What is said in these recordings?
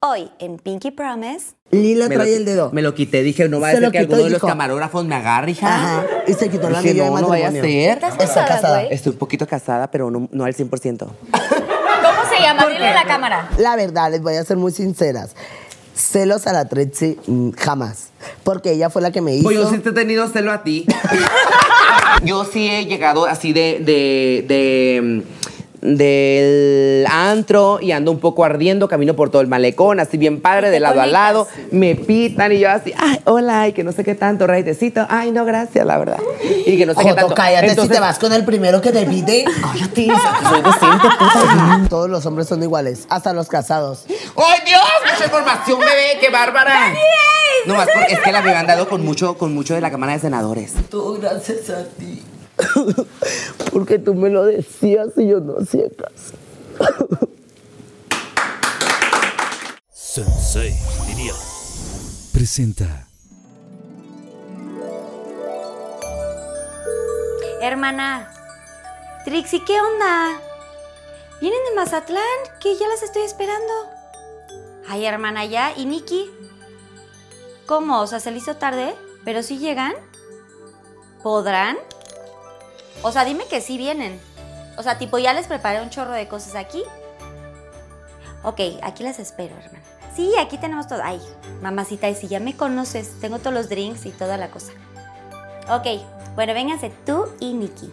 Hoy en Pinky Promise. Lila trae el dedo. Me lo quité, dije, no va a Se ser lo que quitó alguno y de los dijo- camarógrafos me agarre, hija. Ajá. Y se quitó la Dije, anillo de no, no vaya a matrimonio. ser. ¿Estás Está casada, casada. güey? Estoy un poquito casada, pero no, no al 100%. ¿Cómo se llama? Dile a la cámara. La verdad, les voy a ser muy sinceras. Celos a la Trixie, mm, jamás. Porque ella fue la que me hizo. Pues yo sí te he tenido celo a ti. yo sí he llegado así de, de, de, mm, del antro y ando un poco ardiendo, camino por todo el malecón, así bien padre, de lado a lado, me pitan y yo así, ay, hola, y que no sé qué tanto, raitecito, ay, no, gracias, la verdad. Y que no sé qué Joto, tanto. cállate si Entonces- te vas con el primero que te pide. Cállate, soy decente, puta. Todos los hombres son iguales, hasta los casados. ¡Ay, Dios! ¡Mucha información, bebé! ¡Qué bárbara! No más porque es que la me han dado con mucho, con mucho de la Cámara de Senadores. Todo gracias a ti. Porque tú me lo decías y yo no hacía caso. Sensei, diría. Presenta. Hermana. Trixie, ¿qué onda? ¿Vienen de Mazatlán? Que ya las estoy esperando. Ay, hermana, ya. ¿Y Nikki? ¿Cómo? O sea, se le hizo tarde, pero sí llegan. ¿Podrán? O sea, dime que sí vienen. O sea, tipo, ya les preparé un chorro de cosas aquí. Ok, aquí las espero, hermana. Sí, aquí tenemos todo. Ay, mamacita, y si ya me conoces, tengo todos los drinks y toda la cosa. Ok, bueno, vénganse tú y Nikki.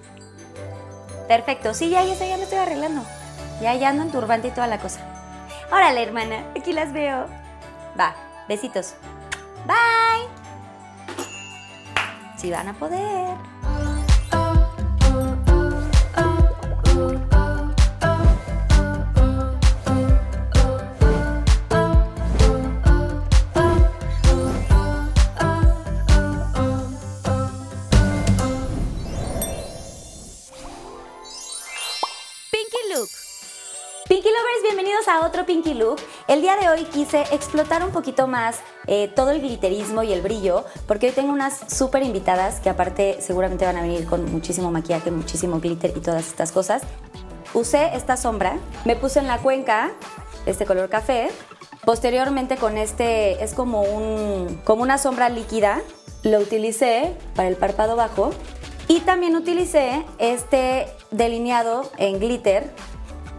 Perfecto, sí, ya, ya, ya me estoy arreglando. Ya, ya ando en turbante y toda la cosa. Órale, hermana, aquí las veo. Va, besitos. Bye. Si van a poder. Pinky bienvenidos a otro Pinky Look. El día de hoy quise explotar un poquito más eh, todo el glitterismo y el brillo, porque hoy tengo unas súper invitadas que aparte seguramente van a venir con muchísimo maquillaje, muchísimo glitter y todas estas cosas. Usé esta sombra, me puse en la cuenca este color café. Posteriormente con este es como, un, como una sombra líquida, lo utilicé para el párpado bajo y también utilicé este delineado en glitter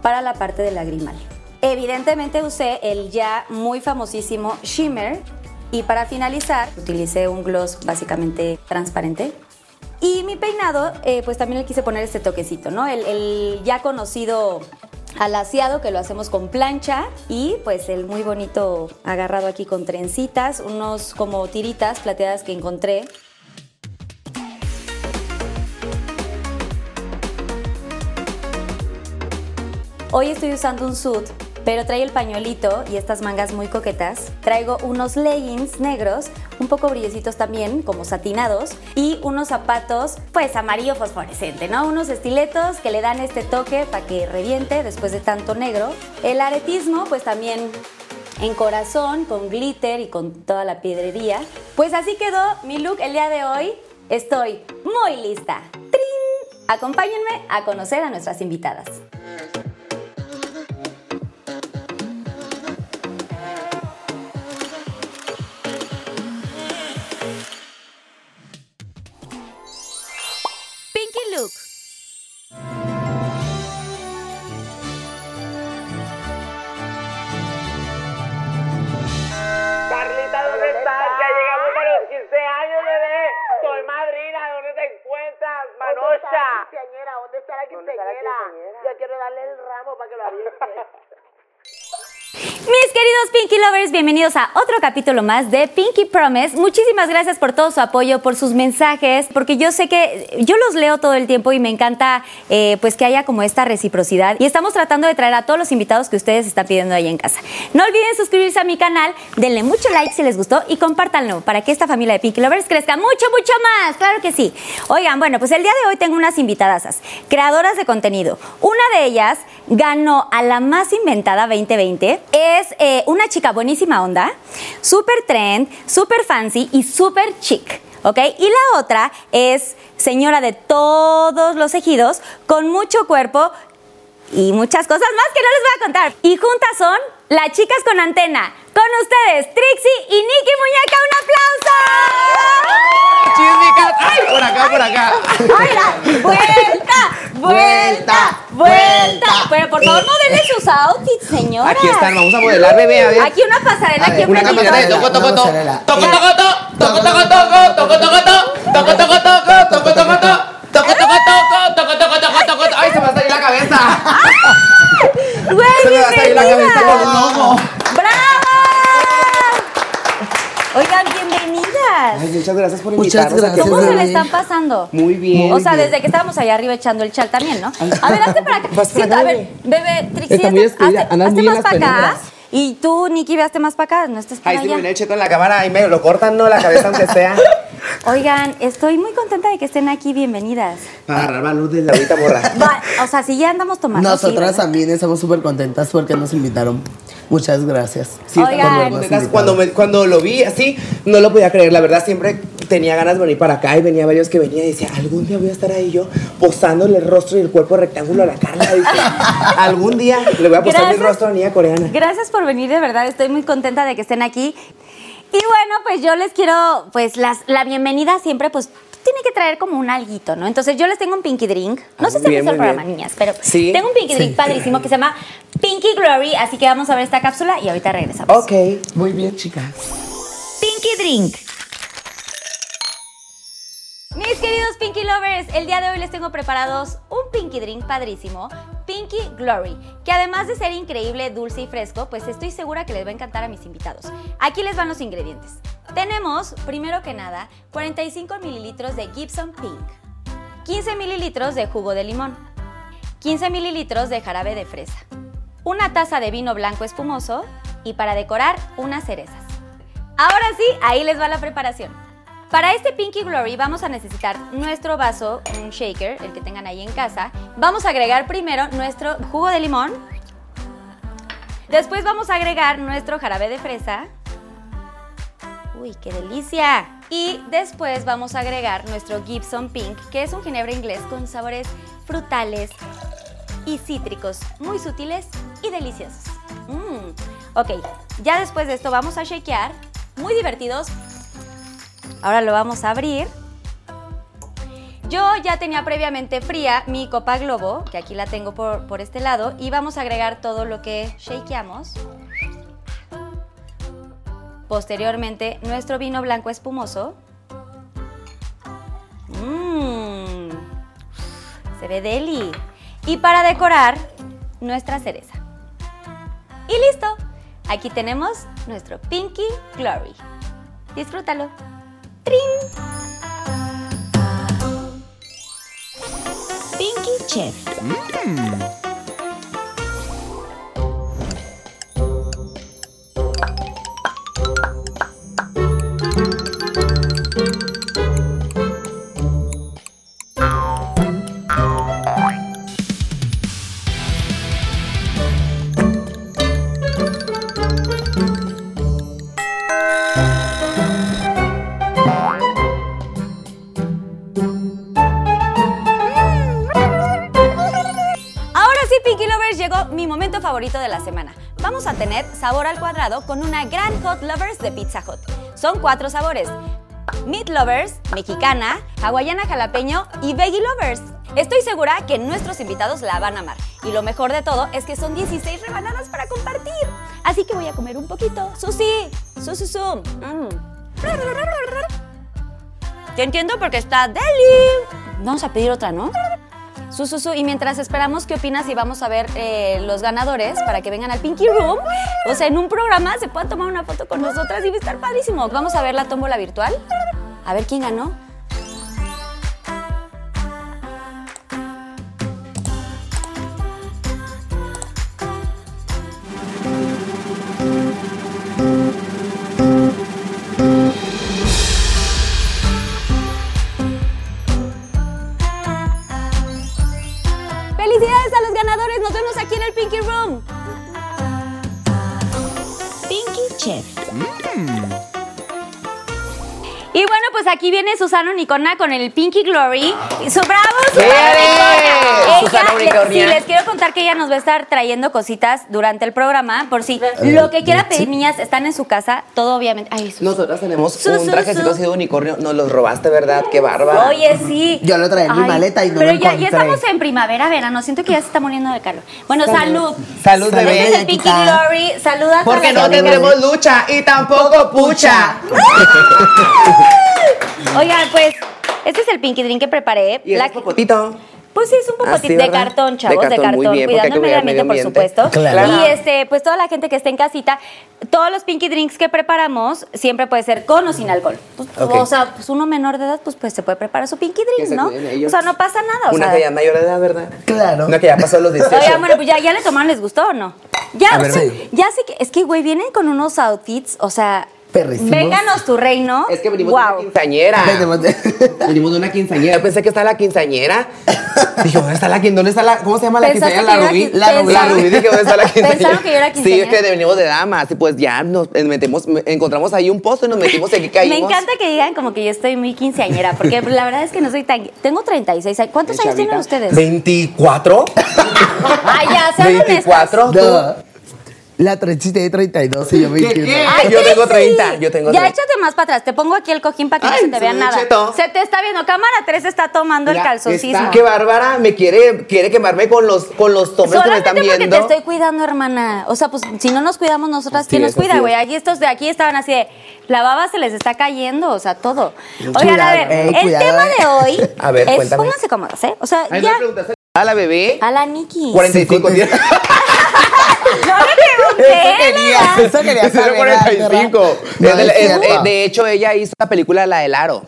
para la parte del lagrimal. Evidentemente usé el ya muy famosísimo Shimmer y para finalizar utilicé un gloss básicamente transparente. Y mi peinado, eh, pues también le quise poner este toquecito, ¿no? El, el ya conocido alaciado que lo hacemos con plancha y pues el muy bonito agarrado aquí con trencitas, unos como tiritas plateadas que encontré Hoy estoy usando un suit, pero trae el pañuelito y estas mangas muy coquetas. Traigo unos leggings negros, un poco brillositos también, como satinados, y unos zapatos, pues amarillo fosforescente, ¿no? Unos estiletos que le dan este toque para que reviente después de tanto negro. El aretismo, pues también en corazón, con glitter y con toda la piedrería. Pues así quedó mi look el día de hoy. Estoy muy lista. ¡Trin! Acompáñenme a conocer a nuestras invitadas. Queridos Pinky Lovers, bienvenidos a otro capítulo más de Pinky Promise. Muchísimas gracias por todo su apoyo, por sus mensajes, porque yo sé que yo los leo todo el tiempo y me encanta eh, pues que haya como esta reciprocidad. Y estamos tratando de traer a todos los invitados que ustedes están pidiendo ahí en casa. No olviden suscribirse a mi canal, denle mucho like si les gustó y compártanlo para que esta familia de Pinky Lovers crezca mucho, mucho más. Claro que sí. Oigan, bueno, pues el día de hoy tengo unas invitadas, creadoras de contenido. Una de ellas ganó a la más inventada 2020. Es eh, una chica buenísima onda, súper trend, súper fancy y súper chic. ¿Ok? Y la otra es señora de todos los ejidos, con mucho cuerpo y muchas cosas más que no les voy a contar. Y juntas son las chicas con antena. Con ustedes, Trixie y Nicky Muñeca. ¡Un aplauso! Chismicas. ¡Ay! Por acá, por acá. ¡Ay, vuelta! ¡Vuelta! ¡Vuelta! Pero por favor, modelen sus outfits, señora. Aquí están, vamos a modelar, bebé, a ver. Aquí una pasarela, aquí Una caminata de toco, toco, toco. Toco, toco, toco. Toco, toco, toco. Toco, toco, toco. Toco, toco, toco. Toco, toco, toco. Toco, toco, toco. Toco, toco, toco, toco. ¡Ay, se me va a salir la cabeza! Güey, Se me va a salir la cabeza con el bienvenidas. Oigan, bienvenidas. Ay, muchas gracias por invitarnos. gracias, ¿Cómo se le están pasando? Muy bien. O sea, desde que estábamos allá arriba echando el chal también, ¿no? A ver, hazte para acá. Acá, a ver, bebé, Trixie, hazte- más para acá. Y tú, Nicky, veaste más para acá. No estés para Ay, sí, me allá. viene el cheto en la cámara y me lo cortan, ¿no? La cabeza, aunque sea. Oigan, estoy muy contenta de que estén aquí. Bienvenidas. Para agarrar valor de la ahorita morra. Va, o sea, si ya andamos tomando. sí, Nosotras también estamos súper contentas porque nos invitaron. Muchas gracias. Sí, Oigan. estamos muy contentas. Cuando, me- cuando lo vi así, no lo podía creer. La verdad, siempre tenía ganas de venir para acá y venía varios que venía y decía, algún día voy a estar ahí yo posándole el rostro y el cuerpo rectángulo a la Carla. Dice, algún día le voy a posar mi rostro a la niña coreana. Gracias por venir, de verdad. Estoy muy contenta de que estén aquí. Y bueno, pues yo les quiero, pues las, la bienvenida siempre, pues tiene que traer como un alguito, ¿no? Entonces yo les tengo un Pinky Drink. No sé si han bien, visto el programa, bien. niñas, pero Sí. tengo un Pinky Drink padrísimo que se llama Pinky Glory. Así que vamos a ver esta cápsula y ahorita regresamos. Ok. Muy bien, chicas. Pinky Drink. Mis queridos Pinky Lovers, el día de hoy les tengo preparados un Pinky Drink padrísimo, Pinky Glory, que además de ser increíble, dulce y fresco, pues estoy segura que les va a encantar a mis invitados. Aquí les van los ingredientes. Tenemos, primero que nada, 45 mililitros de Gibson Pink, 15 mililitros de jugo de limón, 15 mililitros de jarabe de fresa, una taza de vino blanco espumoso y para decorar unas cerezas. Ahora sí, ahí les va la preparación. Para este Pinky Glory vamos a necesitar nuestro vaso, un shaker, el que tengan ahí en casa. Vamos a agregar primero nuestro jugo de limón. Después vamos a agregar nuestro jarabe de fresa. Uy, qué delicia. Y después vamos a agregar nuestro Gibson Pink, que es un ginebra inglés con sabores frutales y cítricos, muy sutiles y deliciosos. Mm. Ok, ya después de esto vamos a shakear, muy divertidos. Ahora lo vamos a abrir. Yo ya tenía previamente fría mi copa globo, que aquí la tengo por, por este lado, y vamos a agregar todo lo que shakeamos. Posteriormente, nuestro vino blanco espumoso. Mmm, se ve deli. Y para decorar, nuestra cereza. Y listo. Aquí tenemos nuestro Pinky Glory. Disfrútalo. ¡Trin! Pinky Chef. Ahora favorito de la semana. Vamos a tener sabor al cuadrado con una gran Hot Lovers de Pizza Hut. Son cuatro sabores. Meat Lovers, mexicana, hawaiana jalapeño y veggie lovers. Estoy segura que nuestros invitados la van a amar. Y lo mejor de todo es que son 16 rebanadas para compartir. Así que voy a comer un poquito. Susi, Susi Sum. Mm. Te entiendo porque está deli. Vamos a pedir otra, ¿no? Su. Y mientras esperamos, ¿qué opinas si vamos a ver eh, los ganadores para que vengan al Pinky Room? O sea, en un programa se puedan tomar una foto con nosotras y va a estar padrísimo. Vamos a ver la tómbola virtual. A ver quién ganó. Aquí viene Susana Unicornia con el Pinky Glory. Y su bravo. Susana Unicornia. Susana Ella, Unicornia. sí, les quiero contar que ella nos va a estar trayendo cositas durante el programa. Por si lo que quiera pedir, niñas, están en su casa. Todo obviamente. Ay, Sus- Nosotras tenemos Su, un trajecito así de unicornio. Nos los robaste, ¿verdad? Qué bárbara. Oye, sí. Yo lo traía en mi maleta y no Pero lo ya, ya encontré. estamos en primavera, verano. Siento que ya se está muriendo de calor. Bueno, salud. Salud, Salud, bebé. Este es el Pinky. Glory. Saluda a Porque no tendremos lucha y tampoco pucha. Oigan, pues, este es el Pinky Drink que preparé. Y La- popotito. Pues sí, es un Ah, popotito sí, de cartón, chavos, de cartón, muy bien, cuidando el medio ambiente, por supuesto. Claro. Y este, pues toda la gente que esté en casita, todos los Pinky Drinks que preparamos siempre puede ser con o sin alcohol. Pues. O sea, pues uno menor de edad, pues, pues se puede preparar su Pinky Drink, ¿no? O sea, no pasa nada. O Una sea, que ya es mayor de edad, ¿verdad? Claro. Una que ya pasó los 18. Oigan, bueno, pues ya, ya le tomaron, ¿les gustó o no? Ya, A o sea, sí. ya sé que, es que, güey, vienen con unos outfits, o sea, Perrísimos. vénganos tu reino. Es que venimos de una Wow. quinceañera. Venimos de- Venimos de una quinceañera. Yo pensé que está la quinceañera. Dije, ¿dónde está la quinceañera? ¿Dónde está la, ¿Cómo se llama la quinceañera? La Rubí. era quin- La Rubí. Dije, ¿dónde está la quinceañera? Pensaron que yo era Sí, es quinceañera. que venimos de damas. Y pues ya nos metemos, me- encontramos ahí un pozo y nos metimos y aquí Me caímos. encanta que digan como que yo estoy muy quinceañera, porque la verdad es que no soy tan... Tengo 36 años. ¿Cuántos años tienen ustedes? ¿24? Ay, ya, sean honestas. 24. ¿tú? La trencita de 32 y yo 21. Ay, Yo tengo sí. 30, yo tengo Ya 30. échate más para atrás. Te pongo aquí el cojín para que no se te se vea ve nada. cheto. Se te está viendo. Cámara 3 está tomando el Ya, calzoncillo. está. Qué bárbara, me quiere, quiere quemarme con los, con los hombres que me Solamente están porque viendo. te estoy cuidando, hermana. O sea, pues si no nos cuidamos nosotras, ¿quién Sí, nos cuida, güey? Aquí estos de aquí estaban así de. La baba se les está cayendo, o sea, todo. Oigan, a ver, ey, el cuidado, tema eh. de hoy. A ver, es, cuéntame. Pónganse cómodos, ¿eh? O sea, Ay, ya. a la bebé. A la Nikki. 45 días. No le pregunté. Eso quería, eso quería Ese era saber. 45. No, Es de, es hecho, ella hizo la película La del Aro.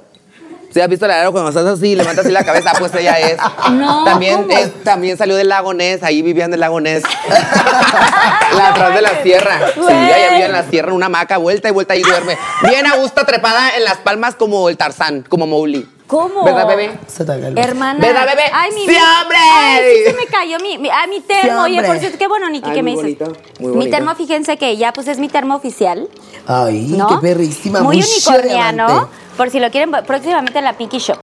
¿Sí has visto La del Aro cuando estás así, levantas así la cabeza? Pues ella es. No, También, también salió del lago Ness, ahí vivían del lago Ness. la atrás de la sierra. Sí, ella vivía en la sierra, en una hamaca, vuelta y vuelta y duerme. Bien a gusto, trepada en las palmas como el Tarzán, como Mowgli. ¿Cómo? ¿Verdad, bebé? Se te calma. Hermana. ¿Verdad, bebé? Ay, mi ¡Sí, hombre! Ay, sí se me cayó mi, mi, ah, mi termo. Sí, Oye, por cierto, qué bueno, Niki, que me dices. bonito, muy Mi termo, fíjense que ya pues es mi termo oficial. Ay, ¿no? qué perrísima. Muy muy unicorniano. Por si lo quieren, próximamente en la Pinky Shop.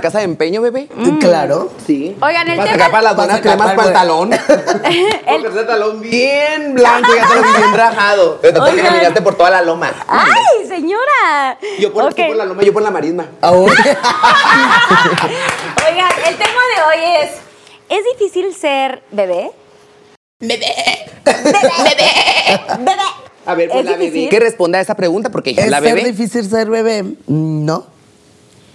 ¿Casa de empeño, bebé? Claro. Sí. Oigan, el Para tema- sacar para las buenas cremas para el- pantalón. El- Porque ese talón bien blanco, ya te lo bien rajado. Pero tú Oigan. caminaste por toda la loma. ¡Ay, señora! Yo por, Ok. tú por la loma, yo por la marisma. Ahora. Oigan, el tema de hoy es. ¿Es difícil ser bebé? Bebé. A ver, pues ¿Es la bebé. difícil? Que responda a esa pregunta porque es ¿Es la bebé. difícil ser bebé? Mm, No.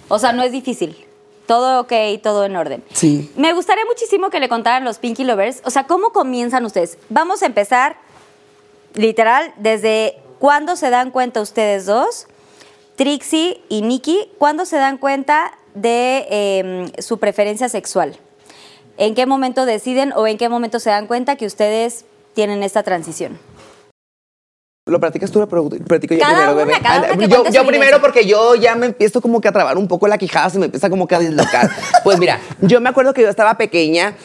O sea, no es difícil. Todo ok, todo en orden. Sí. Me gustaría muchísimo que le contaran los Pinky Lovers. O sea, ¿cómo comienzan ustedes? Vamos a empezar, literal, desde cuándo se dan cuenta ustedes dos, Trixie y Nikki, cuándo se dan cuenta de eh, su preferencia sexual. ¿En qué momento deciden o en qué momento se dan cuenta que ustedes tienen esta transición? Lo practicas tú, lo practico yo Cada primero, una, bebé. cada una yo primero porque yo ya me empiezo como que a trabar un poco la quijada, se me empieza como que a dislocar. pues mira, yo me acuerdo que yo estaba pequeña.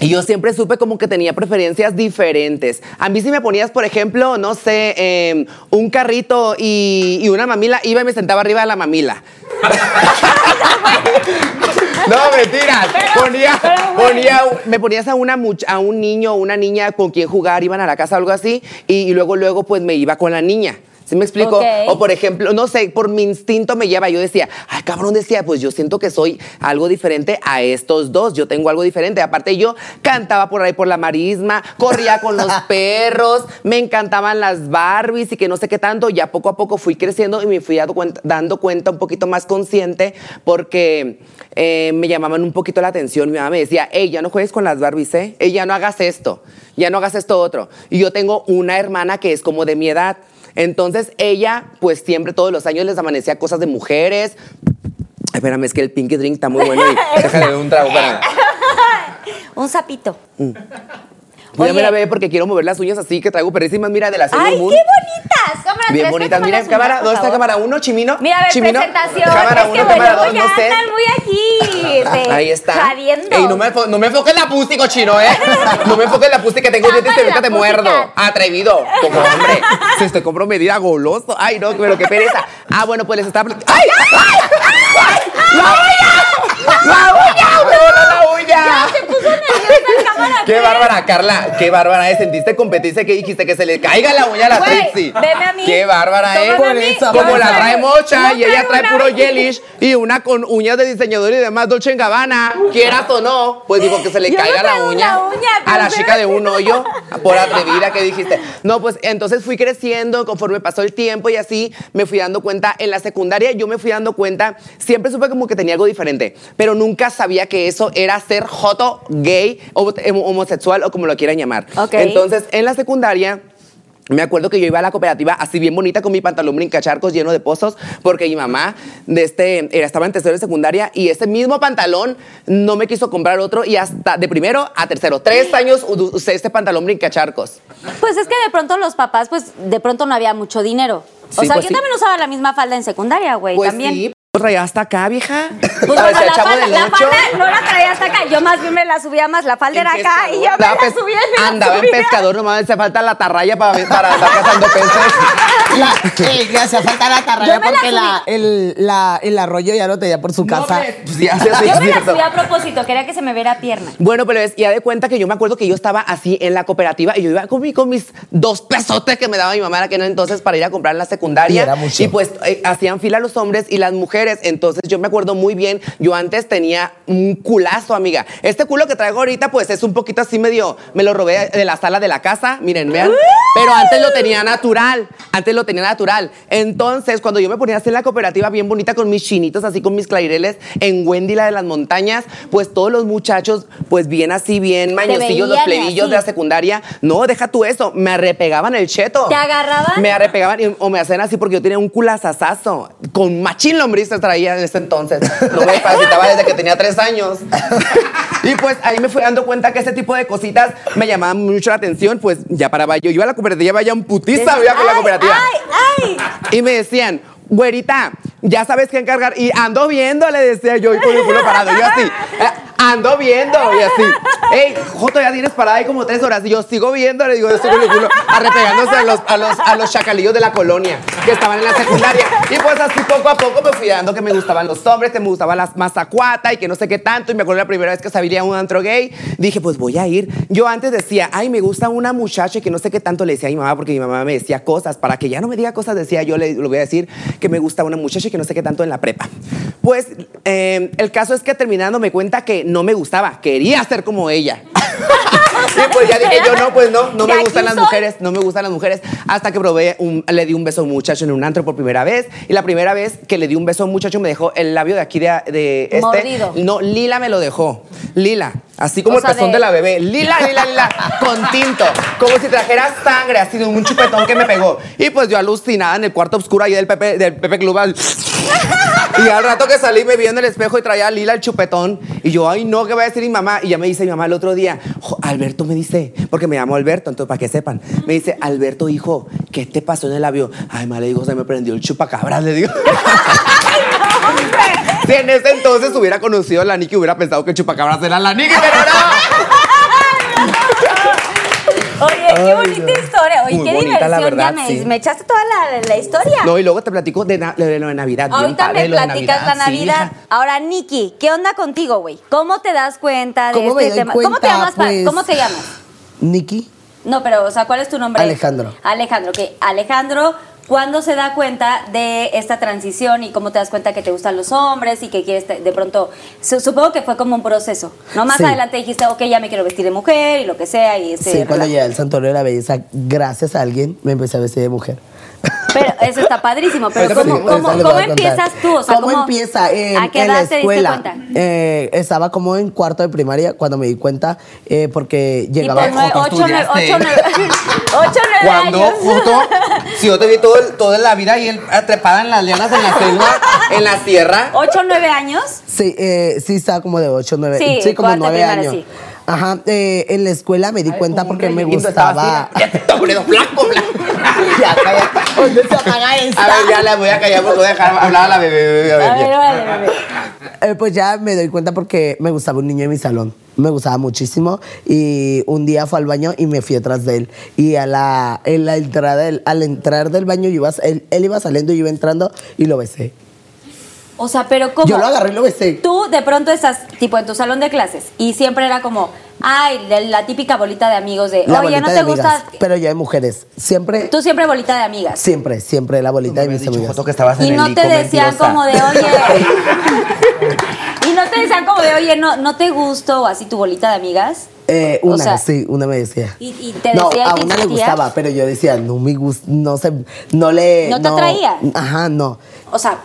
Y yo siempre supe como que tenía preferencias diferentes. A mí si me ponías, por ejemplo, no sé, eh, un carrito y, y una mamila, iba y me sentaba arriba de la mamila. no, mentiras. Ponía, ponía, me ponías a, una a un niño o una niña con quien jugar, iban a la casa o algo así, y, y luego, luego, pues me iba con la niña. ¿Sí me explico? O por ejemplo, no sé, por mi instinto me lleva. Yo decía, ay, cabrón, decía, pues yo siento que soy algo diferente a estos dos. Yo tengo algo diferente. Aparte, yo cantaba por ahí por la marisma, corría con los perros, me encantaban las Barbies y que no sé qué tanto. Ya poco a poco fui creciendo y me fui dando cuenta, dando cuenta un poquito más consciente porque eh, me llamaban un poquito la atención. Mi mamá me decía, hey, ya no juegues con las Barbies, ¿eh? Ey, ya no hagas esto, ya no hagas esto otro. Y yo tengo una hermana que es como de mi edad. Entonces ella, pues siempre todos los años les amanecía cosas de mujeres. Espérame, es que el pinky drink está muy bueno y déjale un trago para. Un sapito. Mírame Oye. bebé porque quiero mover las uñas así que traigo perrísimas, mira, de la Sailor ¡Ay, qué Moon. bonitas! Cámara Bien tres, bonitas. Mira, las cámara, ¿dónde está cámara uno, Chimino? Mira, a ver, Chimino. presentación. Cámara es que uno, bueno, cámara dos, ya no sé. andan muy aquí. Ahí está. Jadiendo. Ey, no me, no me enfoques la pussy, cochino, ¿eh? No me enfoques la pussy que tengo dientes y Tápale la te muerdo. pussy, cat. Atrevido. Como hombre. Si estoy comprometida, goloso. Ay, no, pero qué pereza. Ah, bueno, pues les estaba... plat- ¡Ay! ¡Ay! ¡Ay! ¡La uña! ¡La uña! ¡Me voló la uña! Se puso nerviosa en cámara Qué bárbara, Carla. Qué bárbara, ¿eh? ¿Sentiste competencia que dijiste que se le caiga la uña a la Güey, Trixie? veme a mí. Qué bárbara, ¿eh? Tómame a Por mí. eso, Como la trae mocha y ella traigo trae una- puro gelish y una con uñas de diseñador y demás Dolce en Gabbana, quieras o no, pues digo que se le Yo no caiga la traigo uña, una uña, a la pero- chica de un hoyo por atrevida que dijiste. No, pues entonces fui creciendo conforme pasó el tiempo y así me fui dando cuenta en la secundaria, yo me fui dando cuenta, siempre supe como que tenía algo diferente, pero nunca sabía que eso era ser joto, gay, o homosexual o como lo quieran llamar. Entonces, en la secundaria me acuerdo que yo iba a la cooperativa así bien bonita con mi pantalón brincacharcos lleno de pozos porque mi mamá de este, era, estaba en tercero de secundaria y ese mismo pantalón no me quiso comprar otro y hasta de primero a tercero, tres años usé este pantalón brincacharcos. Pues es que de pronto los papás, pues de pronto no había mucho dinero. O sea, pues yo sí. también usaba la misma falda en secundaria, güey, Pues también. sí, traía hasta acá, vieja. Pues bueno, la falda, la falda no la traía hasta acá. Yo más bien me la subía más. La falda En era acá y yo me la subía y me la Andaba en subía. pescador, nomás hace falta la tarraya para, para andar cazando peces. La, eh, le hacía falta la tarraya la porque subí. la, el, la, el arroyo ya lo tenía por su casa. Pues ya, sí, sí, Yo me la subía a propósito, quería que se me viera pierna. Bueno, pero es, ya de cuenta que yo me acuerdo que yo estaba así en la cooperativa y yo iba con, mi- con mis dos pesotes que me daba mi mamá en aquel entonces para ir a comprar en la secundaria. Y era mucho. Y pues eh, hacían fila los hombres y las mujeres. Entonces yo me acuerdo muy bien, yo antes tenía un culazo, amiga. Este culo que traigo ahorita, pues es un poquito así medio, me lo robé de la sala de la casa, miren, vean. Pero antes lo tenía natural, antes lo tenía natural. Entonces, cuando yo me ponía así en la cooperativa bien bonita con mis chinitos, así con mis clarireles, en Wendy, la de las montañas, pues todos los muchachos, pues bien así, bien mañosillos, los plebillos de la secundaria. No, deja tú eso, me arrepegaban el cheto. ¿Te agarraban? Me arrepegaban y- o me hacían así porque yo tenía un culazazazo. Con machín traía en ese entonces. No me capacitaba desde que tenía tres años. y pues ahí me fui dando cuenta que ese tipo de cositas me llamaban mucho la atención. Pues ya paraba yo. Yo iba a la cooperativa, vaya un putiza, iba con la cooperativa. ¡Ay, ay! Y me decían, güerita, ya sabes qué encargar. Y ando viendo, le decía yo, y con el culo parado. Yo así, "Eh, ando viendo. Y así, hey, Joto, ya tienes parada ahí como tres horas. Y yo sigo viendo, le digo, yo estoy con el arrepegándose a los, a, los, a los chacalillos de la colonia que estaban en la secundaria. Y pues así poco a poco me fui dando que me gustaban los hombres, que me gustaba la mazacuata y que no sé qué tanto. Y me acuerdo la primera vez que sabía un antro gay, dije, pues voy a ir. Yo antes decía, ay, me gusta una muchacha y que no sé qué tanto le decía a mi mamá, porque mi mamá me decía cosas. Para que ya no me diga cosas, decía yo, le, le voy a decir que me gusta una muchacha y que no sé qué tanto en la prepa. Pues eh, el caso es que terminando me cuenta que no me gustaba, quería ser como ella. y pues ya dije yo, no, pues no, no me gustan las soy. mujeres, no me gustan las mujeres. Hasta que probé, un- le di un beso a un muchacho en un antro por primera vez. Y la primera vez que le di un beso a un muchacho me dejó el labio de aquí de, de este. Mordido. No, Lila me lo dejó. Lila. Así como O el pezón de- de... la bebé. Lila, lila, lila. con tinto. Como si trajera sangre, así de un chupetón que me pegó. Y pues yo alucinada en el cuarto oscuro ahí del Pepe, del Pepe Club. Y al rato que salí me vi en el espejo y traía a Lila el chupetón. Y yo, ay, no, ¿qué va a decir mi mamá? Y ya me dice mi mamá el otro día, "Jo, Alberto me dice, porque me llamo Alberto, entonces para que sepan, me dice, Alberto, hijo, ¿qué te pasó en el labio? Ay, ma, le digo, se me prendió el chupacabras, le digo. Si en ese entonces hubiera conocido a la Niki, hubiera pensado que el chupacabras era la Niki, pero no. Oye, qué bonita historia. Oye, Muy qué bonita, la diversión. verdad, ya me, sí. me echaste toda la, la historia. No, y luego te platico de, na- de lo de Navidad. bien Ahorita padre me lo de platicas la sí, Navidad. hija. Ahora, Nikki, ¿qué onda contigo, güey? ¿Cómo te das cuenta de ¿Cómo me este doy tema? ¿Cómo te cuenta? llamas? pa- Pues- ¿Cómo te llamas? Nikki. No, pero, o sea, ¿cuál es tu nombre? Alejandro. Alejandro, que Alejandro, ¿cuándo se da cuenta de esta transición y cómo te das cuenta que te gustan los hombres y que quieres te- de pronto, su- supongo que fue como un proceso, ¿no? Más Sí. adelante dijiste, ok, ya me quiero vestir de mujer y lo que sea y ese Sí, cuando llegué al santuario de la belleza, gracias a alguien, me empecé a vestir de mujer. Pero eso está padrísimo, pero Ahorita ¿cómo, cómo, cómo empiezas tú? O sea, ¿Cómo, empieza? En, ¿A qué en edad la te escuela. diste cuenta? Eh, estaba como en cuarto de primaria cuando me di cuenta porque porque llegaba... Joto, ocho, nueve, estudiaste. ocho, nueve, ocho, nueve Cuando, años. justo, si yo te vi todo, toda la vida y él trepada en las lianas, en la selva, en la sierra. ¿Ocho, nueve años? Sí, eh, sí, estaba como de 8, 9, Sí, sí, como cuarto de 9 primaria, años. sí. Ajá, eh, en la escuela me di cuenta porque me Y gustaba. así, Ya te está poniendo flaco, flaco. Ya. ¿Dónde se apaga esta? A ver, ya la voy a callar porque voy a dejar hablar a la bebé. bebé, a ver, A ver, vale, vale. Eh, pues ya me doy cuenta porque me gustaba un niño en mi salón. Me gustaba muchísimo. Y un día fue al baño y me fui atrás de él. Y a la, en la entrada del- al entrar del baño, yo iba, él, él iba saliendo y yo iba entrando y lo besé. O sea, pero ¿cómo? Yo lo agarré y lo besé. Tú de pronto estás tipo en tu salón de clases y siempre era como, ay, la, la típica bolita de amigos de, La oye, bolita no de te amigas, gusta. Pero yo de mujeres. Siempre, Tú siempre bolita de amigas. siempre, siempre la bolita de mis amigas. Joto, que estabas Y en el no te ICO, decían mentirosa. como de, oye. y no te decían como de, oye, no, no te gustó o así tu bolita de amigas. Eh, O una, sea, sí, una me decía. Y, y te no, decía y a te una le insistía. gustaba, pero yo decía, no me gusta, no sé, no le... ¿No te atraía? Ajá, no. O sea,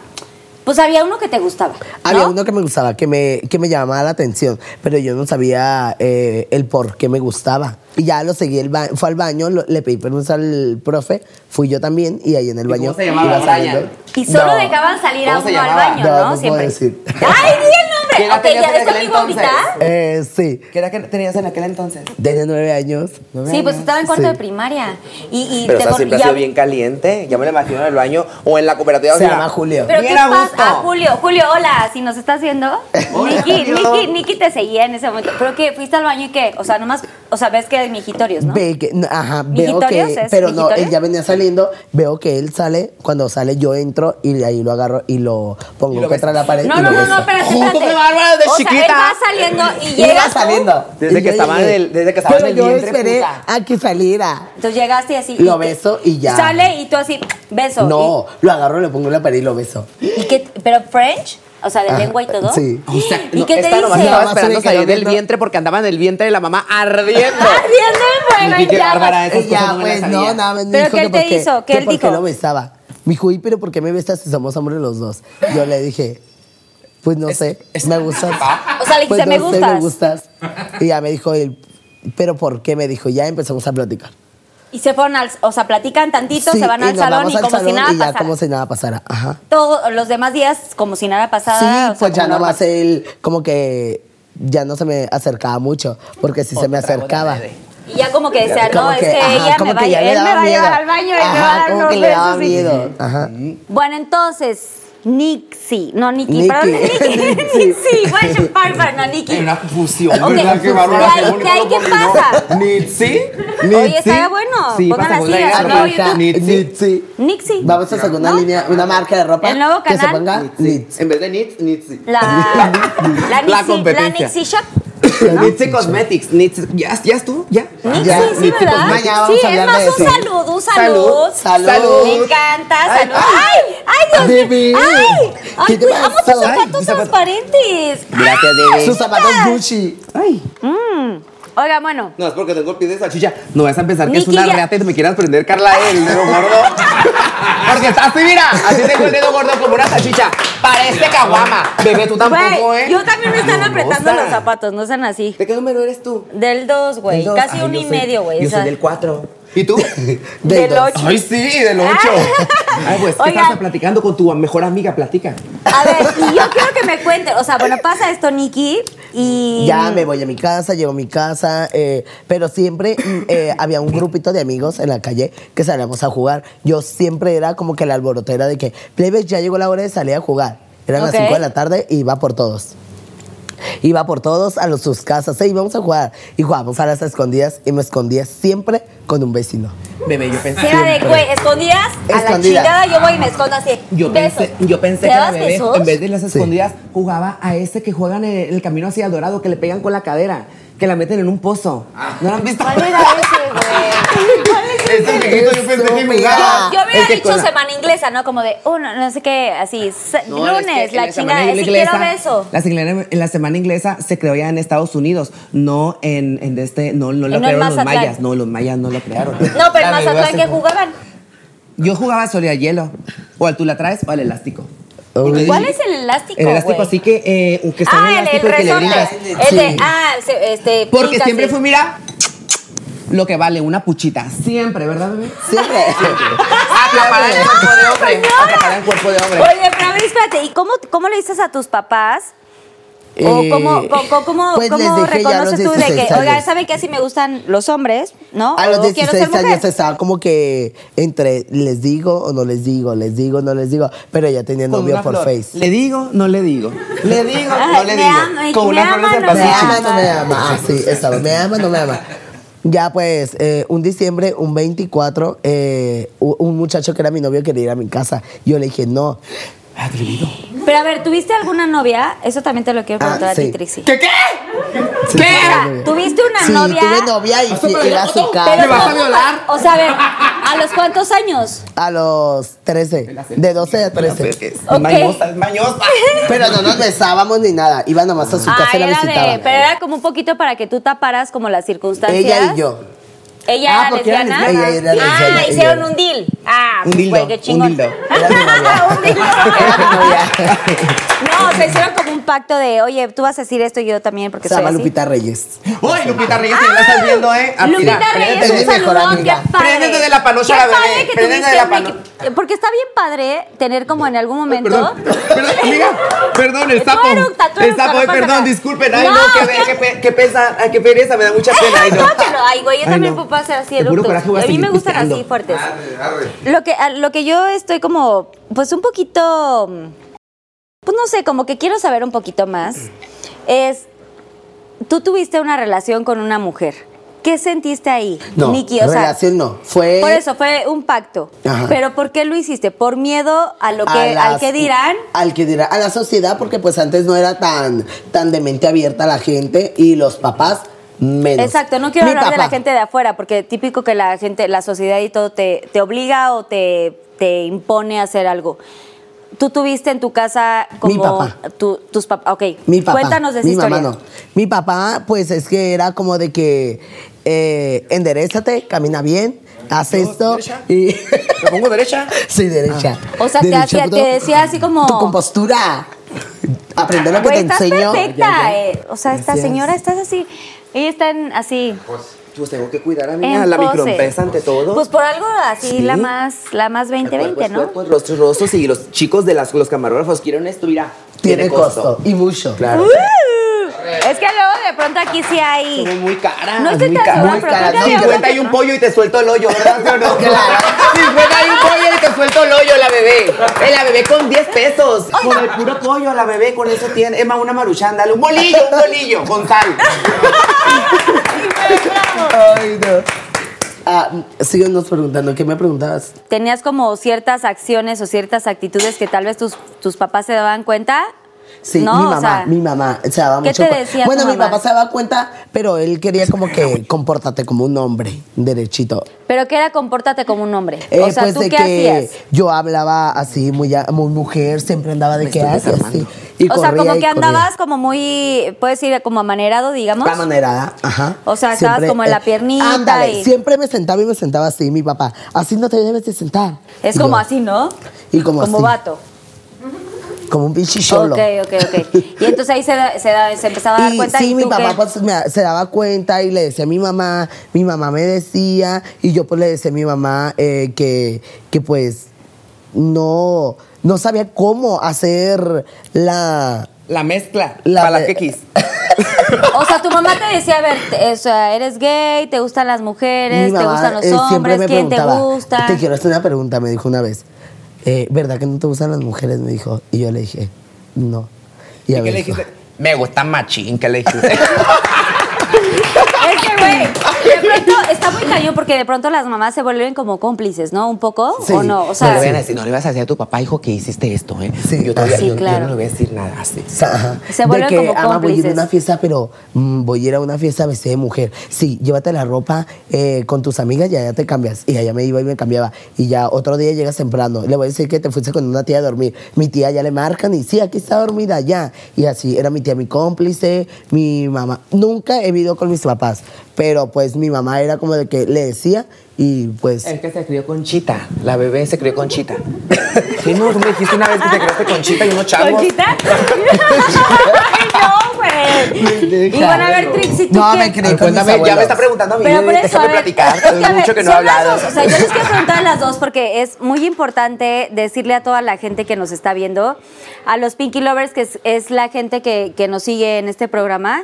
pues había uno que te gustaba. ¿no? Había uno que me gustaba, que me, que me llamaba la atención, pero yo no sabía eh, el por qué me gustaba. Y ya lo seguí, el ba- fue al baño, lo- le pedí permiso al profe, fui yo también, y ahí en el ¿Y baño... cómo se llamaba? iba saliendo. Brian. Y solo No. dejaban salir a ¿Cómo se uno al baño, No, ¿no? no puedo Siempre. decir. ¡Ay, nombre! ¿Qué edad Ok, tenías ya en es aquel entonces? Eh, sí, ¿Qué era que tenías en aquel entonces? desde nueve años. Sí, pues estaba en cuarto Sí. de primaria. Y, y Pero o te sea, con- siempre ha sido bien caliente. Ya me lo imagino en el baño o en la cooperativa. Se o sea, llama Julio. Pero qué a pasa, ah, Julio, Julio, hola, si nos estás viendo. Niki. Niki, Niki te seguía en ese momento. ¿Pero qué? ¿Fuiste al baño y qué? O sea, nomás, o sea, ves que hay mijitorios, ¿no? Ve que, ajá, veo ¿Mijitorios que, es? pero no, él ya venía saliendo, veo que él sale, cuando sale yo entro y de ahí lo agarro y lo pongo Y lo contra la pared No, y no, lo no, no, espérate, ¡Joder, espérate. Qué bárbara, de o sea, él chiquita! va saliendo y Y llega iba saliendo. Desde Y que yo estaba en el- desde que estaba Pero en el yo vientre, esperé puta. a que saliera. Entonces llegaste y así. Lo y beso y ya. Sale y tú así, beso. No, lo agarro, lo pongo en la pared y lo beso. ¿Y, y qué? ¿Pero French? O sea, de Ajá, lengua y todo. sí. O sea, ¿Y no, qué te esta dice? estaba esperando salir del vientre porque andaba en el vientre de la mamá ardiendo. Ardiendo en fuego, en llamas. bárbara, esas Y ya, cosas no pues, no, nada más me ¿Pero dijo qué que él te hizo? ¿Qué que él dijo? lo besaba. Me dijo, ¿y pero por qué me besas si somos hombres los dos? Yo le dije, pues no sé, me gustas. O sea, le Pues dijiste, no "Me sé, me gustas". Y ya me dijo él, ¿pero por qué? Me dijo, ya empezamos a platicar. Y se fueron al, o sea, platican tantito, Sí, se van al salón y al como si nada y ya pasara. como si nada pasara. Ajá. Todos los demás días como si nada pasara. Sí, o sea, pues ya nomás normal. él como que ya no se me acercaba mucho, porque si se me acercaba. Y ya como que decía, no, es que, ajá, ella me va, él me va a llevar miedo. al baño y me va a dar como que le daba miedo. Ajá. Bueno, entonces, Nixie, no Nikki, Nikki. perdón, Nikki, Nixie. Nixie, Guacho Parker, no Nikki. Una fusión. Ok, ¿verdad? Qué ahí- qué bonito de ahí, lo ¿qué combinó. pasa? Nitsi. Oye, estaría bueno, Sí. Nixie. Vamos a sacar una ¿No? línea, una marca de ropa El nuevo que se canal. ponga. En vez de Nits, Nitsi. La, la, Nixie, la competencia. Nixie Shop. Nitsi Cosmetics. Nitsi. ¿Ya, ¿Ya estuvo? ¿Ya? Nixie, Ya, sí, Nixie ¿verdad? Cosmetics. Mañana sí, es más de un eso. salud, un salud. Salud. Salud. Me encanta, Ay, salud. ¡Ay! ¡Ay, Dios mío! Baby. ¡Ay! ¡Ay, ¿Qué te amo tus zapatos Ay, mis zapatos. transparentes! Gracias, bebé. Sus zapatos Gucci. Ay. Oiga, bueno. No, es porque tengo el pie de salchicha. No vas a pensar que es una ya- reata y me quieras prender Carla el dedo gordo. porque está así, mira. Así tengo el dedo gordo como una salchicha. Parece caguama. Bebé, tú tampoco, Güey, ¿eh? yo también me están No, apretando no, los zapatos, no sean así. ¿De qué número eres tú? Del 2, güey. Del dos. Casi Ay, uno yo y soy- medio, güey. Yo o sea, soy del 4. ¿Y tú? Del dos. 8. Ay, sí, del 8. Ay, pues, ¿qué Oigan. estás platicando con tu mejor amiga? Platica. A ver, y yo quiero que me cuenten. O sea, bueno, pasa esto, Nikki, y. Ya me voy a mi casa, llego a mi casa, eh, pero siempre eh, había un grupito de amigos en la calle que salíamos a jugar. Yo siempre era como que la alborotera de que, plebes, ya llegó la hora de salir a jugar. Eran las 5 de la tarde y iba por todos. Iba por todos a los, sus casas, y íbamos a jugar. Y jugábamos a las escondidas y me escondía siempre con un vecino. Bebé, yo pensé. Era de, güey, escondidas a la chingada, yo voy y me escondo así. Yo besos. pensé, yo pensé ¿Te que la bebé, besos? en vez de las escondidas, jugaba a ese que juegan en el camino hacia el dorado, que le pegan con la cadera, que la meten en un pozo. ¿No lo han visto? ¿Cuál era ese, güey? ¿Cuál es ese? Ese viejito yo pensé que jugaba. Yo hubiera El que dicho semana inglesa, ¿no? Como de, uno, no sé qué, así, es que lunes, la chingada, si inglesa- quiero beso. La, semana- en la semana inglesa se creó ya en Estados Unidos, no en, en este, no, no lo no crearon los mayas, no, los mayas no lo crearon. No, pero en Mazatlán que jugaban. Yo jugaba solo a hielo, o al tú la traes o al elástico. ¿Cuál es el elástico, El elástico así que, eh, que está Ah, el, el elástico que le. El de, Sí. ah, este, Porque siempre sí. fui, mira, lo que vale una puchita. Siempre, ¿verdad, bebé? Siempre. Acaparar el cuerpo de hombre. Acaparar el cuerpo de hombre. Oye, pero a ver, espérate, ¿y cómo, cómo le dices a tus papás ¿O Eh, cómo, cómo, cómo, pues cómo reconoces tú de que, 16 oiga. ¿sabe que así me gustan los hombres? ¿No? A los o quiero 16 ser años estaba como que entre les digo o no les digo, les digo, no les digo, pero ya tenía Con novio por flor. Face. Le digo, no le digo. Le digo, no Ay, le me digo. ama, Con me una ama, no Me ama, ama. no me ama. Ah, sí, estaba. Me ama, no me ama. Ya pues, eh, un diciembre, un 24, eh, un muchacho que era mi novio quería ir a mi casa. Yo le dije, no. Atrevido. Pero a ver, ¿tuviste alguna novia? Eso también te lo quiero preguntar Ah, a ti, sí. Trixie. ¿Qué qué? Sí, ¿Qué? sí, O sea, tuve novia. ¿tuviste una Sí, novia? tuve novia y fui, iba a su casa. ¿Me vas a violar? O sea, a ver, ¿a los cuántos años? A los 13, de 12 a 13. Es Ok. mañosa, es mañosa. Pero no nos besábamos ni nada. Iba nomás a su casa Ah, y la era visitaba. de, pero era como un poquito para que tú taparas como las circunstancias. Ella y yo. ¿Ella Ah, era lesbiana? Ella era lesbiana, Ah, hicieron un deal. Ah, Un pues, dildo, güey, qué un chingón. dildo. Era mi novia. un dildo. Era mi novia. No, se hicieron como un pacto de, oye, tú vas a decir esto y yo también porque Se soy llama así. Lupita Reyes. Uy, Lupita Reyes, si la estás viendo, ¿eh? Ah, Lupita mira, Reyes, es un amiga. qué padre. Préndete de la panocha la bebé, préndete de la un pano- Mickey- Porque está bien padre tener como en algún momento... Perdón, perdón, amiga, perdón, el sapo. El sapo, perdón, disculpen, ay, no, qué, ve- ¿qué? qué, pe- qué pesa, ay, qué pereza, me da mucha pena, ay, no. Tómatelo. Ay, güey, yo también no. puedo hacer así De puro eructos. coraje voy a A mí me gustan así fuertes. Lo que, a- lo que yo estoy como, pues un poquito, pues no sé, como que quiero saber un poquito más, es, tú tuviste una relación con una mujer. ¿Qué sentiste ahí, No, Nikki? O sea, relación no. Fue. por eso fue un pacto. Ajá. Pero ¿por qué lo hiciste? ¿Por miedo a lo que, a al que dirán? Al que dirán, a la sociedad, porque pues antes no era tan, tan de mente abierta la gente y los papás menos. Exacto, no quiero Mi hablar de la gente de afuera, porque típico que la gente, la sociedad y todo te, te obliga o te, te impone a hacer algo. Tú tuviste en tu casa como Mi papá. tu- tus papás. Ok, Mi papá. cuéntanos de esa mi historia. mamá no. Mi papá, pues es que era como de que eh, enderezate, camina bien, haz esto. derecha. Y ¿Me pongo derecha? sí, derecha. O sea, te Derecha, hacía- puto. te decía así como- Tu compostura. Aprende lo que Güey, te estás enseño. perfecta. eh. O sea, esta Gracias. señora, estás así. Ella está en- así. Pues tengo que cuidar a mí, en a la microempresa ante todo. Pues por algo así, Sí. la más, la más 2020, Cuerpos, ¿no? cuerpos, rostros, rostros y los chicos de las, los camarógrafos quieren esto, mira. Tiene costo. Y mucho. Claro. Uh, es que luego de pronto aquí sí hay. Somos muy caras. No estoy muy tan segura, muy pero caras. No, había 50 y un pollo y te suelto el hoyo, ¿verdad? ¿Sí o no? Claro. 50 y un pollo y te suelto el hoyo, la bebé. Eh, la bebé con 10 pesos. Con el puro pollo, la bebé con eso tiene. Es más, una maruchan, dale un bolillo, un bolillo, con sal. Ay, no. Ah, síguenos preguntando. ¿Qué me preguntabas? tenías como ciertas acciones o ciertas actitudes que tal vez tus, tus papás se daban cuenta. Sí, ¿no? mi O mamá, sea, mi mamá se daba ¿qué mucho te decía Bueno, tu mi mamá? papá se daba cuenta, pero él quería como que compórtate como un hombre, derechito. Pero que era compórtate como un hombre. Eh, o sea, pues ¿tú de qué que hacías? yo hablaba así, muy, muy mujer, siempre andaba de Me que estoy así. Y o sea, como que corría. andabas como muy, puedes decir, como amanerado, digamos. La manera, ajá. O sea, estabas como en la piernita Ándale, y- siempre me sentaba y me sentaba así, mi papá. Así no te debes de sentar. Es Y como yo, así, ¿no? Y como Como así. vato. Como un pinche cholo. Ok, ok, ok. Y entonces ahí se, da- se, da- se empezaba a dar Y cuenta sí, y mi tú papá qué? pues, me- se daba cuenta y le decía a mi mamá, mi mamá me decía, y yo pues le decía a mi mamá eh, que, que pues no, no sabía cómo hacer la... La mezcla. La para de- la quequis. O sea, tu mamá te decía, a ver, te- o sea, eres gay, te gustan las mujeres, te gustan los eh, hombres, quién te gusta. Te quiero hacer una pregunta, me dijo una vez. Eh, ¿Verdad que no te gustan las mujeres? Me dijo. Y yo le dije, no. ¿Y ella qué me le dijiste? Me gusta machín, ¿qué le dijiste? Es que, güey, de pronto está muy cañón porque de pronto las mamás se vuelven como cómplices, ¿no? Un poco, Sí. ¿o no? O no, sea, le van a decir, no le vas a decir a tu papá, hijo, que hiciste esto, ¿eh? Sí, yo, todavía, sí, yo- yo claro. no le voy a decir nada así. O sea, ajá, Se de vuelven que, como "Ama, voy a ir a cómplices". una fiesta, pero mm, voy a ir a una fiesta vestida de mujer. Sí, llévate la ropa eh, con tus amigas y allá te cambias. Y allá me iba y me cambiaba. Y ya otro día llegas temprano. Le voy a decir que te fuiste con una tía a dormir. Mi tía ya le marcan y sí, aquí está dormida ya. Y así era mi tía mi cómplice, mi mamá. Nunca he vivido con mis papás, pero pues mi mamá era como de que le decía y pues... Es que se crió con Chita. La bebé se crió con Chita. Sí, no, tú me dijiste una vez que te criaste con Chita y unos chavos. ¿Conchita? No, güey. Y bueno, a ver, Trixie, ¿tú No, qué? me creí con mis Cuéntame, ya me está preguntando a mí, Pero por eso, déjame a ver, platicar. es que, a Hace ver, mucho que no he hablado. dos, o sea, yo les quiero preguntar a las dos porque es muy importante decirle a toda la gente que nos está viendo, a los Pinky Lovers, que es, es la gente que, que nos sigue en este programa,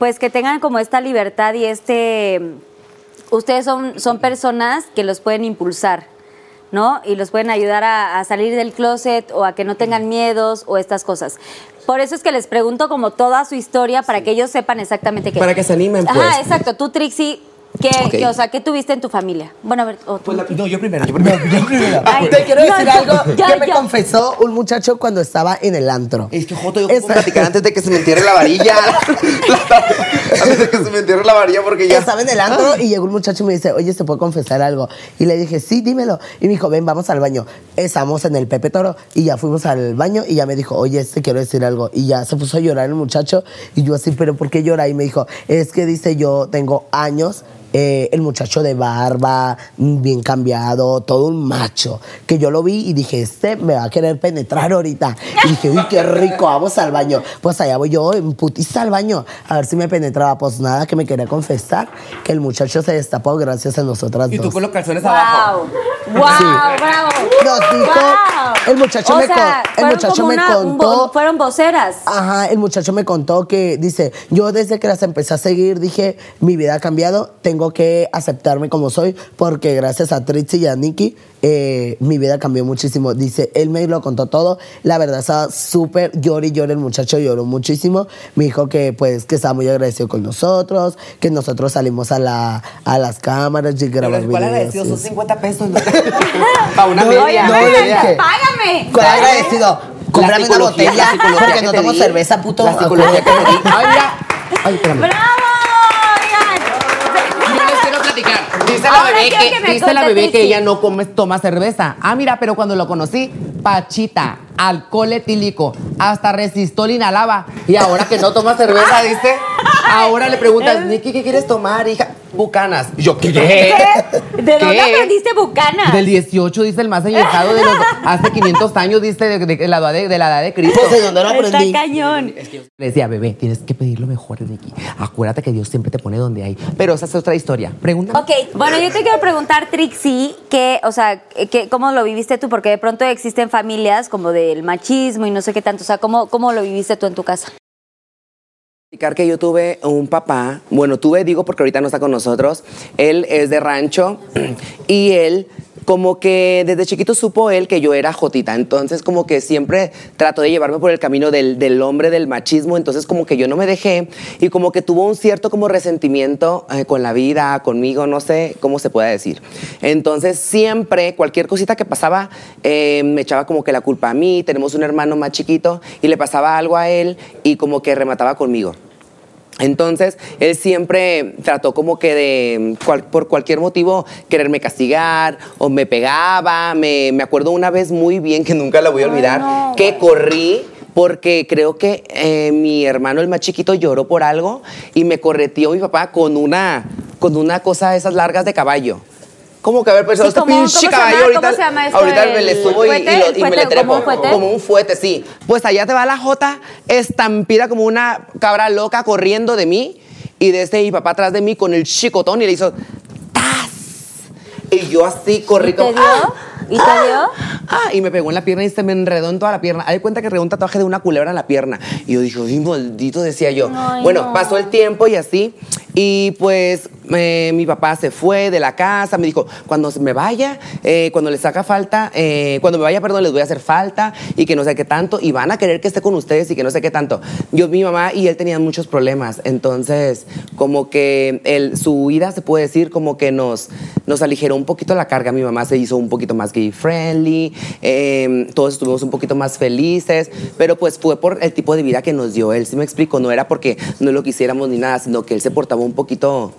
pues que tengan como esta libertad y este... Ustedes son, son personas que los pueden impulsar. ¿no? Y los pueden ayudar a, a salir del closet o a que no tengan miedos o estas cosas. Por eso es que les pregunto como toda su historia para que ellos sepan exactamente qué. Para que se animen, pues. Ajá, exacto. Tú, Trixie, ¿qué, qué- o sea, ¿qué tuviste en tu familia? Bueno, a ver, o tú. no, yo primero, yo primero. Ay, Te quiero decir yo- algo yo- que me yo- confesó un muchacho cuando estaba en el antro. Es que Joto, yo puedo platicar antes de que se me entierre la varilla. antes de que se me entierre la varilla porque ya... Estaba en el antro y llegó un muchacho y me dice, oye, ¿se puede confesar algo? Y le dije, sí, dímelo. Y me dijo, ven, vamos al baño. Estamos en el Pepe Toro y ya fuimos al baño y ya me dijo, oye, te quiero decir algo. Y ya se puso a llorar el muchacho y yo así, ¿pero por qué llora? Y me dijo, es que dice, yo tengo años eh, el muchacho de barba, bien cambiado, todo un macho, que yo lo vi y dije, este me va a querer penetrar ahorita. Y dije, uy, qué rico, vamos al baño. Pues allá voy yo, en putiza al baño, a ver si me penetraba. Pues nada, que me quería confesar que el muchacho se destapó gracias a nosotras Y tú dos. con los calzones abajo. ¡Wow! ¡Wow! Sí. ¡Bravo! Nos dijo- ¡Wow! el muchacho O me sea, con- el muchacho me una- un contó- vo- fueron voceras. Ajá, el muchacho me contó que dice, yo desde que las empecé a seguir dije, mi vida ha cambiado, tengo que aceptarme como soy, porque gracias a Trixie y a Nicky, eh, mi vida cambió muchísimo. Dice, él me lo contó todo, la verdad estaba súper, lloré y lloré, el muchacho lloró muchísimo, me dijo que pues que estaba muy agradecido con nosotros, que nosotros salimos a, la, a las cámaras y grabamos ¿Cuál videos. agradecido? Son sí. 50 pesos. ¿no? Para una No, media. no, Oye, le dije. ¡Págame! ¿Cuál agradecido? Cómprame una botella, la psicología porque que no tomo cerveza, puto. La psicología que te di. Ay, mira. Ay, espérame. ¡Bravo! Oigan. Yo les quiero platicar. Dice la bebé, que, dice la bebé que ella no come, toma cerveza. Ah, mira, pero cuando lo conocí, pachita, alcohol etílico, hasta resistol inhalaba. Y ahora que no toma cerveza, dice, ahora le preguntas, Nicky, ¿qué quieres tomar, hija? Bucanas. Y yo, ¿qué? ¿Qué? ¿De dónde ¿Qué? aprendiste bucana? Del 18, dice el más añejado de los hace 500 años, dice de, de- de la, edad de, de la edad de Cristo. Pues, ¿de dónde lo Está aprendí? cañón. Le decía, bebé, tienes que pedir lo mejor de aquí. Acuérdate que Dios siempre te pone donde hay. Pero esa es otra historia. Pregúntame. Ok, bueno, yo te quiero preguntar, Trixie, que, o sea, que, ¿cómo lo viviste tú? Porque de pronto existen familias como del machismo y no sé qué tanto. O sea, ¿cómo, cómo lo viviste tú en tu casa? Explicar que yo tuve un papá, bueno, tuve, digo porque ahorita no está con nosotros, él es de rancho y él como que desde chiquito supo él que yo era jotita, entonces como que siempre trató de llevarme por el camino del, del hombre, del machismo, entonces como que yo no me dejé y como que tuvo un cierto como resentimiento eh, con la vida, conmigo, no sé cómo se puede decir. Entonces siempre, cualquier cosita que pasaba, eh, me echaba como que la culpa a mí, tenemos un hermano más chiquito y le pasaba algo a él y como que remataba conmigo. Entonces, él siempre trató como que de, cual- por cualquier motivo, quererme castigar o me pegaba. Me, me acuerdo una vez muy bien, que nunca la voy a olvidar, no, que corrí porque creo que eh, mi hermano, el más chiquito, lloró por algo y me correteó mi papá con una, con una cosa de esas largas de caballo. ¿Cómo que ver, pues, Sí, este ¿cómo- pinche caballo ahorita, cómo se llama esto? ahorita me ¿El le subo y, y fuete? lo- ¿El y me le trepo. ¿Como un fuete? Como un fuete, sí. Pues allá te va la jota estampida como una cabra loca corriendo de mí y de este mi papá atrás de mí con el chicotón y le hizo ¡tas! Y yo así corrí. ¡ah! ¿Y te dio? Ah, y me pegó en la pierna y se me enredó en toda la pierna. Hay cuenta que regó un tatuaje de una culebra en la pierna. Y yo dije, ¡ay, maldito! Decía yo. Ay, bueno, no. pasó el tiempo y así. Y pues eh, mi papá se fue de la casa. Me dijo, cuando me vaya, eh, cuando les haga falta, eh, cuando me vaya, perdón, les voy a hacer falta y que no sé qué tanto. Y van a querer que esté con ustedes y que no sé qué tanto. Yo, mi mamá y él tenían muchos problemas. Entonces, como que el, su huida, se puede decir, como que nos, nos aligeró un poquito la carga. Mi mamá se hizo un poquito más gay friendly. eh, todos estuvimos un poquito más felices. Pero pues fue por el tipo de vida que nos dio él. ¿Sí me explico? No era porque no lo quisiéramos ni nada, sino que él se portaba un poquito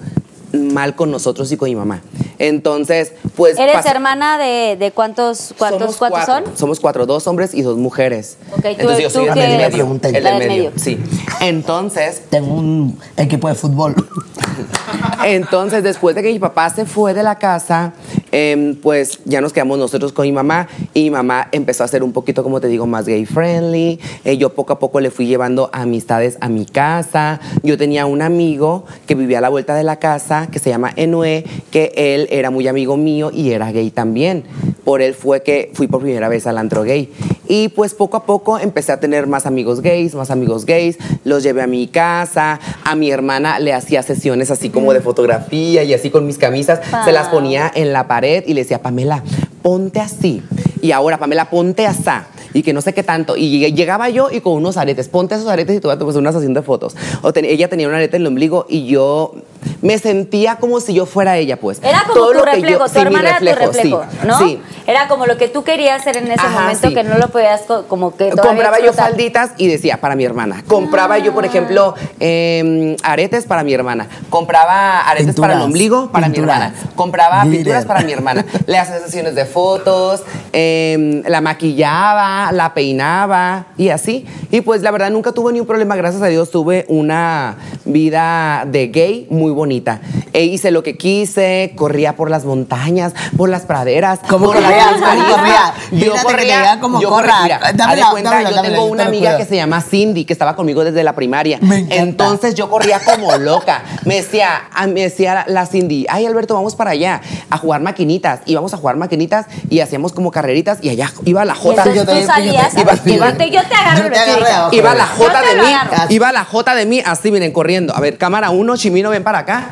mal con nosotros y con mi mamá. Entonces, pues... ¿Eres hermana de, de cuántos, cuántos, cuatro. son? Somos cuatro, dos hombres y dos mujeres. Ok, tú- Entonces yo tú soy el del medio. El La del del medio, medio. sí. Entonces, Tengo un equipo de fútbol. entonces, después de que mi papá se fue de la casa, em, pues ya nos quedamos nosotros con mi mamá y mi mamá empezó a ser un poquito, como te digo, más gay friendly. Eh, yo poco a poco le fui llevando amistades a mi casa. Yo tenía un amigo que vivía a la vuelta de la casa que se llama Enue, que él era muy amigo mío y era gay también. Por él fue que fui por primera vez al antro gay. Y pues poco a poco empecé a tener más amigos gays, más amigos gays. Los llevé a mi casa. A mi hermana le hacía sesiones así como de fotografía y así con mis camisas. Se las ponía en la pared y le decía, Pamela, ponte así. Y ahora, Pamela, ponte así. Y que no sé qué tanto. Y llegaba yo y con unos aretes. Ponte esos aretes y tú vas a una sesión de fotos. Ella tenía un arete en el ombligo y yo me sentía como si yo fuera ella, pues. Era como Todo tu lo que yo- reflejo, sí, tu hermana era tu reflejo, sí, ¿no? Sí. Era como lo que tú querías hacer en ese Ajá, momento sí. que no lo podías co- como que todavía Compraba yo falditas y decía para mi hermana. Compraba yo, por ejemplo, eh, aretes para mi hermana. Compraba aretes para el ombligo para pinturas. mi hermana. Compraba pinturas para mi hermana. Le hacía sesiones de fotos, eh, la maquillaba, la peinaba y así. Y pues la verdad nunca tuve ni un problema. Gracias a Dios tuve una vida de gay muy bonita. E hice lo que quise, corría por las montañas, por las praderas. ¿Cómo por marinas. corrías? Yo corría, como yo corra. corría. Dámela, de cuenta, dámela, yo dámela, tengo yo una amiga que se llama Cindy, que estaba conmigo desde la primaria. Me encanta. Entonces yo corría como loca. Me decía, me decía la- Cindy, ay Alberto, vamos para allá a jugar maquinitas. Íbamos a jugar maquinitas y hacíamos como carreritas y allá iba la entonces yo te- tú salías, yo te- iba- te- yo te agarro Yo el te agarré vestido. abajo. Iba la te de mí, iba la Jota de mí, así miren, corriendo. A ver, cámara uno, Chimino, ven para acá.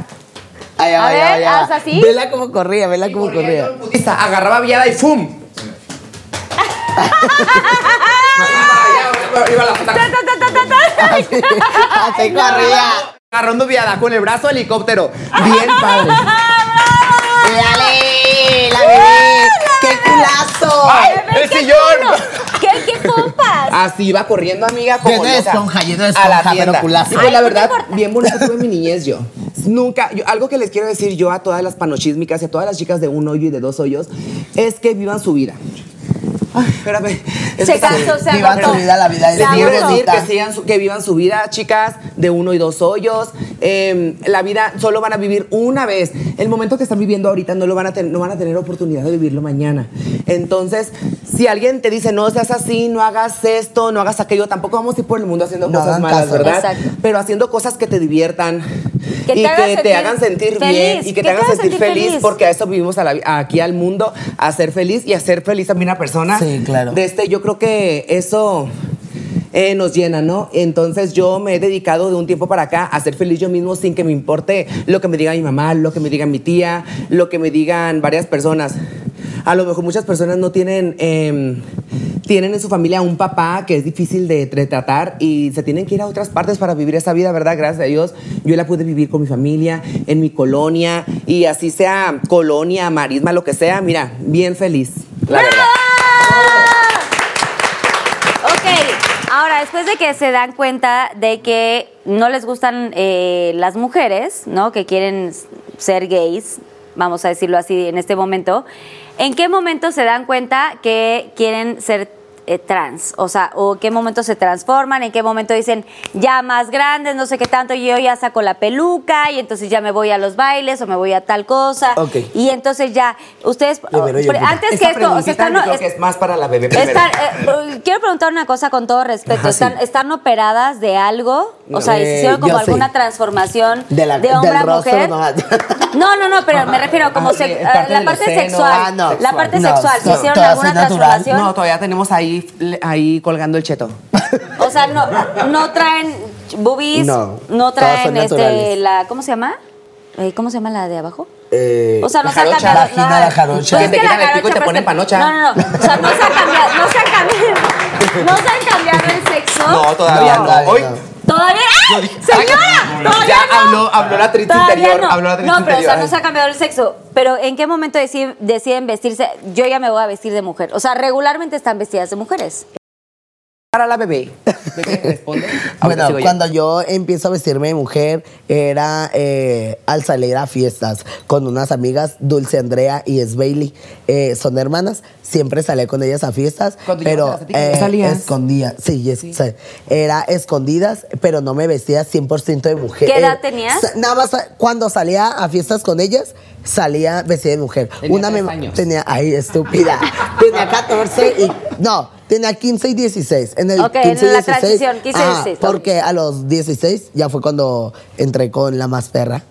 Allá, A va, allá, ver, va, allá va. haz así. Vela cómo corría, vela cómo corría. Agarraba viada y ¡fum! Iba la Jota. Ta, ta, ta, ta, ta. Así corría. Agarrando viada con el brazo helicóptero. Bien padre. ¡Dale! ¡La bebé! ¡Qué culazo! ¡El sillón! ¿Qué, qué pompas? Así iba corriendo, amiga, como Lleno de loca. esponja, lleno de A la esponja, tienda. Y pues Ay, la ¿no te verdad, bien bonita tuve mi niñez yo. Nunca, yo- algo que les quiero decir yo a todas las panochismicas y a todas las chicas de un hoyo y de dos hoyos es que vivan su vida. Ay, espérame. Es Se que- cansó, se Vivan su vida, la vida es decir que, sigan su- que vivan su vida, chicas, de uno y dos hoyos. Eh, la vida solo van a vivir una vez. El momento que están viviendo ahorita no lo van a tener, no van a tener oportunidad de vivirlo mañana. Entonces, si alguien te dice no seas así, no hagas esto, no hagas aquello, tampoco vamos a ir por el mundo haciendo No cosas malas, caso. ¿verdad? Exacto. Pero haciendo cosas que te diviertan Que te y que te hagan sentir feliz, bien y que, te hagan sentir, feliz, feliz. porque a eso vivimos a la- aquí al mundo, a ser feliz y a ser feliz también a una persona. Sí, claro. De este, yo creo que eso eh, nos llena, ¿no? Entonces yo me he dedicado de un tiempo para acá a ser feliz yo mismo sin que me importe lo que me diga mi mamá, lo que me diga mi tía, lo que me digan varias personas. A lo mejor muchas personas no tienen, eh, tienen en su familia un papá que es difícil de tra- tratar y se tienen que ir a otras partes para vivir esa vida, ¿verdad? Gracias a Dios yo la pude vivir con mi familia, en mi colonia y así sea colonia, marisma, lo que sea, mira, bien feliz, la verdad. Después de que se dan cuenta de que no les gustan eh, las mujeres, ¿no? Que quieren ser gays, vamos a decirlo así en este momento, ¿en qué momento se dan cuenta que quieren ser eh, trans? O sea, ¿o qué momento se transforman? ¿En qué momento dicen ya más grandes, no sé qué tanto, yo ya saco la peluca y entonces ya me voy a los bailes o me voy a tal cosa? Y entonces ya, ustedes, antes Esta que esto, o sea, están, yo creo que es más para la bebé están, eh, quiero preguntar una cosa con todo respeto. Ajá, ¿Están, sí. ¿Están operadas de algo? O sea, Eh, ¿hicieron como alguna transformación De la- de hombre del a mujer? No, no, no, pero me refiero como Ah, se- sí, eh, parte la parte sexual. Ah, no. La parte No, sexual. ¿Se no, hicieron alguna es transformación? No, todavía tenemos ahí, ahí colgando el cheto. O sea, no, no traen boobies, No, no, traen este, la, ¿cómo se llama? Eh, ¿Cómo se llama la de abajo? Eh, O sea, no se ha cambiado. Vagina, no, la jarocha. no, Que te quitan el pico y te jarocha, ponen panocha. No, no, no. O sea, no se ha cambiado, no se ha cambiado, no se ha cambiado el sexo. No, todavía No, no. todavía Hoy, no. ¿Todavía? ¡Ay! ¡Señora! ¡Todavía ya no! habló, habló la actriz interior. no. Habló la No, pero o sea, interior. no se ha cambiado el sexo. Pero ¿en qué momento deciden, deciden vestirse? Yo ya me voy a vestir de mujer. O sea, regularmente están vestidas de mujeres. Para la bebé. ¿Bebé responde? Ahorita Bueno, yo. cuando yo empiezo a vestirme de mujer, era eh, al salir a fiestas con unas amigas, Dulce Andrea y Sbailey. Eh, son hermanas, siempre salía con ellas a fiestas, Cuando pero ¿salías? escondía, sí, yes, sí, era escondidas, pero no me vestía 100% de mujer. ¿Qué edad Eh, tenías? sa- Nada más eh, cuando salía a fiestas con ellas, salía vestida de mujer. Tenía Una me años. tenía, ay, estúpida. tenía 14 y no, tenía 15 y 16. En el Ok, en 15 y la 16, transición, 15 y ajá, 16, Porque a los 16 ya fue cuando entré con la más perra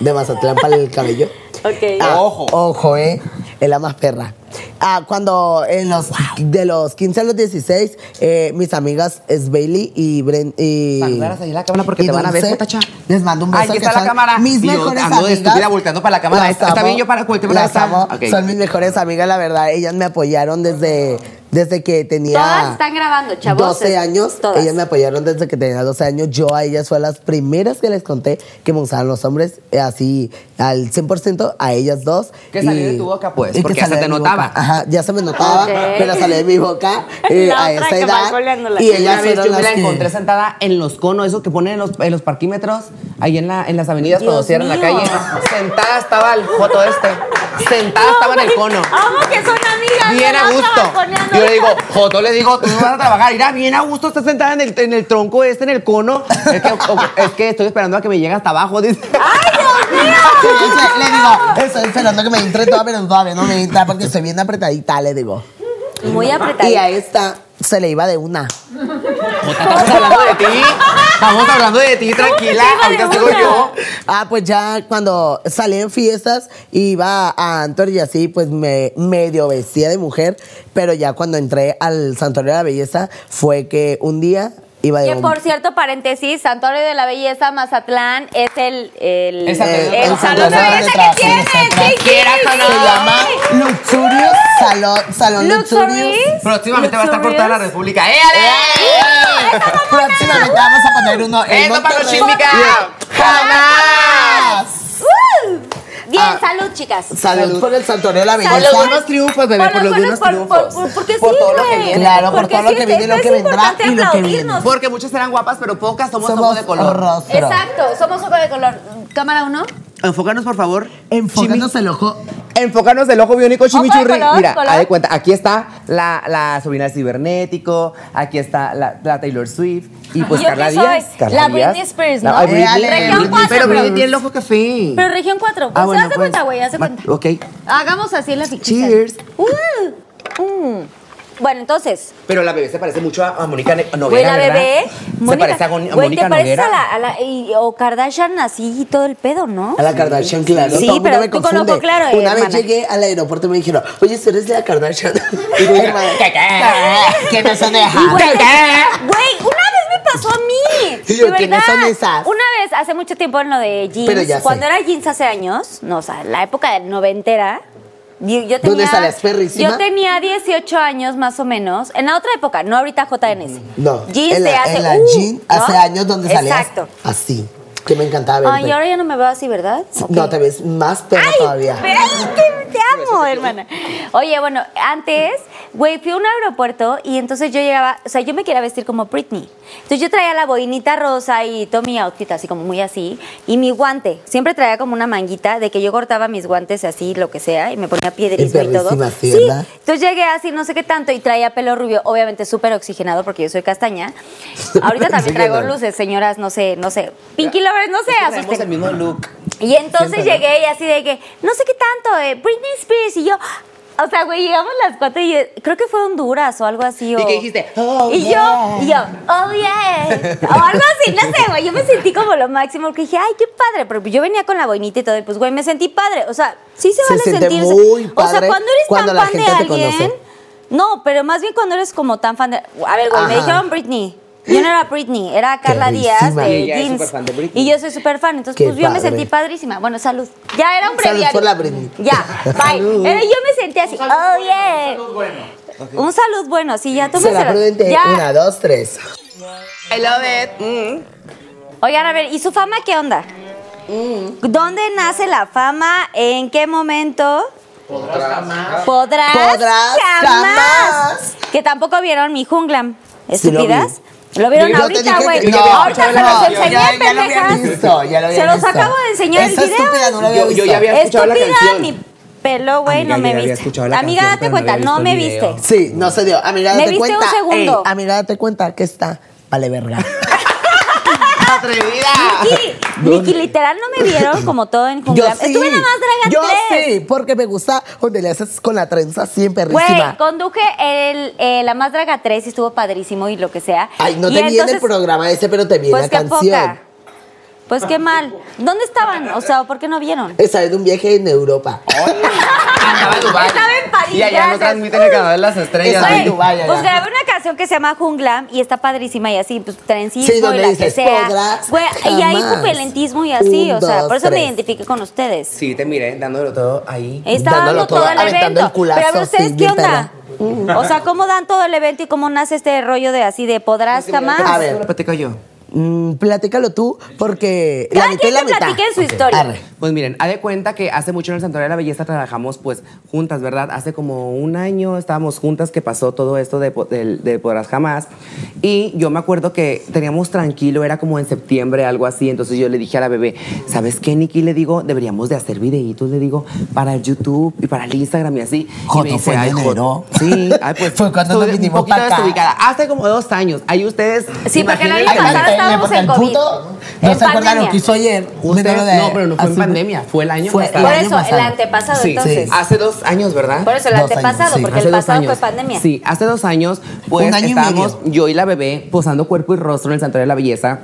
de Mazatlán para el cabello. Ok. Ah, Ojo. Ojo, eh. Es la más perra. Ah, cuando en los de los 15 a los 16, eh, mis amigas es Bailey y Bren y. Saludaras ahí a la cámara porque y te van a ver. Potacha. Les mando un beso. Ahí que está la cámara. Mis Y mejores de amigas. estúpida volteando para la cámara. Las Está- bien, yo para- para Las amo. Son mis mejores amigas, la verdad. Ellas me apoyaron desde, desde que tenía. Todas están grabando, chavos. 12 años. Todas. Ellas me apoyaron desde que tenía 12 años. Yo a ellas fue las primeras que les conté que me gustaban los hombres, eh, así al 100%, a ellas dos. Que salió de tu boca, pues, y que porque salió te notaba. Ajá, ya se me notaba, pero salió de mi boca eh, La a otra esa que edad. Y Una ellas vez yo me la que- encontré sentada en los conos, esos que ponen en los, en los parquímetros, ahí en, la, en las avenidas cuando Dios cierran la calle. Sentada estaba el foto este. Sentada estaba en el cono. Amo que son amigas. Bien a gusto. Yo le digo, Joto, le digo, tú no vas a trabajar. Mira, bien a gusto, estás sentada en el, en el tronco este, en el cono. Es que, o- es que estoy esperando a que me llegue hasta abajo. Dice. ¡Ay, Dios mío! Sí, le digo, estoy esperando que me entre toda, pero todavía no me entra porque estoy bien apretadita, le digo. Muy Y a apretadita. esta se le iba de una. Jota, estamos hablando de ti. Estamos hablando de ti, tranquila. Ahorita sigo yo. Ah, pues ya cuando salí en fiestas, iba a Antor y así, pues me medio vestía de mujer, pero ya cuando entré al Santuario de la Belleza fue que un día iba de Que por cierto, paréntesis, Santuario de la Belleza Mazatlán es el, el, El salón- el el salón de belleza que tiene. o no. Se llama Luxurious Salón, Salón. Luxurious. Próximamente va a estar por toda la República. ¡Eh, ale! Próximamente vamos a poner uno en ¡Esto para los! ¡Jamás! Bien, Ah. salud, chicas. Salud por el Santuario de la Por Belleza. los buenos triunfos, bebé, por los buenos por- triunfos. por- por- porque Por sí, todo lo que viene. Claro, por todo lo que viene, lo que vendrá y lo que viene. Porque muchas eran guapas, pero pocas somos, Somos ojos de color. rostro. Exacto, somos ojo de color. Cámara uno. Enfócanos, por favor. Enfócanos el ojo. Enfócanos el ojo biónico chimichurri. color, Mira, color. haz de cuenta, aquí está la, la sobrina del cibernético, aquí está la, la Taylor Swift y pues ¿Yo Carla qué soy? Díaz. Carla La Díaz. Britney Spears, La- ¿no? ay, Britney. Región Britney. cuatro, Pero pero- Britney tiene el ojo café. Pero región 4. Pues Ah, bueno, haz de pues. cuenta, güey, haz de Ma- cuenta. ok. Hagamos así la ficticia. Cheers. Uh, mm. Bueno, entonces, Pero la bebé se parece mucho a, a Mónica Noguera, la ¿verdad? bebé. Se parece a, Gon- a güey, Mónica te pareces Noguera. a la, a la- y- o Kardashian así y todo el pedo, ¿no? A la Kardashian, claro. Sí, Todo pero me tú con confunde. ojo claro, Una vez hermana. llegué al aeropuerto y me dijeron, oye, ¿tú eres de la Kardashian? Y yo, hermana, ¿qué, qué? ¿Quiénes son esas? Y, güey, Güey, una vez me pasó a mí. Yo, de ¿quiénes verdad. son esas? Una vez, hace mucho tiempo en lo de jeans. Pero ya sé. Cuando era jeans hace años, no, o sea, la época del noventera. Yo, tenía, ¿Dónde salías, perrísima? Yo tenía 18 años más o menos. En la otra época, no ahorita JNS. No, Jeans en de la, hace, en la uh, jean ¿no? hace años donde salías Exacto. así. Que me encantaba verte. Ay, y ahora ya no me veo así, ¿verdad? No, te ves más perra Ay, todavía. que te amo, hermana. Oye, bueno, antes, güey, fui a un aeropuerto y entonces yo llegaba, o sea, yo me quería vestir como Britney. Entonces yo traía la boinita rosa y todo mi outfit así como muy así y mi guante. Siempre traía como una manguita de que yo cortaba mis guantes así, lo que sea, y me ponía piedrismo y todo. perrísima, sí. Entonces llegué así, no sé qué tanto, y traía pelo rubio, obviamente súper oxigenado porque yo soy castaña. Ahorita también traigo luces, señoras, no sé, no sé. Pinky Lovers, no sé, asusten. el mismo look. Y entonces Siempre, ¿no? llegué y así de que, no sé qué tanto, eh, Britney Spears y yo, o sea, güey, llegamos las cuatro y eh, creo que fue Honduras o algo así. O, qué dijiste? Oh, y yeah. yo, y yo, oh yeah, o algo así, no sé, güey, yo me sentí como lo máximo porque dije, ay, qué padre, pero yo venía con la boinita y todo y pues, güey, me sentí padre, o sea, sí se Se vale siente sentirse. muy o sea, padre cuando eres cuando tan la fan de alguien, conoce. no, pero más bien cuando eres como tan fan de, a ver, güey, me Ajá. dijeron Britney. Yo no era Britney, era Carla Díaz Perrísima. de Y ella es Jeans. súper fan de Britney. Y yo soy súper fan, entonces Qué pues yo me padre. sentí padrísima. Bueno, salud. Ya era un Salud breviario. por la Britney. Ya, bye. Salud. Yo me sentí así, oh yeah. Un salud bueno, sí, ya tómenselo. Será prudente. Ya. Una, dos, tres. I love it. Mm. Oigan, a ver, ¿y su fama qué onda? Mm. ¿Dónde nace la fama? ¿En qué momento? Podrás jamás. Podrás jamás. Que tampoco vieron mi jungla. Sí lo vi. ¿Estúpidas? ¿Lo vieron Yo te ahorita, dije güey? que- no, ahorita se los enseñé, ya, ya lo había pendejas. visto, ya lo había Se los visto. acabo de enseñar el Esa video. estúpida no la había Yo- yo visto. ya había escuchado la Estúpida, canción. ni pelo, güey, Amiga, no me ya había viste. escuchado la Amiga, canción, date pero no cuenta, había no visto me el video. viste. Sí, no se dio. Amiga, ¿Me date viste un cuenta. segundo? Ey, amiga, date cuenta que está. Vale, verga. ¡Atrevida! Niki, Niki, literal, ¿no me vieron como todo en Jungla? sí. Estuve en la más draga Yo 3. sí, porque me gusta donde le haces con la trenza siempre Güey, conduje el, eh, la más draga 3 y estuvo padrísimo y lo que sea. Ay, no Y te vi en el entonces, programa ese, pero te vi en Pues la qué canción. poca. Pues qué mal. ¿Dónde estaban? O sea, ¿por qué no vieron? Esa es de un viaje en Europa. Andaba en Dubái. Y allá no transmiten el canal de las estrellas. En Dubái, pues grabé una canción que se llama Junglam y está padrísima y así, pues trenchismo Sí, y donde la que dices, sea. "Podrás Güey, y ahí jamás". cupelentismo y así, Un, o sea, dos, por eso me identifiqué con ustedes. Sí, te miré dándolo todo ahí. Estaba Dándolo dando todo, todo el aventando evento. el culazo, Pero a ver, ustedes, sí, ¿qué onda? O sea, ¿cómo dan todo el evento y cómo nace este rollo de así de podrás jamás? A ver. Platico yo. Mm, platícalo tú, porque Cada la mitad quien la mitad. platique su historia. arre. Pues miren, haz de cuenta que hace mucho en el Santuario de la Belleza trabajamos pues juntas, ¿verdad? Hace como un año estábamos juntas que pasó todo esto de, po- del- de Podrás Jamás. Y yo me acuerdo que teníamos tranquilo, era como en septiembre, algo así. Entonces yo le dije a la bebé, ¿sabes qué, Nikki? Le digo, deberíamos de hacer videitos, le digo, para el YouTube y para el Instagram y así. y Joto, fue en "Ay, Joto". enero. Sí, ay, pues Fue cuando nos estuve un vinimos poquito pa' acá. desubicada. Hace como dos años. Ahí ustedes. Sí, porque el año imagínense- pasado Ay, estábamos en el COVID. puto No En se acuerdan lo pandemia. que hizo ayer. Ustedes- de- no, pero no fue en pandemia, fue el año fue pasado. Por eso, el pasado. antepasado, Sí, entonces. sí. Hace dos años, ¿verdad? Por eso, el Dos años, antepasado, sí. porque Hace el pasado años. fue pandemia. Sí, hace dos años, pues Un año estábamos yo y la bebé posando cuerpo y rostro en el Santuario de la Belleza.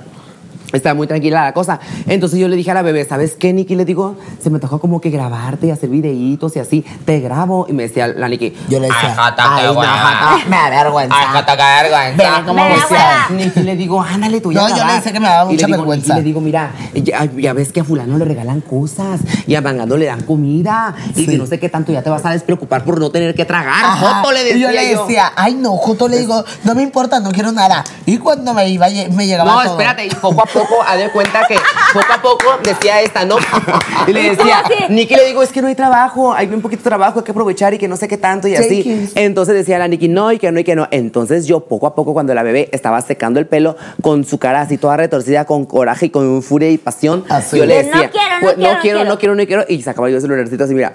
Estaba muy tranquila la cosa. Entonces yo le dije a la bebé, ¿sabes qué, Nikki? Le digo, se me tocó como que grabarte y hacer videitos y así. Te grabo. Y me decía la Nikki, Yo le decía, "Ay, jota, qué ay, no, hueva. jota, me da vergüenza. Ay, jota, qué vergüenza. Ven, ¿cómo Me hueva. Nikki le digo, ándale tú ya No, yo le grabas". decía que me daba Y mucha digo- vergüenza. Y le digo, mira, ya, ya ves que a fulano le regalan cosas y a Mangando le dan comida y que no sé qué tanto ya te vas a despreocupar por no tener que tragar. Ajá. Joto, le decía y yo le decía, ay no, Joto le digo, no me importa, no quiero nada. Y cuando me iba, me llegaba No, todo. espérate, y poco a poco, haz de cuenta que poco a poco decía esta, ¿no? Y le decía. Nikki le digo, es que no hay trabajo, hay un poquito de trabajo, hay que aprovechar y que no sé qué tanto y así. it. Entonces decía la Nikki, no, y que no, y que no. Entonces yo poco a poco, cuando la bebé estaba secando el pelo, con su cara así toda retorcida, con coraje y con furia y pasión, Así. yo le De, "No decía, quiero, no "Pues, quiero, no no quiero, quiero". no quiero, no quiero. Y sacaba yo el celularcito así, mira.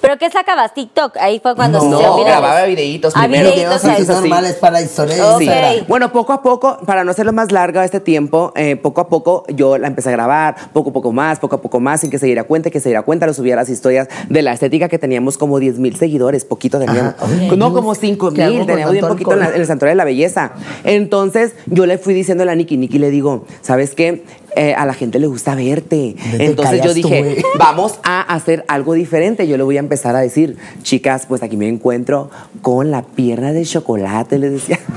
¿Pero qué sacabas? TikTok. Ahí fue cuando No, se virales. grababa videitos Ah, primero. Entonces, así. normales para historias. Ok. Sí. Bueno, poco a poco, para no hacerlo más largo este tiempo, eh, poco a poco yo la empecé a grabar, poco a poco más, poco a poco más, sin que se diera cuenta, que se diera cuenta, lo subía a las historias de la estética que teníamos como 10 mil seguidores, poquito teníamos. Oye, no, como 5 ¿qué hago mil, teníamos bien poquito en, la- en el Santuario de la Belleza. Entonces yo le fui diciendo a la Nikki, Nikki le digo, ¿sabes qué? Eh, a la gente le gusta verte. te Entonces yo tú, dije, vamos a hacer algo diferente. Yo le voy a empezar a decir, chicas, pues aquí me encuentro con la pierna de chocolate, les decía.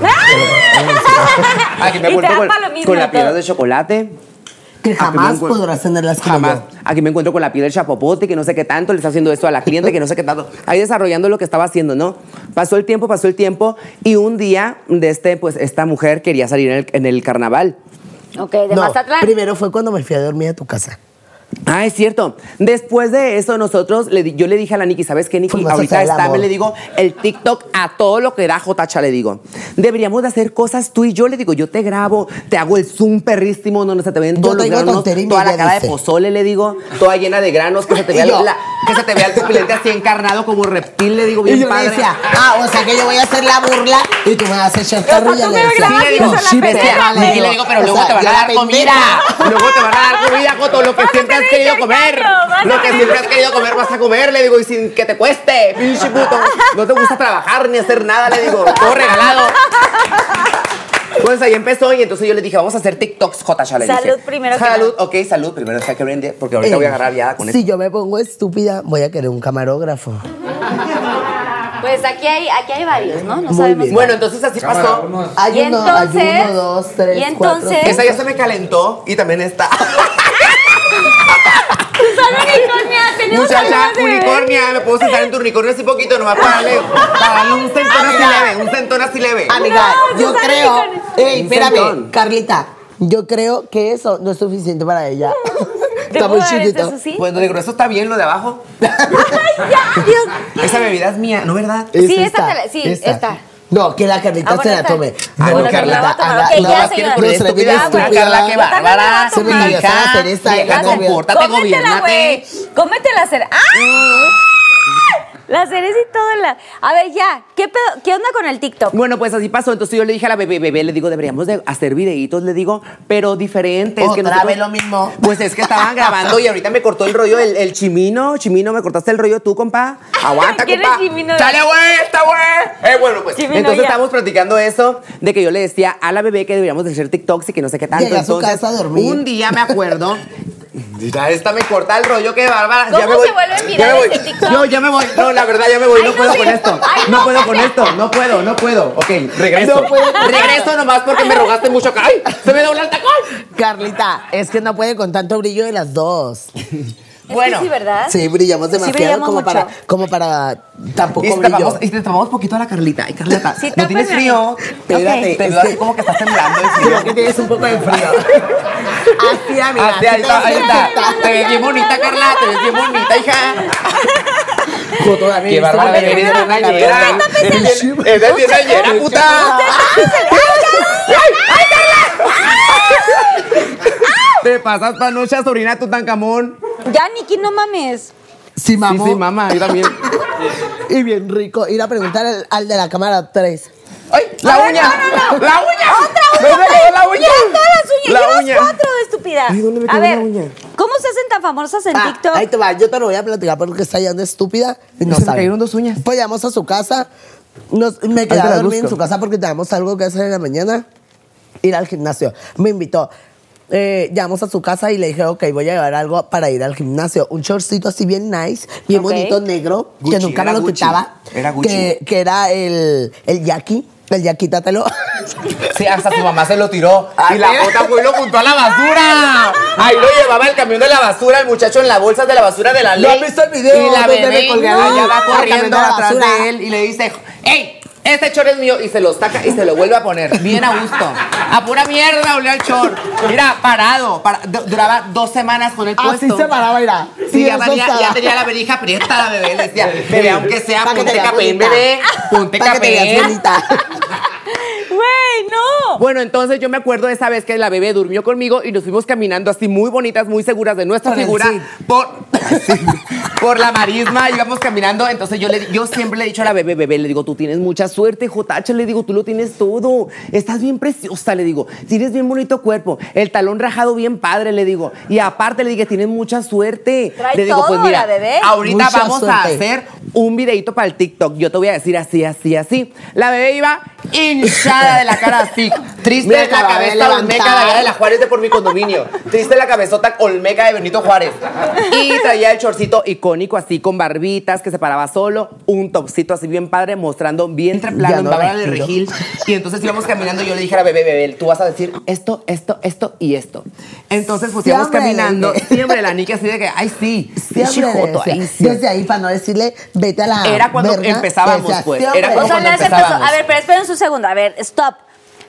Aquí me encuentro con, pa' lo mismo con la pierna de chocolate. Que jamás podrás tenerlas como Jamás. yo. Aquí me encuentro con la piel del chapopote, que no sé qué tanto, le está haciendo esto a la cliente, que no sé qué tanto. Ahí desarrollando lo que estaba haciendo, ¿no? Pasó el tiempo, pasó el tiempo, y un día, de este, pues, esta mujer quería salir en el, en el carnaval. Ok, de No, Mazatlán. primero fue cuando me fui a dormir a tu casa. Ah, es cierto. Después de eso, nosotros, le yo le dije a la Niki, ¿sabes qué, a Ahorita está, me le digo, el TikTok a todo lo que da Jotacha, le digo. Deberíamos de hacer cosas tú y yo, le digo, yo te grabo, te hago el zoom perrísimo, donde se te ven Yo todos los granos, y toda la cara de dice. pozole, le digo, toda llena de granos, que se te vea, Y la- que se te vea el pupilente así encarnado como reptil, le digo, Y bien yo padre. le decía, ah, o sea que yo voy a hacer la burla y tú me vas a echar carrilla. Le decía, y "No, eso la sí, pendeja", Y le digo, pero luego te van a dar comida. Luego te van a dar comida, Joto. Lo que siempre has querido comer. Lo que siempre has querido comer, vas a comer. Le digo, y sin que te cueste. Pinche puto. No te gusta trabajar ni hacer nada. Le digo, todo regalado. Pues ahí empezó y entonces yo le dije, vamos a hacer TikToks, J. Ya le dije. Salud primero que Salud, ok, salud. Primero deja que brinde, porque ahorita Eh, voy a agarrar ya con Si esto. yo me pongo estúpida, voy a querer un camarógrafo. Pues aquí hay, aquí hay varios, ¿no? No Muy sabemos. bien. Bueno, entonces así pasó. Hay Y uno, entonces- hay uno, dos, tres, y cuatro, entonces- cinco. Esa ya se me calentó y también está. Susana Unicornia, tenemos Muchacha, unicornia, me puedo sentar en tu unicornio así poquito, nomás para darle, para darle un centón así leve, un centón así leve. Amiga, No, yo Susana creo. Unicornio. Ey, Un espérame, centón. Carlita. Yo creo que eso no es suficiente para ella. ¿Te Está muy puedo dar chiquito. eso, sí? Pues lo de grueso está bien, lo de abajo. Ay, ya, Dios. Esa bebida es mía, ¿no verdad? Sí, esta te la- sí, esta. No, que la Carlita Ah, se la tome. Ah, No, bueno, que la va a tomar. haga- Ok, no, que no se le güey. estúpida. Carla, qué Yo también bárbara. Se me compórtate, Cómetela, gobiernate. güey. Cómete la cereza. ¡Ah! La cereza y todo la. A ver, ya. ¿Qué, pedo- ¿Qué onda con el TikTok? Bueno, pues así pasó. Entonces yo le dije a la bebé, bebé, le digo, deberíamos de hacer videitos, le digo, pero diferentes. que Otra nosotros- vez lo mismo. Pues es que estaban grabando y ahorita me cortó el rollo el, el chimino. Chimino, me cortaste el rollo tú, compa. Aguanta, ¿Quién es compa. Chimino? Chale, güey, está güey. Eh, bueno, pues. Chimino, entonces ya. estábamos platicando eso, de que yo le decía a la bebé que deberíamos de hacer TikToks y que no sé qué tanto. Llega a su Entonces, casa a dormir. Un día me acuerdo. Ya esta me corta el rollo, qué bárbara. ¿Cómo ya me voy. se voy. en TikTok? No, ya me voy. No, la verdad, ya me voy. Ay, no no, puedo sí. con esto. Ay, No no. puedo con esto. No puedo, no puedo. Ok, regreso. No puedo. Regreso nomás porque me rogaste mucho. ¡Ay! Se me dobla el tacón. Carlita, es que no puede con tanto brillo de las dos. Es Bueno. sí, ¿verdad? Sí, brillamos demasiado brillamos como, mucho. para, como para tampoco Y te, brillo. tapamos, y te tapamos poquito a la Carlita. Ay, Carlita, Sí, ¿no tienes frío? Espérate, Te es veo así que- como que estás temblando de frío. Creo que tienes un poco de frío. Así, amiga. Así, ahí está, ahí está. Te ves bien bonita, Carla. Te ves bien bonita, hija. Todavía Qué bárbara, estoy- eres bien añera. Bien- Eres bien añera, puta. Te pasas panocha, sobrina Tutankamón. Ya, Niki, no mames. Sí, Sí, mamá. sí, mamá, yo también. Y bien rico. Ir a preguntar al, al de la cámara 3. ¡Ay! ¡La A ver, uña! no, no, no. ¡La uña! ¡Otra uña! ¿Dónde la uña? Ya, todas las uñas. La Llevas uña. cuatro, estúpida. Ay, ¿dónde me A quedó ver, la uña? ¿cómo se hacen tan famosas en Ah, TikTok? ahí te va. Yo te lo voy a platicar porque está yendo estúpida y no Se me sabe. cayeron dos uñas. Pues llegamos a su casa. Nos, me quedé a dormir en su casa porque teníamos algo que hacer en la mañana. Ir al gimnasio. Me invitó. Eh, llegamos a su casa y le dije, ok, voy a llevar algo para ir al gimnasio. Un shortcito así bien nice, bien bonito, negro, Gucci, que nunca me lo Gucci. quitaba. Era Gucci. Que, que era el, el Jackie. El Jackie, tátelo. Sí, hasta su mamá se lo tiró. Ay, y la bota fue y lo juntó a la basura. Ahí lo llevaba el camión de la basura, el muchacho en la bolsa de la basura de la ¿Lo ley. has visto el video Y la bebé colgué no, ya va corriendo atrás de él y le dice, ¡Ey! Este chor es mío y se lo saca y se lo vuelve a poner. Bien a gusto. A pura mierda olía el chor. Mira, parado. para- du- duraba dos semanas con el puesto. Así se paraba, mira. Sí, ya, tenía, ya tenía la verija prieta la bebé. Le decía, bebé, aunque sea, Pa' ponte capén, bebé. Ponte capén. Güey, no. Bueno, entonces yo me acuerdo de esa vez que la bebé durmió conmigo y nos fuimos caminando así muy bonitas, muy seguras de nuestra Por figura por, sí, por la marisma, íbamos caminando. Entonces yo, le, yo siempre le he dicho a la bebé, bebé, le digo, tú tienes mucha suerte, JH, le digo, tú lo tienes todo. Estás bien preciosa, le digo, tienes bien bonito cuerpo, el talón rajado bien padre, le digo. Y aparte le dije, tienes mucha suerte. Trae le digo, todo, pues mira, la bebé. ahorita Mucha vamos a hacer un videito para el TikTok. Yo te voy a decir así, así, así. La bebé iba hinchada de la cara así. Triste la de cabeza levantar. olmeca de allá de la Juárez de por mi condominio. Triste la cabezota olmeca de Benito Juárez. Y traía el chorcito icónico así con barbitas que se paraba solo, un topcito así bien padre mostrando vientre plano en no de. Regil. Y entonces íbamos caminando y yo le dije a la bebé, bebé, tú vas a decir esto, esto, esto y esto. Entonces pues íbamos caminando, siempre la Nika así de que, ay sí, joto, ahí sí. Desde ahí, para no decirle, vete a la. Era cuando verga, empezábamos, pues. Era O cuando sea, les empezó. empezábamos. A ver, pero esperen un segundo. A ver, stop.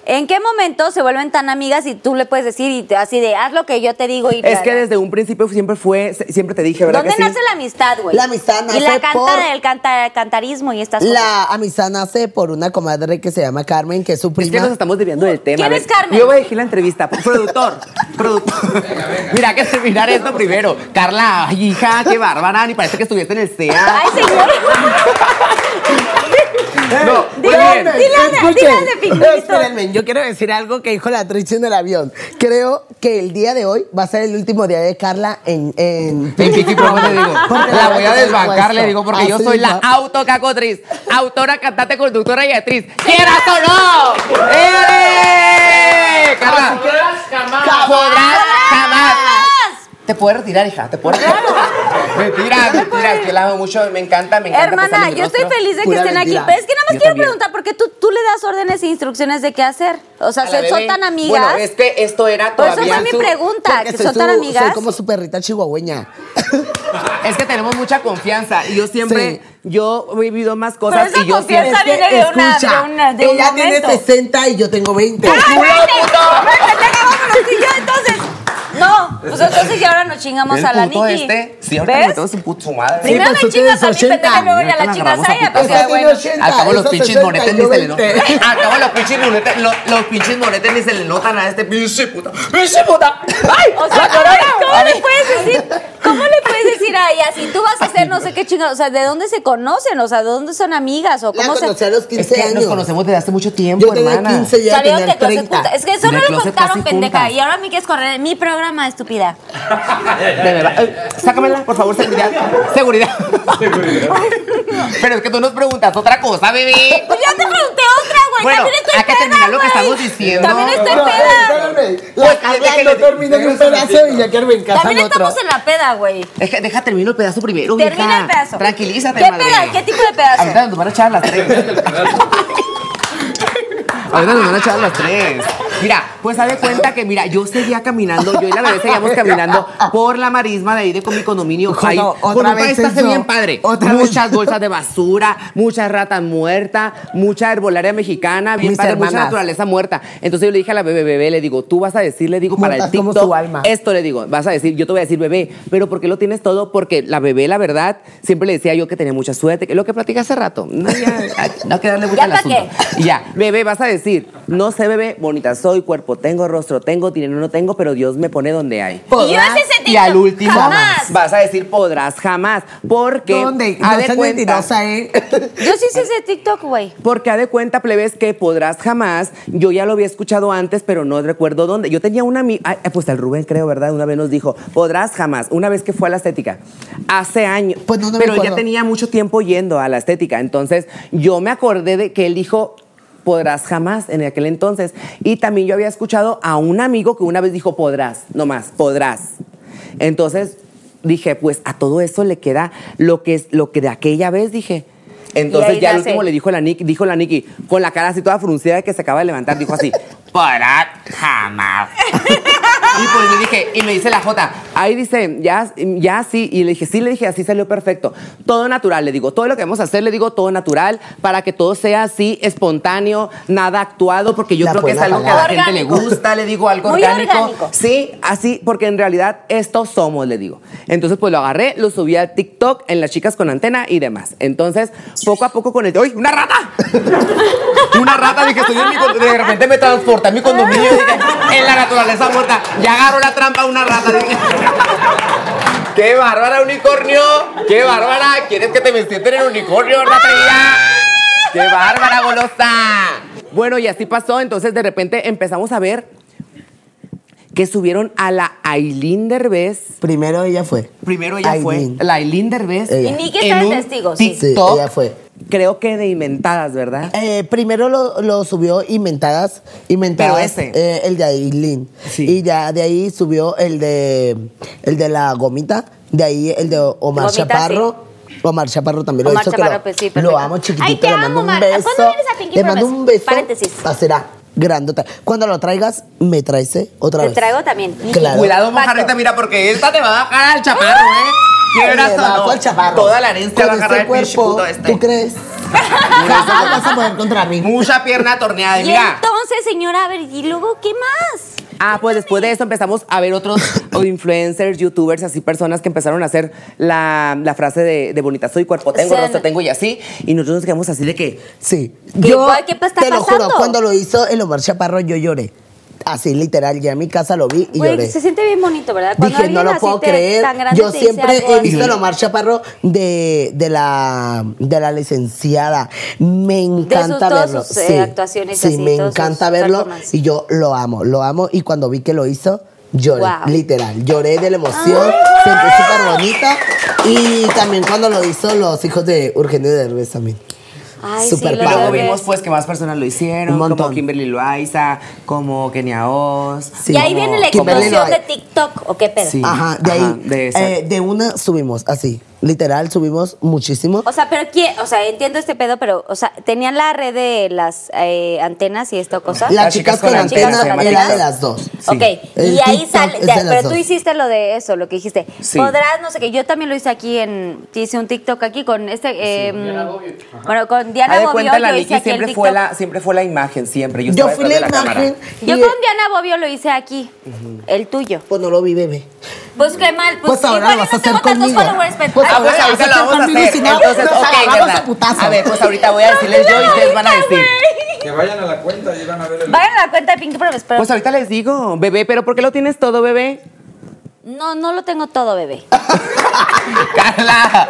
¿En qué momento se vuelven tan amigas y tú le puedes decir y te- así de haz lo que yo te digo y Es que desde un principio siempre fue, siempre te dije, ¿verdad ¿Dónde que sí? nace la amistad, güey? La amistad Y la nace canta, por- el canta- cantarismo y estas cosas. La amistad nace por una comadre que se llama Carmen, que es su Es prima. que nos estamos desviando del tema. ¿Quién es Carmen? Yo voy a elegir la entrevista. Productor. productor. Mira, hay que terminar esto primero. Carla, hija, qué bárbara. Ni parece que estuviste en el CEA. Ay, señor. No, Dile, dile. Espérenme, yo quiero decir algo que dijo la actriz en el avión. Creo que el día de hoy va a ser el último día de Carla en. en En Kiki Promo le digo. La voy a desbancar, le digo, porque yo soy la autocacotriz. Autora, cantante, conductora y actriz. ¡Quieras o no! ¡Eh! Carla. jamás. Podrás. ¿Te puedes retirar, hija? ¿Te puedes retirar? Mentiras, mentiras, que la amo mucho, me encanta, me encanta. Hermana, yo estoy feliz de que estén aquí. mentira. Pero es que nada más Yo quiero también. preguntar, porque tú, tú le das órdenes e instrucciones de qué hacer. O sea, la son, tan amigas. Bueno, es que esto era Por eso todavía. fue mi pregunta, que son tan amigas. Soy como su perrita chihuahueña. Es que tenemos mucha confianza y yo siempre, Sí. yo he vivido más Pero cosas esa y yo confianza siempre. viene de una- de una- de un ella tiene momento. 60 y yo tengo 20. ¡Ay, vete! ¡Vete, te agarramos los tíos, entonces! No, pues entonces ya ahora nos chingamos El a la Nikki. este, sí, ahorita ¿Ves? metemos su puto madre. Primero pues me chingas a mi 80. pendeja, luego ya la la chingas a a ella, pues ya bueno. 80, Al cabo los pinches 60 monetes y ni se le notan. 20. Al cabo los pinches monetes, los, los pinches monetes ni se le notan a este pinche puta. ¡Pinche puta! ¡Ay! O sea, ¿cómo, cómo le puedes decir? ¿Cómo le puedes decir a ella si tú vas a hacer no sé qué chingados? O sea, ¿de dónde se conocen? O sea, ¿de dónde son amigas? ¿O La cómo se conocí a los Es 15 que años. nos conocemos desde hace mucho tiempo, Yo tenía hermana. 15 y ella salieron tenía de closet 30. juntas? Es que eso no lo contaron, pendeja. Y ahora me quieres correr mi programa, estúpida. De verdad. Eh, Sácamela, por favor, seguridad. Seguridad. Pero es que tú nos preguntas otra cosa, bebé. Pues ya te pregunté otra, güey. Bueno, También estoy hay que peda, terminar lo que güey. estamos diciendo. También estoy No, peda. espérame. Pues, La que no le- terminó en un pedazo y ya quiero brincar También al otro. estamos en la peda, güey. Deja, deja termino el pedazo primero, Termina el pedazo. Tranquilízate, ¿Qué madre. peda? ¿Qué tipo de pedazo? Ahorita nos van a echar las tres. Ahorita nos van a echar las tres. Mira, pues haz de cuenta que, mira, yo seguía caminando, yo y la bebé seguíamos caminando por la marisma de ahí de con mi condominio. Ahí, otra con un paisaje bien padre. Otra vez. muchas bolsas de basura, muchas ratas muertas, mucha herbolaria mexicana, bien Mis padre, mucha hermanas. naturaleza muerta. Entonces yo le dije a la bebé, bebé, le digo, tú vas a decir, le digo, para el como TikTok, su alma. esto le digo, vas a decir, yo te voy a decir bebé, pero ¿por qué lo tienes todo? Porque la bebé, la verdad, siempre le decía yo que tenía mucha suerte, que lo que platicé hace rato. No, ya, no hay que darle ¿Ya al asunto. Ya, bebé, vas a decir, no sé, bebé, bonita soy, cuerpo tengo, rostro tengo, dinero no tengo, pero Dios me pone donde hay. Y yo es ese Y al último jamás. vas a decir podrás jamás, porque ¿Dónde? No de seas cuenta- ¿eh? Yo sí hice ese TikTok, güey. porque ha de cuenta, plebes, que podrás jamás. Yo ya lo había escuchado antes, pero no recuerdo dónde. Yo tenía una amiga, pues el Rubén, creo, ¿verdad? Una vez nos dijo, podrás jamás. Una vez que fue a la estética. Hace años. Pues no, no me pero ya tenía mucho tiempo yendo a la estética. Entonces, yo me acordé de que él dijo. Podrás jamás en aquel entonces. Y también yo había escuchado a un amigo que una vez dijo podrás, no más, podrás. Entonces dije, pues a todo eso le queda lo que es lo que de aquella vez dije. Entonces ya al último le dijo la Nick, dijo la Nikki, con la cara así toda fruncida que se acaba de levantar, dijo así, podrás jamás. y pues le dije, y me dice la J, ahí dice, ya, ya sí, y le dije, sí, le dije, así salió perfecto. Todo natural, le digo, todo lo que vamos a hacer, le digo, todo natural, para que todo sea así, espontáneo, nada actuado, porque yo La creo que es algo que a la gente le gusta, le digo, algo Muy orgánico. orgánico. Sí, así, porque en realidad estos somos, le digo. Entonces, pues lo agarré, lo subí a TikTok en las chicas con antena y demás. Entonces, poco a poco con el. ¡Uy, una rata! una rata, dije, estoy en mi De repente me transporté a mi condominio y dije, en la naturaleza muerta. Ya agarró la trampa una rata. ¡Qué bárbara, unicornio! ¡Qué bárbara! ¿Quieres que te me sienten en el unicornio, ratilla? ¡Qué bárbara, golosa! Bueno, y así pasó. Entonces, de repente empezamos a ver que subieron a la Aileen Derbez. Primero ella fue. Primero ella Aileen. fue. La Aileen Derbez. Ella. Y Nicky está en de un testigo, sí. Sí, TikTok, ella fue. Creo que de inventadas, ¿verdad? Eh, primero lo, lo subió Inventadas, Inventadas Pero ese. eh, el de Aileen. Sí. Y ya de ahí subió el de el de la gomita, de ahí el de Omar Gomita, Chaparro. Omar Chaparro también Omar lo hizo. Chaparro, que pues sí, lo, lo amo chiquitito, Ay, te le amo, mando un Omar. beso. ¿Cuándo vienes a Pinky le mando un beso. Paréntesis. Ah, será grandota. Cuando lo traigas, me traes ¿eh? otra Te vez. traigo también. Claro. Cuidado, mojarrita, mira, porque esta te va a bajar al chaparro, ¿eh? Quieras o bajo no. al chaparro. Toda la herencia va a agarrar el cuerpo, este. ¿Tú crees? Vas a poder contra mí. Mucha pierna torneada. Y Y mira. entonces, señora, a ver, ¿y luego qué más? Ah, pues después de eso empezamos a ver otros influencers, youtubers, así personas que empezaron a hacer la, la frase de, de bonita soy, cuerpo tengo, Sí. rostro tengo y así. Y nosotros nos quedamos así de que, Sí. ¿Qué- Yo qué está te lo juro, cuando lo hizo el Omar Chaparro, yo lloré. Así, literal, ya en mi casa lo vi y Güey, lloré. se siente bien bonito, ¿verdad? Cuando Dije, no lo puedo creer. Yo siempre he visto el Omar Chaparro de, de, la, de la licenciada. Me encanta verlo. sus, eh, actuaciones sí, así, me encanta verlo y yo lo amo, lo amo. Y cuando vi que lo hizo, lloré, Wow. literal. Lloré de la emoción, sentí súper bonita. Y también cuando lo hizo los hijos de Urgenio de Derbez también. Ay, Súper sí, lo padre. luego vimos pues que más personas lo hicieron, Un montón. como Kimberly Loaiza, como Kenia Oz. Sí. y ahí como- viene la explosión lo de. TikTok, ¿o qué pedo? Sí. Ajá, de ahí, Ajá, de esa. eh, de una subimos así. Literal, subimos muchísimo. O sea, pero ¿quién? O sea, entiendo este pedo, pero, o sea, tenían la red de las eh, antenas y esto cosa. Las Las chicas chicas con con antenas, antena era de las dos. Ok, El y ahí sale, ya, pero tú hiciste lo de eso, lo que dijiste. Sí. Podrás, no sé qué, yo también lo hice aquí en, hice un TikTok aquí con este, eh, bueno, con Diana Haz de Bobbio, cuenta, la yo hice Nikki aquí siempre fue la, siempre fue la imagen, siempre. Yo, fui la imagen. Yo con Diana Bobbio lo hice aquí, el tuyo. Pues no lo vi, bebé. Pues qué mal, pues, Pues ahora igual vas a no tengo hacer tantos conmigo. followers, pero- Pues Ay, Ah, pues ahora ahorita lo vamos a hacer. si no, Entonces, nos ok, agarramos ¿verdad? a putazos. A ver, pues ahorita voy a decirles yo y ustedes van a decir. Que vayan a la cuenta y van a ver el. Vayan a la cuenta de Pinky Promise, pero Pues ahorita les digo, bebé, pero ¿por qué lo tienes todo, bebé? No, no lo tengo todo, bebé. Carla.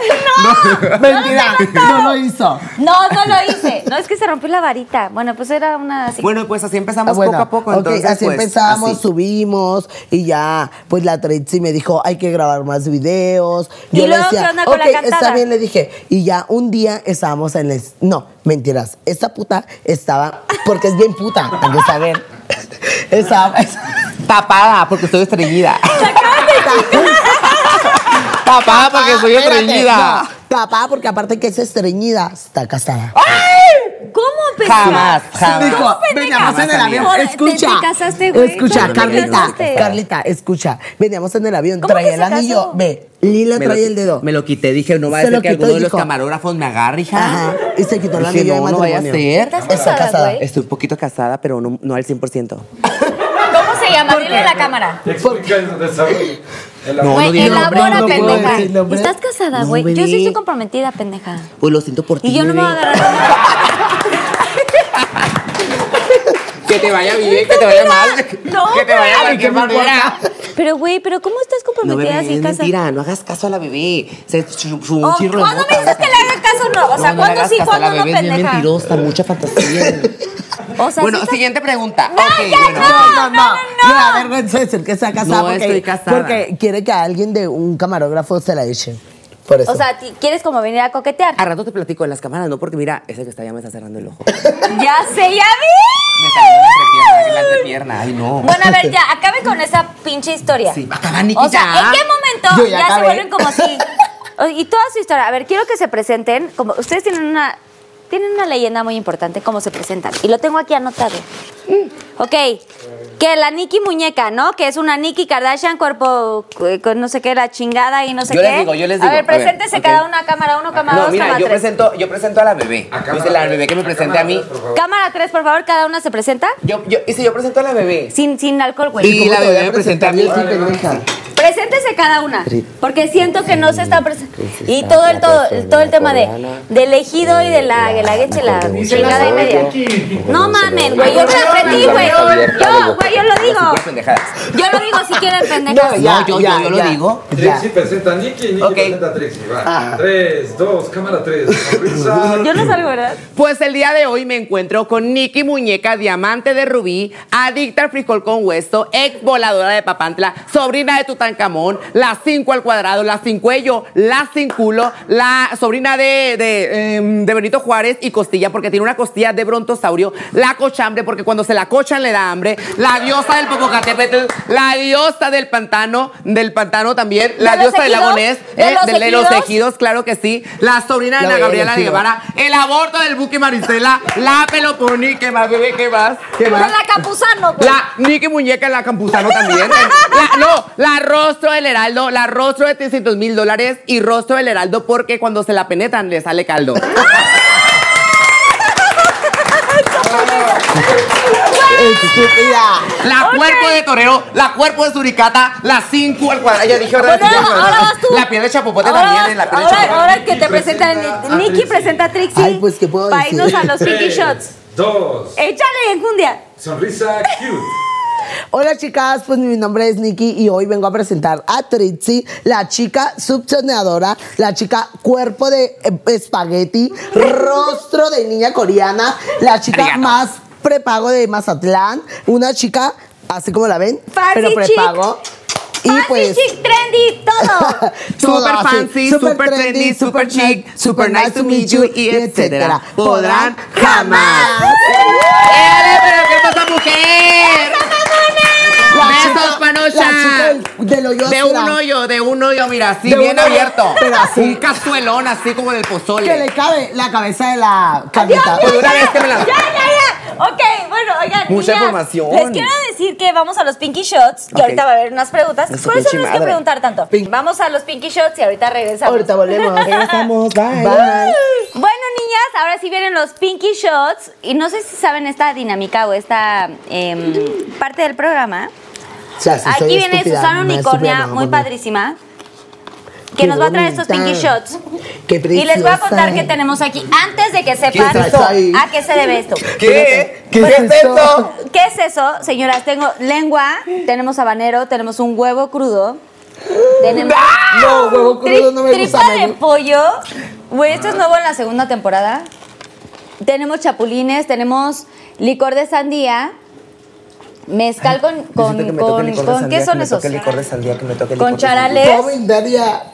Mentira, no lo hizo. No, no lo hice. No, es que se rompió la varita. Bueno, pues era una así. Bueno, pues así empezamos Ah, bueno, poco a poco. ok, entonces, así pues, empezamos, así. subimos y ya, pues la Tracy me dijo, hay que grabar más videos. ¿Y Yo le luego decía, qué onda con la ok, cantada? está bien, le dije. Y ya un día estábamos en el... No, mentiras, esta puta estaba, porque es bien puta, hay que saber. Estaba... Tapada, porque estoy estreñida. Tapada porque soy Espérate, estreñida. no, tapada porque aparte que es estreñida, está casada. ¿Cómo pensaste? Jamás, jamás. Dijo, veníamos en el avión. Te- Escucha. te casaste, güey. Escucha, ¿Cómo te Carlita. casaste? Carlita, escucha. Veníamos en el avión, ¿Cómo traía que el se anillo. casó? Ve, Lila Me lo- traía el dedo. Me lo quité, dije, no va a Se ser lo que quitó alguno de los dijo- camarógrafos me agarre, hija. Ajá. Y se quitó el Dije, anillo de no, no vaya a matrimonio. ser. ¿Estás Está casada, casada. güey? Estoy un poquito casada, pero no, no al 100%. ¿Cómo se llama? Dile a la cámara. Explica el desarrollo. No, amor. Güey, dije elabora, no pendeja. ¿Estás casada, No, güey? yo sí estoy comprometida, pendeja. Pues lo siento por ti. Y yo no me voy a agarrar. Que te vaya bien, que te vaya mal. No, que te vaya de cualquier manera. Pero, güey, ¿pero cómo estás No, comprometida bebé, sin es casa? mentira, no hagas caso a la bebé. Se su, su Oh, chirro ¿Cuándo me dices que le haga caso no? O sea, no, no ¿cuándo hagas sí, a cuándo no, bebé, es pendeja? mentirosa, mucha fantasía. O sea, bueno, siguiente pregunta. No, ok, ya bueno. No, no, no. Me da vergüenza decir que está casada. No, porque, estoy casada. Porque quiere que alguien de un camarógrafo se la eche. Por eso. O sea, ¿quieres como venir a coquetear? A rato te platico en las cámaras, no porque mira, ese que está allá me está cerrando el ojo. Ya sé, ya vi. Me. Ay, no. Bueno, a ver, ya, acabe con esa pinche historia. Sí, acaba, Nikki, O sea. ¿en qué momento Yo ya, ya se vuelven como así? O- Y toda su historia. A ver, quiero que se presenten. Como ustedes tienen una tienen una leyenda muy importante, cómo se presentan. Y lo tengo aquí anotado. Ok, que la Nikki muñeca, ¿no? Que es una Nikki Kardashian, cuerpo eh, con no sé qué, la chingada y no sé Yo qué. les digo, yo les A digo. A ver, preséntese cada una, cámara uno, cámara No, dos, mira, cámara yo tres. presento, yo presento a la bebé. A cámara Dice la bebé que me presente a mí. tres, por favor. Cámara tres, por favor, cada una se presenta. Yo, yo, y si yo presento a la bebé. Sin, sin alcohol, güey. Y la bebé me presenta a mí. Preséntese cada una, porque siento que no se está presentando. Y todo el todo, todo el tema de del ejido y de la la chingada y media. No mamen, güey, yo me lo aprendí, güey. Yo, güey, yo lo digo. Pendejadas. Yo lo digo si quieren pendejas. No, yo, yo, yo lo digo. Trixie presenta a Nicky, Nicky Ok. presenta a Trixie. Va. Ah. Tres, dos, cámara tres. Yo no salgo, ¿verdad? Pues el día de hoy me encuentro con Nikki Muñeca, diamante de rubí, adicta al frijol con hueso, ex voladora de Papantla, sobrina de Tutankamón, la cinco al cuadrado, la sin cuello, la sin culo, la sobrina de, de, em, de Benito Juárez y costilla, porque tiene una costilla de brontosaurio, la cochambre, porque cuando se la cochan le da hambre, la diosa del Popocatépetl, la diosa del pantano, del pantano también, la ¿De los diosa del lagonés, ¿De eh, los de los ejidos? claro que sí, la sobrina de La Gabriela de. Guevara, el aborto del buque Maricela, la peloponi, ¿qué más, bebé? ¿Qué más? ¿Qué Pero más? la Campuzano, güey. La Nicky Muñeca, la Campuzano también. La- no, la rostro del Heraldo, la rostro de 300 mil dólares y rostro del Heraldo porque cuando se la penetran le sale caldo. Estúpida. La cuerpo de torero, la cuerpo de suricata, la cinco al cuadrado. Ya dije, ¿verdad? Bueno, ahora vas tú. La piel de chapopote Ahora también, la piel de ahora, chapopote. ahora que te presenta Nicky presenta a Trixie. Ay, pues, ¿qué puedo Para decir? irnos a los Pinky Shots. Dos. Échale enjundia. Sonrisa cute. Hola chicas, pues mi nombre es Nikki y hoy vengo a presentar a Trixie, la chica subsoneadora, la chica cuerpo de eh, espagueti, rostro de niña coreana, la chica Arigato. más prepago de Mazatlán, una chica así como la ven, Fancy pero prepago. Y Fancy, pues chic, trendy, todo. todo Super así, fancy, super trendy, super chic, super nice to meet you, y etcétera. Podrán jamás. ¡Eh, pero qué pasa, mujer! Besos, chica- del, hoyo De un hoyo, de un hoyo, mira, así De bien abierto. pero así. Un cazuelón, así como del pozole. Que le cabe la cabeza de la carnita. Pues una vez que me la... Ya, ya, ya. Ok, bueno, oigan. Mucha niñas, información. Les quiero decir que vamos a los Pinky Shots, que ahorita va a haber unas preguntas. Eso, Por eso pinche no es que preguntar tanto. Pink. Vamos a los Pinky Shots y ahorita regresamos. Ahorita volvemos. Regresamos, bye. Bye. Bueno, niñas, ahora sí vienen los Pinky Shots. Y no sé si saben esta dinámica o esta em, parte del programa. O sea, si soy Aquí viene estúpida, Susana Unicornia, muy padrísima. Que Qué nos va a traer estos. Pinky Shots. Qué Y les voy a contar que tenemos aquí, antes de que sepan es a qué se debe esto. ¿Qué? ¿Qué Bueno, es esto? ¿Qué es eso, señoras? Tengo lengua, tenemos habanero, tenemos un huevo crudo, tenemos No, huevo crudo no me gusta. tripa de pollo. Güey, esto es nuevo en la segunda temporada. Tenemos chapulines, tenemos licor de sandía, mezcal con con, que me con, licor ¿qué son esos? toque licor de sandía, que me toque Con charales.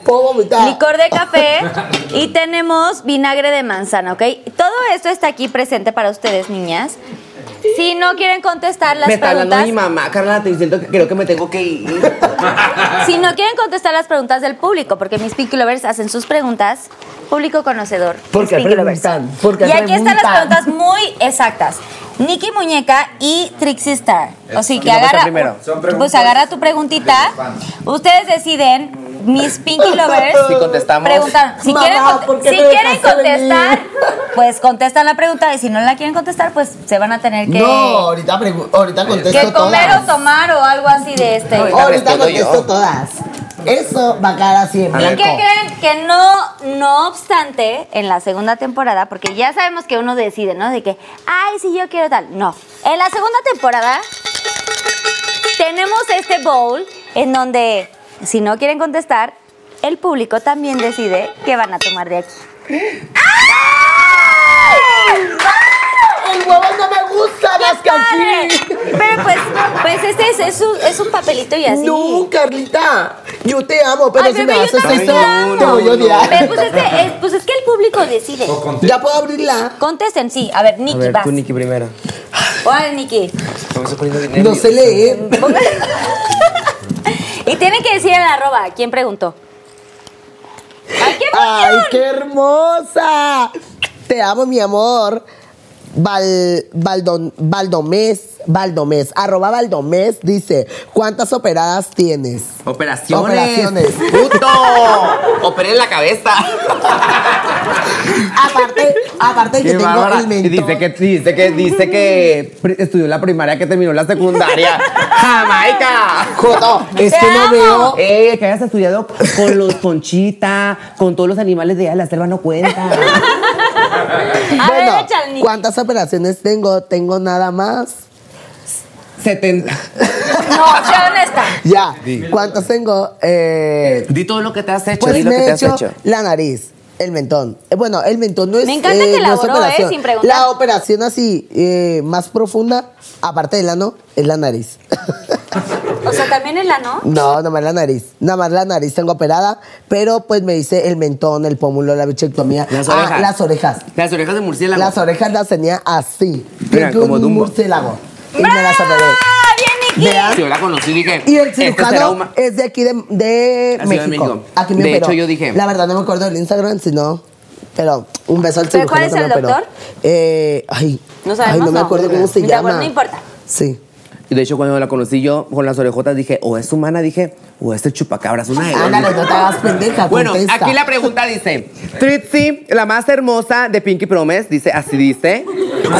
Puedo vomitar licor de café y tenemos vinagre de manzana, ¿ok? Todo esto está aquí presente para ustedes, niñas. Si no quieren contestar las Me está hablando preguntas, mi mamá, Carla, te diciendo que creo que me tengo que ir. si no quieren contestar las preguntas del público, porque mis Pinky Lovers hacen sus preguntas, público conocedor. ¿Por mis qué Pinky Lovers. preguntan? ¿Por qué y aquí están las preguntas muy exactas. Nicky Muñeca y Trixie Star. O sea, que ¿Quién va a agarra, pues agarra tu preguntita. Ustedes deciden, mis Pinky Lovers. Si contestamos. Preguntaron. Si Mamá, quieren, contestar, pues contestan la pregunta. Y si no la quieren contestar, pues se van a tener que, No, ahorita, ahorita contesto que comer todas. o tomar o algo así de este. No, Ahorita yo. contesto todas. Eso va a quedar así en ¿Y qué creen? Que no, no obstante, en la segunda temporada, porque ya sabemos que uno decide, ¿no? De que, ay, si yo quiero tal. No. En la segunda temporada tenemos este bowl en donde, si no quieren contestar, el público también decide qué van a tomar de aquí. El huevo no me gusta más que aquí. Pero pues, pues este es, es un, es un papelito y así. No, Carlita. Yo te amo, pero Ay, si me yo haces también te amo. te voy a odiar. Pero pues, este, es, pues es que el público decide. ¿Ya puedo abrirla? Contesten, sí. A ver, A Nicky, ver, vas. tú, Nikki, primero. ¿Cuál, Nicky? No sé nervioso. y tienen que decir en la arroba quién preguntó. ¡Ay, qué ¡Ay, qué hermosa! Te amo, mi amor. Val, Valdomés, Valdomés, arroba Valdomés dice, ¿cuántas operadas tienes? Operaciones. Operaciones. ¡Puto! Operé en la cabeza. Aparte, aparte de que tengo bárbara. el Y mentón. dice que, dice que, dice que estudió la primaria, que terminó la secundaria. ¡Jamaica! Joto, es que no veo. Eh, que hayas estudiado con los conchita, con todos los animales de la selva no cuenta. Bueno. ¿cuántas operaciones tengo? Tengo nada más. 70. No, sea honesta. Ya. ¿Cuántas tengo? Eh, Di todo lo que te has hecho, pues di lo me que te has hecho, hecho. la nariz, el mentón. Eh, bueno, el mentón no es. Me encanta eh, que no es elaboró, operación. eh, sin preguntar. La operación así, eh, más profunda, aparte del ano, es la nariz. O sea, también el ano. no, nada más la nariz. Nada más la nariz tengo operada, pero pues me hice el mentón, el pómulo, la bichectomía. Las Ah, orejas. las orejas. Las orejas de murciélago. Las orejas las tenía así. Mira, como un murciélago. Y me las operé. ¡Bien! Vean. Si yo la conocí, dije. Y el cirujano es de aquí de, de de México. México. Aquí me De operó. hecho, yo dije- La verdad no me acuerdo del Instagram, sino. Pero un beso al ¿Pero cirujano cuál es el doctor? Eh, ay, No sabemos, ay, no me no. acuerdo cómo se llama. no importa. Sí. Y de hecho, cuando la conocí yo con las orejotas, dije, o es humana, dije, o es el chupacabras, una de. Ándale, no te hagas pendeja. Bueno, contesta. aquí la pregunta dice, Trixie, la más hermosa de Pinky Promise, dice, así dice.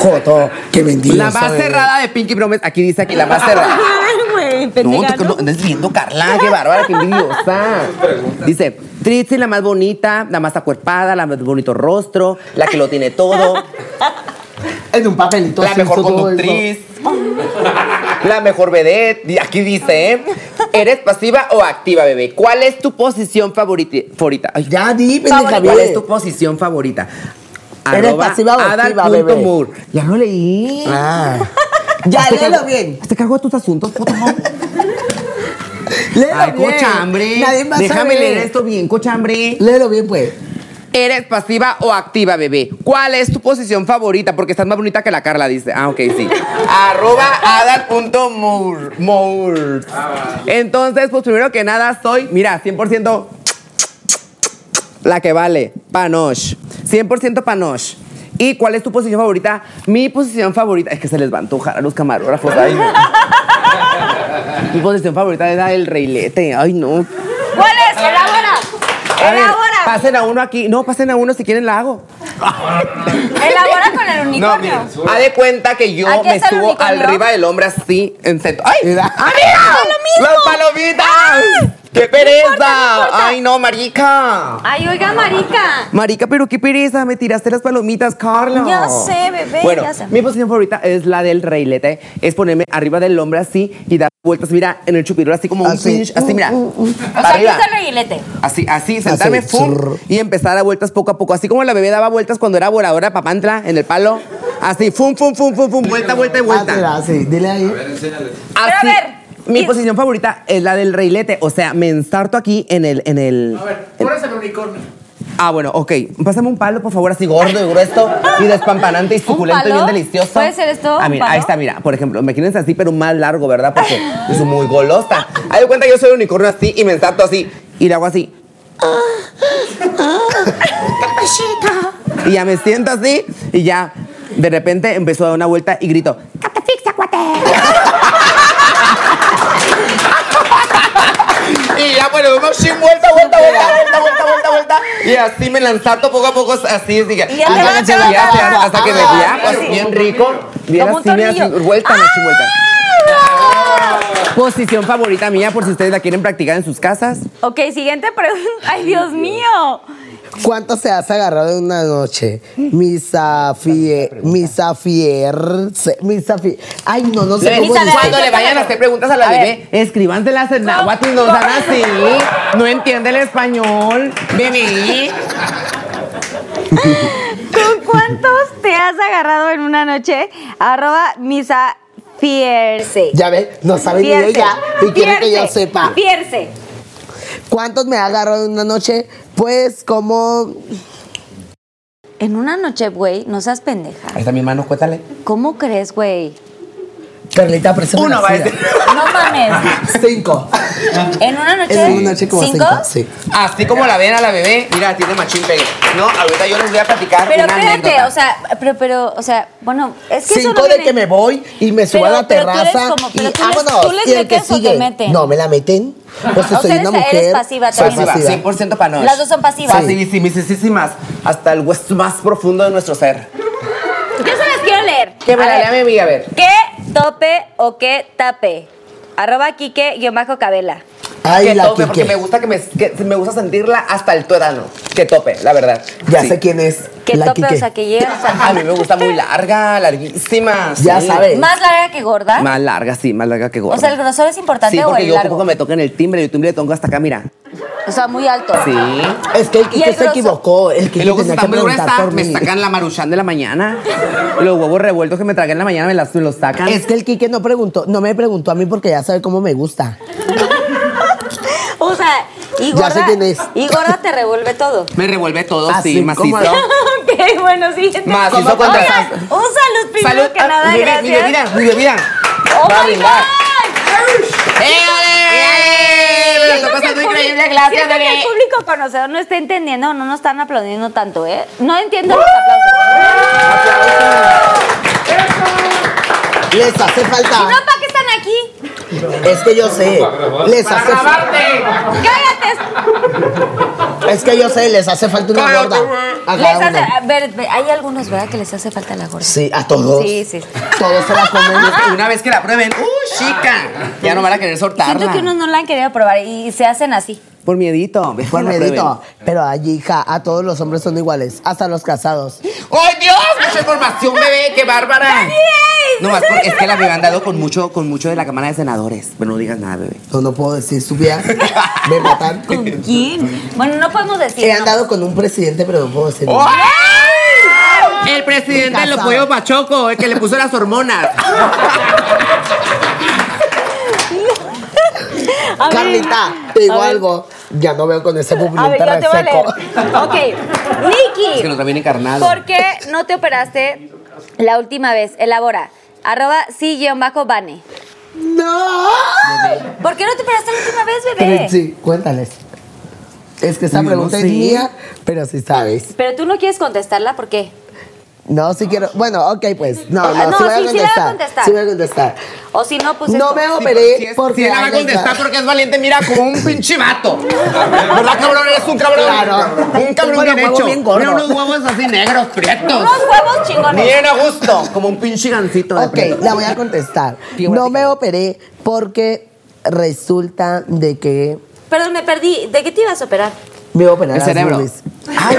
Joto, qué mentirosa. La más cerrada de Pinky Promise, aquí dice aquí la más cerrada. Ay, güey, No, te, ¿no? no, andas viendo, Carla, qué bárbara, qué envidiosa. Dice, Trixie, la más bonita, la más acuerpada, la más bonito rostro, la que lo tiene todo, En un papelito. la mejor conductriz, la mejor vedette. Y aquí dice, ¿eh? ¿eres pasiva o activa, bebé? ¿Cuál es tu posición favorita? favorita? Ay. Ya di, ¿Cuál pendeja, es bien. tu posición favorita? ¿Eres pasiva o activa, bebé? Ya lo leí. Ah. Ya, léelo bien. Hazte cargo de tus asuntos, puto. Léelo Ay, bien. cochambre. Nadie más Déjame sabe. leer esto bien, cochambre. Léelo bien, pues. ¿Eres pasiva o activa, bebé? ¿Cuál es tu posición favorita? Porque estás más bonita que la Carla, dice. Ah, ok, sí. Arroba adal.mour. Entonces, pues primero que nada, soy, mira, 100% la que vale. Panosh. 100% panosh. ¿Y cuál es tu posición favorita? Mi posición favorita. Es que se les va a antojar a los camarógrafos. Ay, no. Mi posición favorita es la del reilete. Ay, no. ¿Cuál es? A ver, pasen a uno aquí. No, pasen a uno si quieren la hago. Elabora con el unicornio. Haz de cuenta que yo Aquí me subo arriba del hombre así en centro. ¡Ay! Mira. ¡Las palomitas! ¡Qué pereza! importa. ¡Ay, no, marica! Ay, oiga, marica. Marica, pero qué pereza, me tiraste las palomitas, Carla. Ya sé, bebé, Bueno, ya sé. mi posición favorita es la del reilete. Es ponerme arriba del hombre así y dar vueltas, mira, en el chupirul, así como un pinch, así, mira. O para sea, aquí está el reguilete. Así, así, sentarme, Así, fum, y empezar a vueltas poco a poco. Así como la bebé daba vueltas cuando era voladora de papantla en el palo. Así, fum, fum, fum, fum, fum, vuelta, vuelta y Ah, vuelta. mira, sí, dile ahí. a Así. ver, Mi posición favorita es la del reilete. O sea, me ensarto aquí en el. En el A ver, pones el unicornio. Ah, bueno, ok. Pásame un palo, por favor, así gordo y grueso y despampanante y suculento y bien delicioso. ¿Puede ser esto, Ah, mira, ahí está, mira. Por ejemplo, me quieren así, pero más largo, ¿verdad? Porque soy muy golosa. Haz de cuenta que yo soy un unicornio así y me ensarto así y le hago así. Y ya me siento así y ya de repente empezó a dar una vuelta y grito. "Catafixia, cuate". Y ya, bueno, vamos sin vuelta, vuelta, vuelta, vuelta, vuelta, vuelta, vuelta. Y así me lanzarto poco a poco, así, así que. Y ya vas. hasta que me Ah, veía, pues, bien rico. Bien así, tornillo. vuelta, noche, vuelta. Posición favorita mía, por si ustedes la quieren practicar en sus casas. Ok, siguiente pregunta. Ay, Dios mío. ¿Cuánto se has agarrado en una noche? Misa fier, misa fier, misa fier. Ay, no, no sé cómo. Cuando le vayan a hacer preguntas a la A bebé, escríbanselas en náhuatl y no sean así. No entiende el español. Bebé. ¿Con cuántos te has agarrado en una noche? Arroba misa fierce. Ya ve, no sabe ni ella y quiere que yo sepa. Fierce. ¿Cuántos me ha agarrado en una noche? Pues como En una noche, güey, no seas pendeja. Ahí está mi mano, cuéntale. ¿Cómo crees, güey? Carlita, préstame Uno va a decir. No mames. Cinco. En una noche. En una noche como ¿Cinco? cinco. Sí. Así como la ven a la bebé, mira, tiene machín pegue. No, ahorita yo les voy a platicar Pero una espérate, anécdota. o sea, pero, pero, o sea, bueno, es que eso Cinco no de viene- que me voy y me subo Pero- a la pero tú eres terraza como- pero y tú les- vámonos. tú les y el que metes o te sigue. meten. No, me la meten. Pues O soy sea, una eres- mujer. eres pasiva soy también. Pasiva, 100% panoche. Las dos son pasivas. Pasivísimas, hasta el hueso más profundo de nuestro ser. Yo se las quiero leer. Que me A la ver, lea mi amiga, a ver. ¿Qué tope o qué tape? Arroba Kike-Cabela. Ay, que la tope, porque me gusta que me, que me gusta sentirla hasta el tuétano. Que tope, la verdad. Ya Sí. sé quién es. ¿Qué la tope? Kike. O sea, que llega. o sea, A mí me gusta muy larga, larguísima. Ya sí. sabes. Más larga que gorda. Más larga, sí, más larga que gorda. O sea, el grosor es importante Sí, o porque el yo largo. poco me toca en el timbre, el timbre le tengo hasta acá, mira. O sea, muy alto. Sí. Es que el ¿Y Kike el se equivocó. El Y Kike luego tenía está que muy preguntar gruesa, por me sacan la maruchan de la mañana. Los huevos revueltos que me tragué en la mañana me, las, me los sacan. Es que el Kike no preguntó, no me preguntó a mí porque ya sabe cómo me gusta. O sea, y Ya gorda. sé quién es. Y gorda te revuelve todo. Me revuelve todo, Así sí, macizo. ok, bueno, sí. Macizo esas- un salud primero Salud, que ah, nada, mi, gracias. mi bebida, mi bebida. ¡Oh, Va my. God! Pasando público- increíble, gracias, siento que el público conocedor no está entendiendo, no nos están aplaudiendo tanto, ¿eh? No entiendo los aplausos. Les hace Si no, falta. ¿para qué están aquí? Es que yo sé. Les ¡Para hace! ¡Cállate! Es que yo sé, les hace falta una gorda. A Les cada hace, uno. a ver, ve- hay algunos, ¿verdad? Que les hace falta la gorda. Sí, a todos. Sí, sí. Todos se la comen. Y una vez que la prueben, ¡uh, chica! Ya no van a querer soltarla. Siento que unos no la han querido probar y se hacen así. Por miedito. Por miedito. Pero allí, hija, a todos los hombres son iguales. Hasta los casados. ¡Ay, Dios! ¡Mucha información, bebé! ¡Qué bárbara! No más porque es que la me han dado con mucho, con mucho de la Cámara de Senadores. Pero no digas nada, bebé. No, no puedo decir su vida. Me matan. ¿Con quién? Bueno, no podemos decir. He ¿no? andado con un presidente, pero no puedo decir. ¡Ay! El presidente Casado. pollos Pachoco, el que le puso las hormonas. Ver. Carlita, te digo A ver. algo. Ya no veo con ese A ver, bublín yo te voy a leer. reseco. Ok, Es que trae bien encarnado. ¿por qué no te operaste la última vez? Elabora. Arroba sí-bane. ¡No! ¿Por qué no te operaste la última vez, bebé? Sí, cuéntales. Es que esa no pregunta es sé. mía, pero sí sabes. Pero tú no quieres contestarla, ¿por qué? No, sí quiero. Bueno, ok, pues. No, no, no, sí voy a sí, sí le va a contestar. contestar. Sí voy a contestar. O si no, pues no esto. me Sí, operé si es- porque. si él la va a contestar porque es valiente, mira, como un pinche vato. ¿Verdad, cabrón? Eres un cabrón. Claro. Un cabrón bien huevos hecho. bien gordos. Mira unos huevos así negros, prietos. Unos huevos chingones. Bien a gusto. Como un pinche gancito de Ok, prieto. la voy a contestar. No me operé porque resulta de que Perdón, me perdí. ¿De qué te ibas a operar? me iba a operar El cerebro. Ay,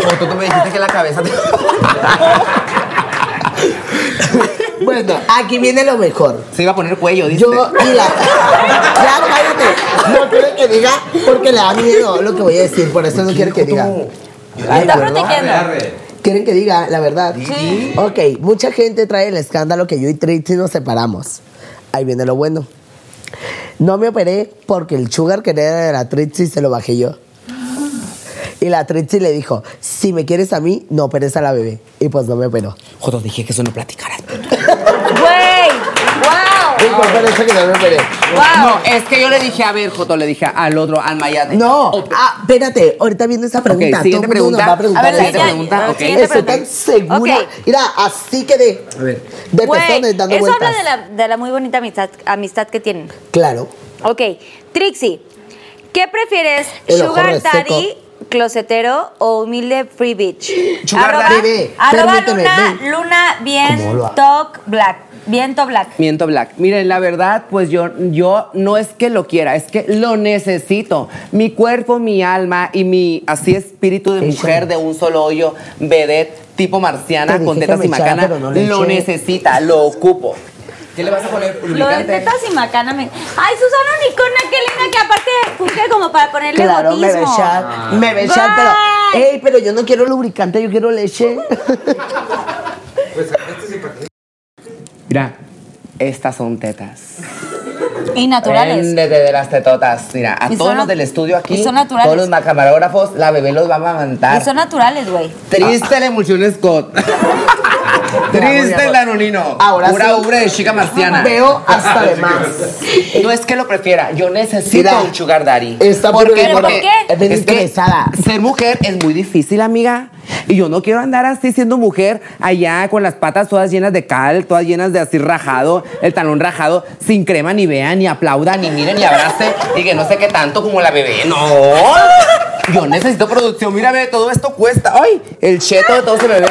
como tú, tú me dijiste que la cabeza te... Bueno, aquí viene lo mejor. Se iba a poner cuello, dice. Yo y la. Ya cállate. No quiere que diga porque le da miedo lo que voy a decir. Por eso no quiere que diga. Está protegiendo. Quieren que diga la verdad. Ok, mucha gente trae el escándalo que yo y Trixie nos separamos. Ahí viene lo bueno. No me operé porque el sugar que era de la Trixie se lo bajé yo. Y la Trixie le dijo, si me quieres a mí, no operes a la bebé. Y pues no me operó. Joder, dije que eso no platicaras. Güey. Y Wow. pues por eso que operé. Wow. No, es que yo le dije, a ver, Joto, le dije al otro, al Mayate. No, ah, espérate, ahorita viene esa pregunta. siguiente Todo el mundo nos pregunta. va a preguntar A ver, la eso. Siguiente pregunta, ok. siguiente Estoy pregunta. tan segura. Ok. Mira, así quedé. A ver. De Güey, pezones dando eso vueltas. habla de la, de la muy bonita amistad, amistad que tienen. Claro. Ok, Trixie, ¿qué prefieres? El ojo ¿Sugar reseco. daddy, closetero o humilde free bitch? Sugar arroba, daddy. Arroba permíteme, Luna, ven. Luna, bien, ¿Cómo lo hago? talk black, viento black. Miento Black. Miren, la verdad, pues yo, yo no es que lo quiera, es que lo necesito. Mi cuerpo, mi alma y mi así espíritu de mujer de un solo hoyo, vedette, tipo marciana, con tetas me y macana, no lo necesita, lo ocupo. ¿Qué le vas a poner? Lo de tetas y macana me... Ay, Susana Unicona, qué linda, que aparte funge como para ponerle Claro, me bechar. Me bechar, pero. Ey, pero yo no quiero lubricante, yo quiero leche. Pues este sí para qué. Mira, estas son tetas. Y naturales. Desde de las tetotas. Mira, a Y todos son- los del estudio aquí, y son naturales. todos los camarógrafos, la bebé los va a amamantar. Y son naturales, güey. Triste la emulsión Scott. Triste el danonino. Ahora Pura sí. ubre de chica marciana. Veo hasta de más. No es que lo prefiera, yo necesito Mira, un sugar daddy. está ¿Por por qué? el- ¿Pero por qué? Es bien interesada. ser mujer es muy difícil, amiga. Y yo no quiero andar así siendo mujer allá con las patas todas llenas de cal, todas llenas de así rajado, el talón rajado, sin crema, ni vean, ni aplaudan, ni miren, ni abrace, y que no sé qué tanto como la bebé. No. Yo necesito producción. Mírame, todo esto cuesta. Ay, el cheto de todo ese bebé.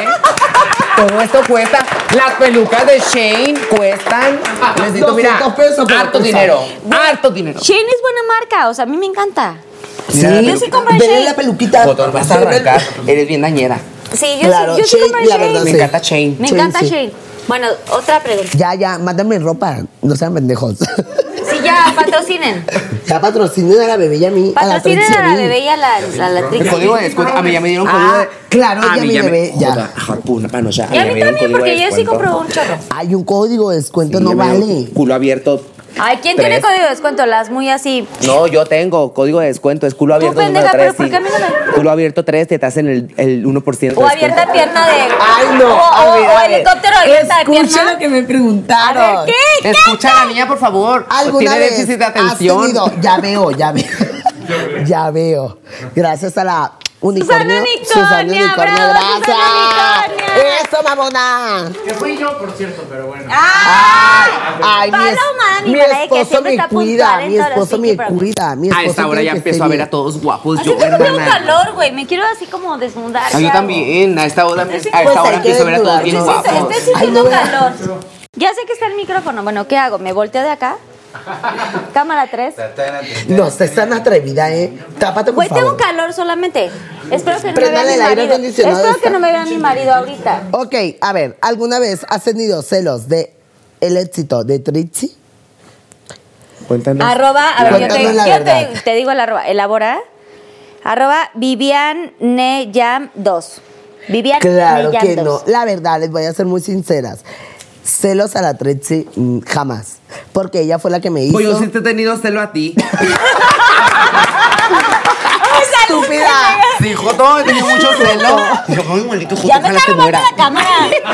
Todo esto cuesta. Las pelucas de Shane cuestan. Necesito, mira, 200 pesos harto dinero. Harto dinero. Shane es buena marca, o sea, a mí me encanta. Mira Sí, Yo sí compré Vele Shane. la peluquita. Foto, vas a arrancar. Eres bien dañera. Sí, yo Claro, sí, yo sí Shane, compré la Shane. verdad, Me sí. encanta Shane. Me Sí, encanta sí. Shane. Bueno, otra pregunta. Ya, ya, mándame ropa. No sean pendejos. Ya, patrocinen. ya patrocinen a la bebé y a mí. a la Patrocinen a la bebé y a la, a la El código de descuento. A mí ya me dieron Ah, código de. claro, a ya mí mi me- bebé, ya. Harpuna, mano, ya. Y a mí también, porque yo sí compro un chorro. Hay un código de descuento, Sí, no vale. Culo abierto. Ay, ¿quién tiene código de descuento? Las muy así. No, yo tengo código de descuento, es culo abierto pendeja, 3. pero ¿por qué a mí no me- Culo abierto 3, te hacen el, el 1% de O descuento. abierta pierna de. Ay, no. O, o- a ver, o a ver. helicóptero abierta de Escucha pierna. lo que me A preguntaron. ver, ¿qué? Escucha a la niña, por favor. ¿Alguna Tiene vez déficit de has atención. tenido- Ya veo, ya veo. ya veo. Gracias a la unicornio. Susana Unicornia, bravo, gracias. Susana Unicornia. Eso, mamona. Que fui yo, por cierto, pero bueno. ¡Ay! Ay, mi, es- Paloma, mi que esposo siempre me está cuida, puntual en mi todos los esposo me Pinky cuida. Mi A esta hora ya que empiezo esté a ver a todos guapos. Hace Yo, que tengo hermana. calor, güey. Me quiero así como desnudar. Ah, ¿qué yo hago? también. A esta hora, a esta Pues hora hay que empiezo a ver a todos bien guapos. estoy Ay, sintiendo no. calor. Ya sé que está el micrófono. Bueno, ¿qué hago? ¿Me volteo de acá? Cámara 3. No seas tan atrevida, ¿eh? Tápate, por Güey, tengo calor solamente. Espero que no me vea Préndale mi el marido. acondicionado, Espero está. que no me vea mi marido ahorita. Ok, a ver, ¿alguna vez has tenido celos de el éxito de Trixie? Cuéntanos. Arroba, a ver, yo te, Cuéntanos la yo te- verdad. te digo el arroba. Elabora. Arroba Vivian Neyam 2. Vivian Claro Neyam que 2. no. La verdad, les voy a ser muy sinceras. Celos a la Trixie, mm, jamás. Porque ella fue la que me hizo. Pues yo sí te he tenido celo a ti. estúpida. Sí, Joto tenía mucho celo. Dijo, ay, maldito Joto, Ya me ojalá está se robando muera. la cámara.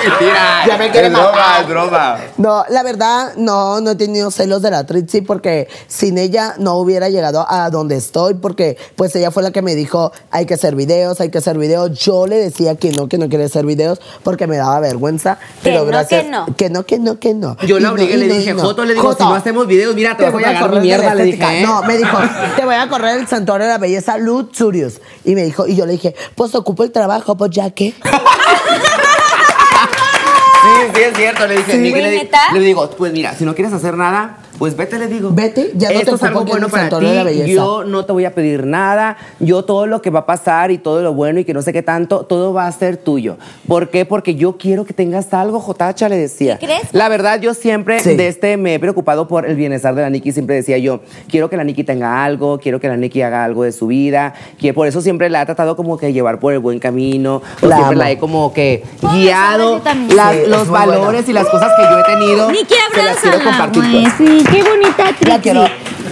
Mentira. Ya me quiere es broma, matar. es broma. No, la verdad, no, no he tenido celos de la Trixie porque sin ella no hubiera llegado a donde estoy porque pues ella fue la que me dijo hay que hacer videos, hay que hacer videos. Yo le decía que no, que no quería hacer videos porque me daba vergüenza. Que pero no, gracias, que no. Que no, que no, que no. Yo Y la no, obligué, y le no, y dije, no. Joto, le digo, si no hacemos videos, mira, te a voy pagar mi correr de mierda, le dije, estética. ¿eh? No, me dijo, te voy a correr el santuario de la belleza Y me dijo, y yo le dije, pues ocupo el trabajo, pues ya que. Sí, sí, es cierto. Le dije, Sí. Güey, le, di- ¿neta? le digo, pues mira, si no quieres hacer nada, pues vete, le digo. Vete, ya no te Esto es algo bueno para santuario de la ti. belleza. Yo no te voy a pedir nada. Yo todo lo que va a pasar y todo lo bueno y que no sé qué tanto, todo va a ser tuyo. ¿Por qué? Porque yo quiero que tengas algo, Jotacha, le decía. ¿Sí crees? La verdad, yo siempre Sí. de este me he preocupado por el bienestar de la Nikki. Siempre decía yo, quiero que la Nikki tenga algo, quiero que la Nikki haga algo de su vida. Que por eso siempre la he tratado como que llevar por el buen camino. O La siempre amo. la he como que guiado yo también. las- Sí, los valores y las cosas que yo he tenido. Ni que se las quiero compartir. pues. Sí, qué bonita actriz. La quiero.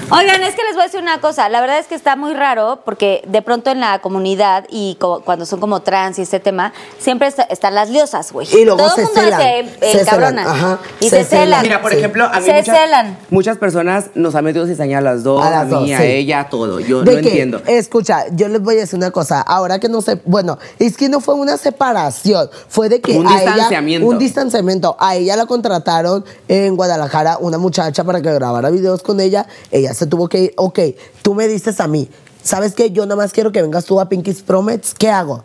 Oigan, es que les voy a decir una cosa. La verdad es que está muy raro porque de pronto en la comunidad y co- cuando son como trans y este tema, siempre está- están las liosas, güey. Y luego Todo se el mundo celan. se Se encabrona. celan, ajá. Y Se se, celan. celan. Mira, por Sí. ejemplo, a mí Se muchas, celan. muchas personas nos han metido cizaña a las dos, A a, las dos, mí, a ella, a todo. Yo ¿De no qué? entiendo. Escucha, yo les voy a decir una cosa. Ahora que no sé, bueno, es que no fue una separación, fue de que Un a ella- distanciamiento. un distanciamiento. A ella la contrataron en Guadalajara una muchacha para que grabara videos con ella. Ella se tuvo que ir. Ok, tú me dices a mí, ¿sabes qué? Yo nada más quiero que vengas tú a Pinky's Promets. ¿Qué hago?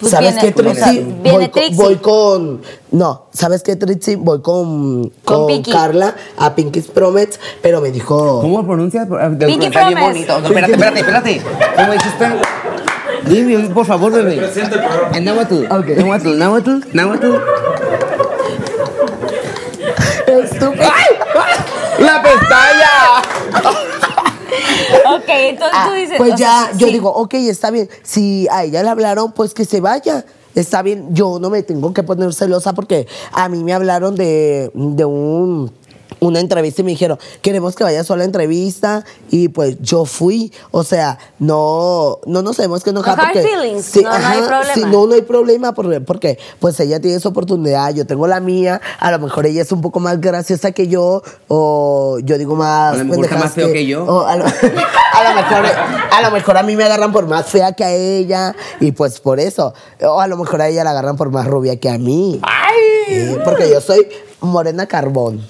Pues ¿Sabes viene- qué, Trixie? viene voy, con- Trixie. voy con. No, ¿sabes qué, Trixie? Voy con, Con con. Carla a Pinky's Promets, pero me dijo. ¿Cómo pronuncias? Pinky pronunciar bien bonito. No, espérate, espérate, espérate. ¿Cómo dijiste? Dime, por favor, bebé. En náhuatl. Ok. Náhuatl, náhuatl, náhuatl. Estúpido. ¡La pestaña! Ok, entonces Ah, tú dices. pues ya, sea, yo sí. digo, ok, está bien. Si a ella le hablaron, pues que se vaya. Está bien, yo no me tengo que poner celosa porque a mí me hablaron de, de un una entrevista y me dijeron, queremos que vayas sola a la entrevista y pues yo fui, o sea, no no nos tenemos que enojar No porque feelings, no, no hay problema. sí, no, no hay problema porque, porque pues ella tiene su oportunidad, yo tengo la mía, a lo mejor ella es un poco más graciosa que yo o yo digo más A lo mejor está más feo que yo. o a, lo, a lo mejor a lo mejor a mí me agarran por más fea que a ella y pues por eso. O a lo mejor a ella la agarran por más rubia que a mí. Eh, porque yo soy morena carbón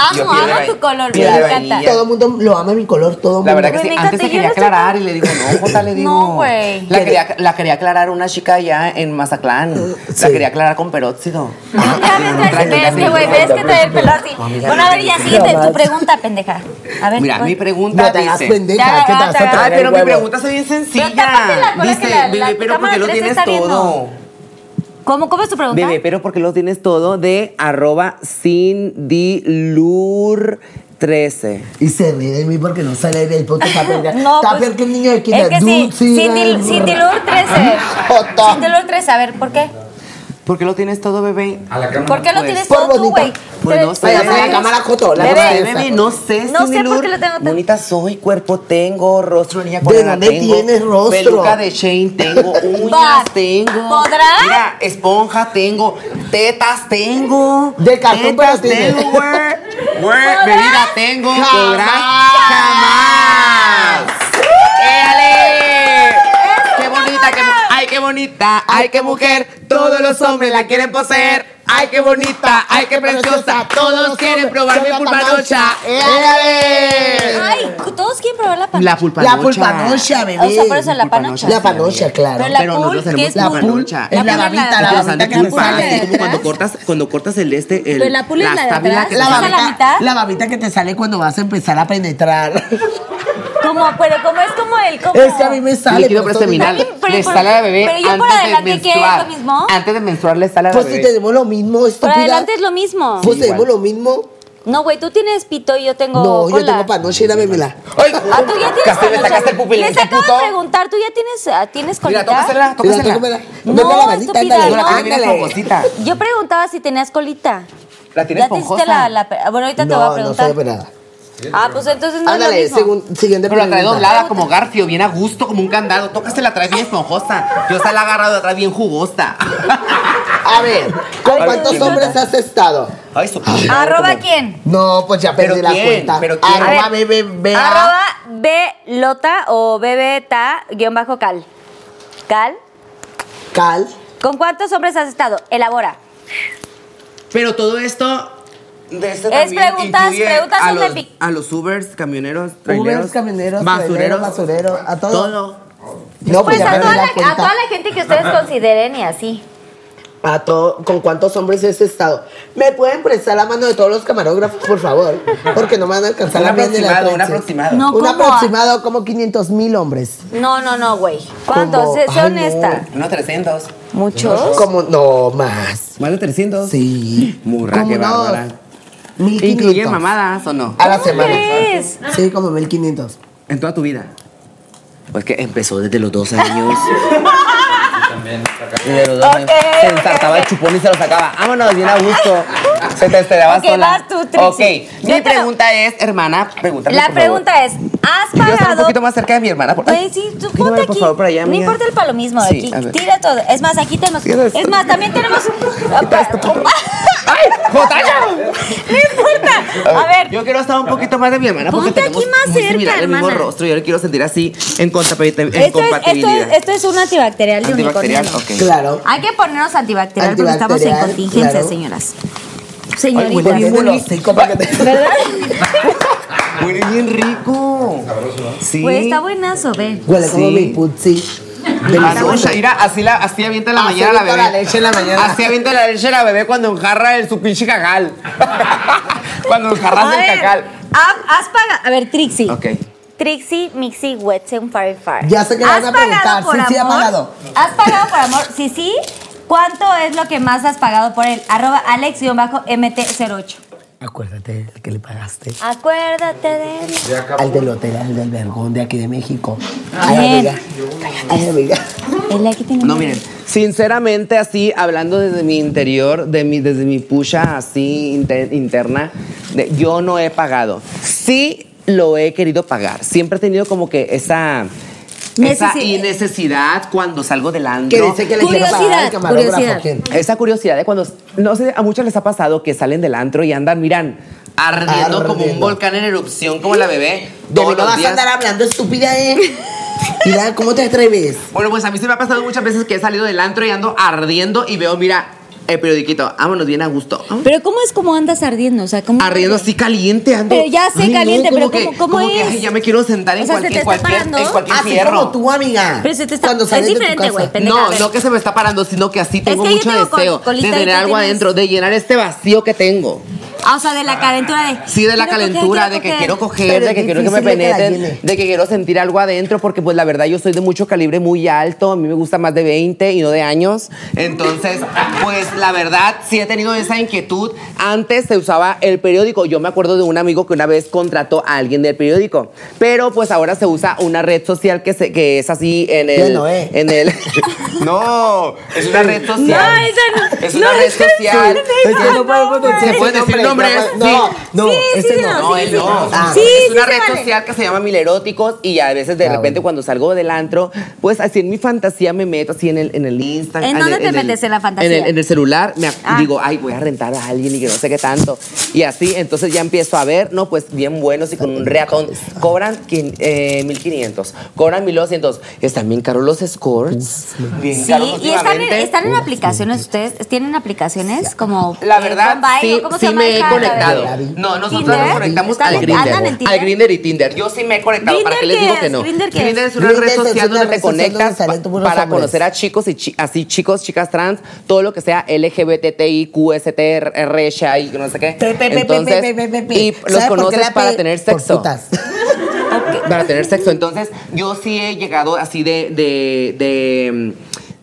Amo, amo tu color, me encanta. todo el mundo lo ama mi color todo el La mundo verdad que sí, me antes se quería aclarar y le digo, no, Jota, le digo. No, güey. La quería, la quería aclarar una chica allá en Mazatlán. La Sí. quería aclarar con peróxido. Ya ves, que, güey, ves que trae el pelo así. Bueno, a ver, ya síguete tu pregunta, pendeja. A ver. Mira, ¿cuál? mi pregunta dice... pendeja ¿qué te Ay, pero el mi pregunta es bien sencilla. Pero la Dice, la- la bebé, pero cámara porque lo tienes todo. ¿Cómo, ¿Cómo es tu pregunta? Bebé, pero porque lo tienes todo de arroba cindilur13. y se ríe de mí porque no sale del puto está No, está pues, peor que el niño de Es que sí, Cindy- ay, Cindilur 13. Jota. Cindilur 13, a ver, ¿por qué? ¿Por qué lo tienes todo, bebé? A la cámara. ¿Por qué lo Pues, tienes todo tú, bonita. güey? Pues no sé, Vaya, bebé. la cámara Joto, la Bebé, cámara Bebé, no sé, No sé por qué lo tengo tan- Bonita soy, cuerpo tengo, rostro niña ¿De dónde tengo. tienes rostro? Peluca de Shane tengo, uñas tengo. ¿podrá? Mira, esponja tengo, tetas tengo. De cartón, tetas tengo, bebida tengo, Jamás. podrá jamás. ¡Éale! ¡Qué bonita, qué, mu- ay, qué bonita, ay, qué mujer! Todos los hombres la quieren poseer. ¡Ay, qué bonita, ay, qué preciosa! Todos quieren probar mi pulpanocha. ¡Éale! Ay, todos quieren probar la panocha. La pulpanocha. la pulpanocha bebé O sea, por eso la Pulpanocha. panocha. la panocha claro Pero nosotros ¿qué tenemos es la pul? pulpa. Es la babita, la babita que te pulpa, sale así de como cuando cortas, cuando cortas el este, el, Pero la pul es la de tábila atrás. que la te ¿Esa sale. es babita, mitad? la babita que te sale cuando vas a empezar a penetrar. Como, pero como es como el... Como... es que a mí me sale. líquido preseminal le sale a la bebé pero yo por antes de adelante, ¿qué es menstruar. lo mismo? Antes de menstruar le sale a la Pues si bebé. tenemos lo mismo, Por estúpida. adelante es lo mismo. Pues Sí, tenemos lo mismo. No, güey, tú tienes pito y yo tengo No, yo cola. tengo panocha y la bebela. ¡Ay! Ah, tú ya tienes me sacaste el pupilente, Les acabo puto. de preguntar, ¿tú ya tienes, ah, tienes Mira, colita? tócasela, tócamela. No, la manita, ándale, No, ándale. Yo preguntaba si tenías colita. La tiene ya te hiciste esponjosa. la, la... Bueno, ahorita te voy a No, no preguntar. Ah, pues entonces no es Ándale, lo mismo. segun- siguiente Pero la trae pregunta. doblada como Garfio, bien a gusto, como un candado. Tócase la trae bien esponjosa. Yo se la he agarrado atrás bien jugosa. A ver, ¿con Ay, cuántos hombres has estado? Ay, su ¿Arroba quién? No, pues ya ¿Pero perdí la quién? cuenta. ¿Pero quién? Arroba A ver, BBBA. Arroba B Lota o bebeta guion bajo cal. Cal. Cal. ¿Con cuántos hombres has estado? Elabora. Pero todo esto. De este Es preguntas- preguntas a los, a los Ubers, camioneros, traileros, Ubers, camioneros, basureros, basureros, a todo. todo. No, Pues pues, a toda, la la, a cuenta. toda la gente que ustedes consideren y así. A todo, ¿Con cuántos hombres has estado? ¿Me pueden prestar la mano de todos los camarógrafos, por favor? Porque no me van a alcanzar la mía ni la aproximado, un aproximado. No, Un ¿cómo? aproximado como 500 mil hombres. No, no, no, güey. ¿Cuántos? Sé Ay, no. honesta. Unos 300. ¿Muchos? Como, no, más. ¿Más de 300? Sí. Murra, qué bárbara. 1500. ¿Incluyen mamadas o no? A la semana. crees? Sí, como 1500. En toda tu vida. Pues que empezó desde los dos años. Desde los dos Ok, años. Se ok, ensartaba el chupón y se lo sacaba. Vámonos, bien a gusto. Se te esperaba Ok, sola. vas tú, Trixie. Ok, Yo mi te lo- pregunta es, hermana, pregúntame, La por favor. pregunta es, ¿has Yo estoy un pagado? poquito más cerca de mi hermana. por- Güey, Ay, sí, tú quítame, ponte por aquí. favor, por allá, no amiga. importa el palomismo de Sí, aquí. a ver. Tira todo. Es más, aquí tenemos. ¿Qué es Es más, también tenemos. ¡Ay, Jotaya! no importa. A ver, Yo quiero estar un poquito más de mi hermana porque Ponte aquí más muy cerca, similar el mismo hermana. rostro. Yo le quiero sentir así en, compatibil- en esto es, esto, compatibilidad. es, esto es un antibacterial de Antibacterial, unicornio. ok. Claro. Hay que ponernos antibacterial, porque estamos en Antibacterial, contingencia, claro. señoras. Ay, Señoritas. huele bien ¿Verdad? Huele bien rico. Sí. Pues está buenazo, ve. Huele como Sí. mi putzi. No, Shaira, así, la, así avienta en la Así mañana la bebé. la leche en la mañana. Así avienta la leche la bebé cuando enjarra el, su pinche cagal. cuando enjarras el cagal. ha- has pagado. A ver, Trixie. Ok. Trixie, Mixi, Wetsen, Fire Fire. Ya sé que le van a preguntar. Sí, sí, ha pagado. ¿Has pagado por amor? Sí, sí. ¿Cuánto es lo que más has pagado por él? Arroba alex-mt08. Acuérdate el que le pagaste. Acuérdate de él. Al del hotel, al del vergón de aquí de México. Ay, amiga. Ay, amiga. Él aquí tiene No, miren, sinceramente así, hablando desde mi interior, de mi, desde mi pucha así inter- interna, de- yo no he pagado. Sí lo he querido pagar. Siempre he tenido como que esa... Esa Necesi- necesidad cuando salgo del Que antro. dice que le quiere pagar Curiosidad, camarógrafo. curiosidad. ¿quién? Esa curiosidad de cuando, no sé, a muchos les ha pasado que salen del antro y andan, miran, ardiendo, como un Ardiendo. volcán en erupción, como la bebé. De mí Todos no los vas a días. andar hablando estúpida, ¿eh? Mira, ¿cómo te atreves? Bueno, pues a mí se me ha pasado muchas veces que he salido del antro y ando ardiendo y veo, mira, el periodiquito, vámonos bien a gusto. Pero ¿cómo es como andas ardiendo? O sea, ¿cómo Ardiendo así caliente, ando. Pero ya sé Ay, no, caliente, pero que- ¿cómo- cómo como que, es? ay, ya me quiero sentar en, O sea, ¿se cualquier, te está cualquier, parando? en cualquier Así fierro. como tú, amiga. Pero se te está- Cuando es diferente, güey, No, no que se me está parando, sino que así tengo que mucho tengo col- deseo de tener algo tienes- adentro, de llenar este vacío que tengo. Ah, o sea, de la calentura de. Sí, de la coger, calentura, de que quiero coger, de que quiero que me penetren, de que quiero sentir algo adentro, porque pues la verdad yo soy de mucho calibre muy alto, a mí me gusta más de 20 y no de años. Entonces, pues la verdad sí he tenido esa inquietud. Antes se usaba el periódico, yo me acuerdo de un amigo que una vez contrató a alguien del periódico, pero pues ahora se usa una red social que, se, que es así en el... De Noé. En el no, es una red social. No, esa no- Es una no, red social. Es que no ¿Se pueden decir nombre, nombres? No, Sí. no, Sí, ese sí, no. no, No, él no. Ah. Sí, es una red vale. social que se llama Mileróticos y a veces de Ah, repente bueno. cuando salgo del antro, pues así en mi fantasía me meto así en el, en el Instagram. ¿En dónde te metes en la fantasía? En el, en el celular, me Ah. digo, ay, voy a rentar a alguien y que no sé qué tanto. Y así, entonces ya empiezo a ver, no, pues bien buenos y con un reatón. Cobran eh, 1500, cobran 1200. Están bien caros los scores. Bien Sí, caros y están en, están en aplicaciones. ¿Ustedes tienen aplicaciones como. La eh, verdad, Bombay, sí, ¿cómo se sí me he conectado. No, nosotros ¿Tinder? nos conectamos ¿Están al Tinder? Al Grindr y Tinder. Yo sí me he conectado. ¿Para qué ¿Grindr les qué digo es? que no? ¿Grindr qué es? Grindr es una red social donde te conectas para conocer a chicos y así chicos, chicas trans, todo lo que sea LGBTI, QST, RSH y no sé qué. Entonces, y ¿Sabe los conoces para tener sexo. Para tener sexo. Entonces, yo sí he llegado así de.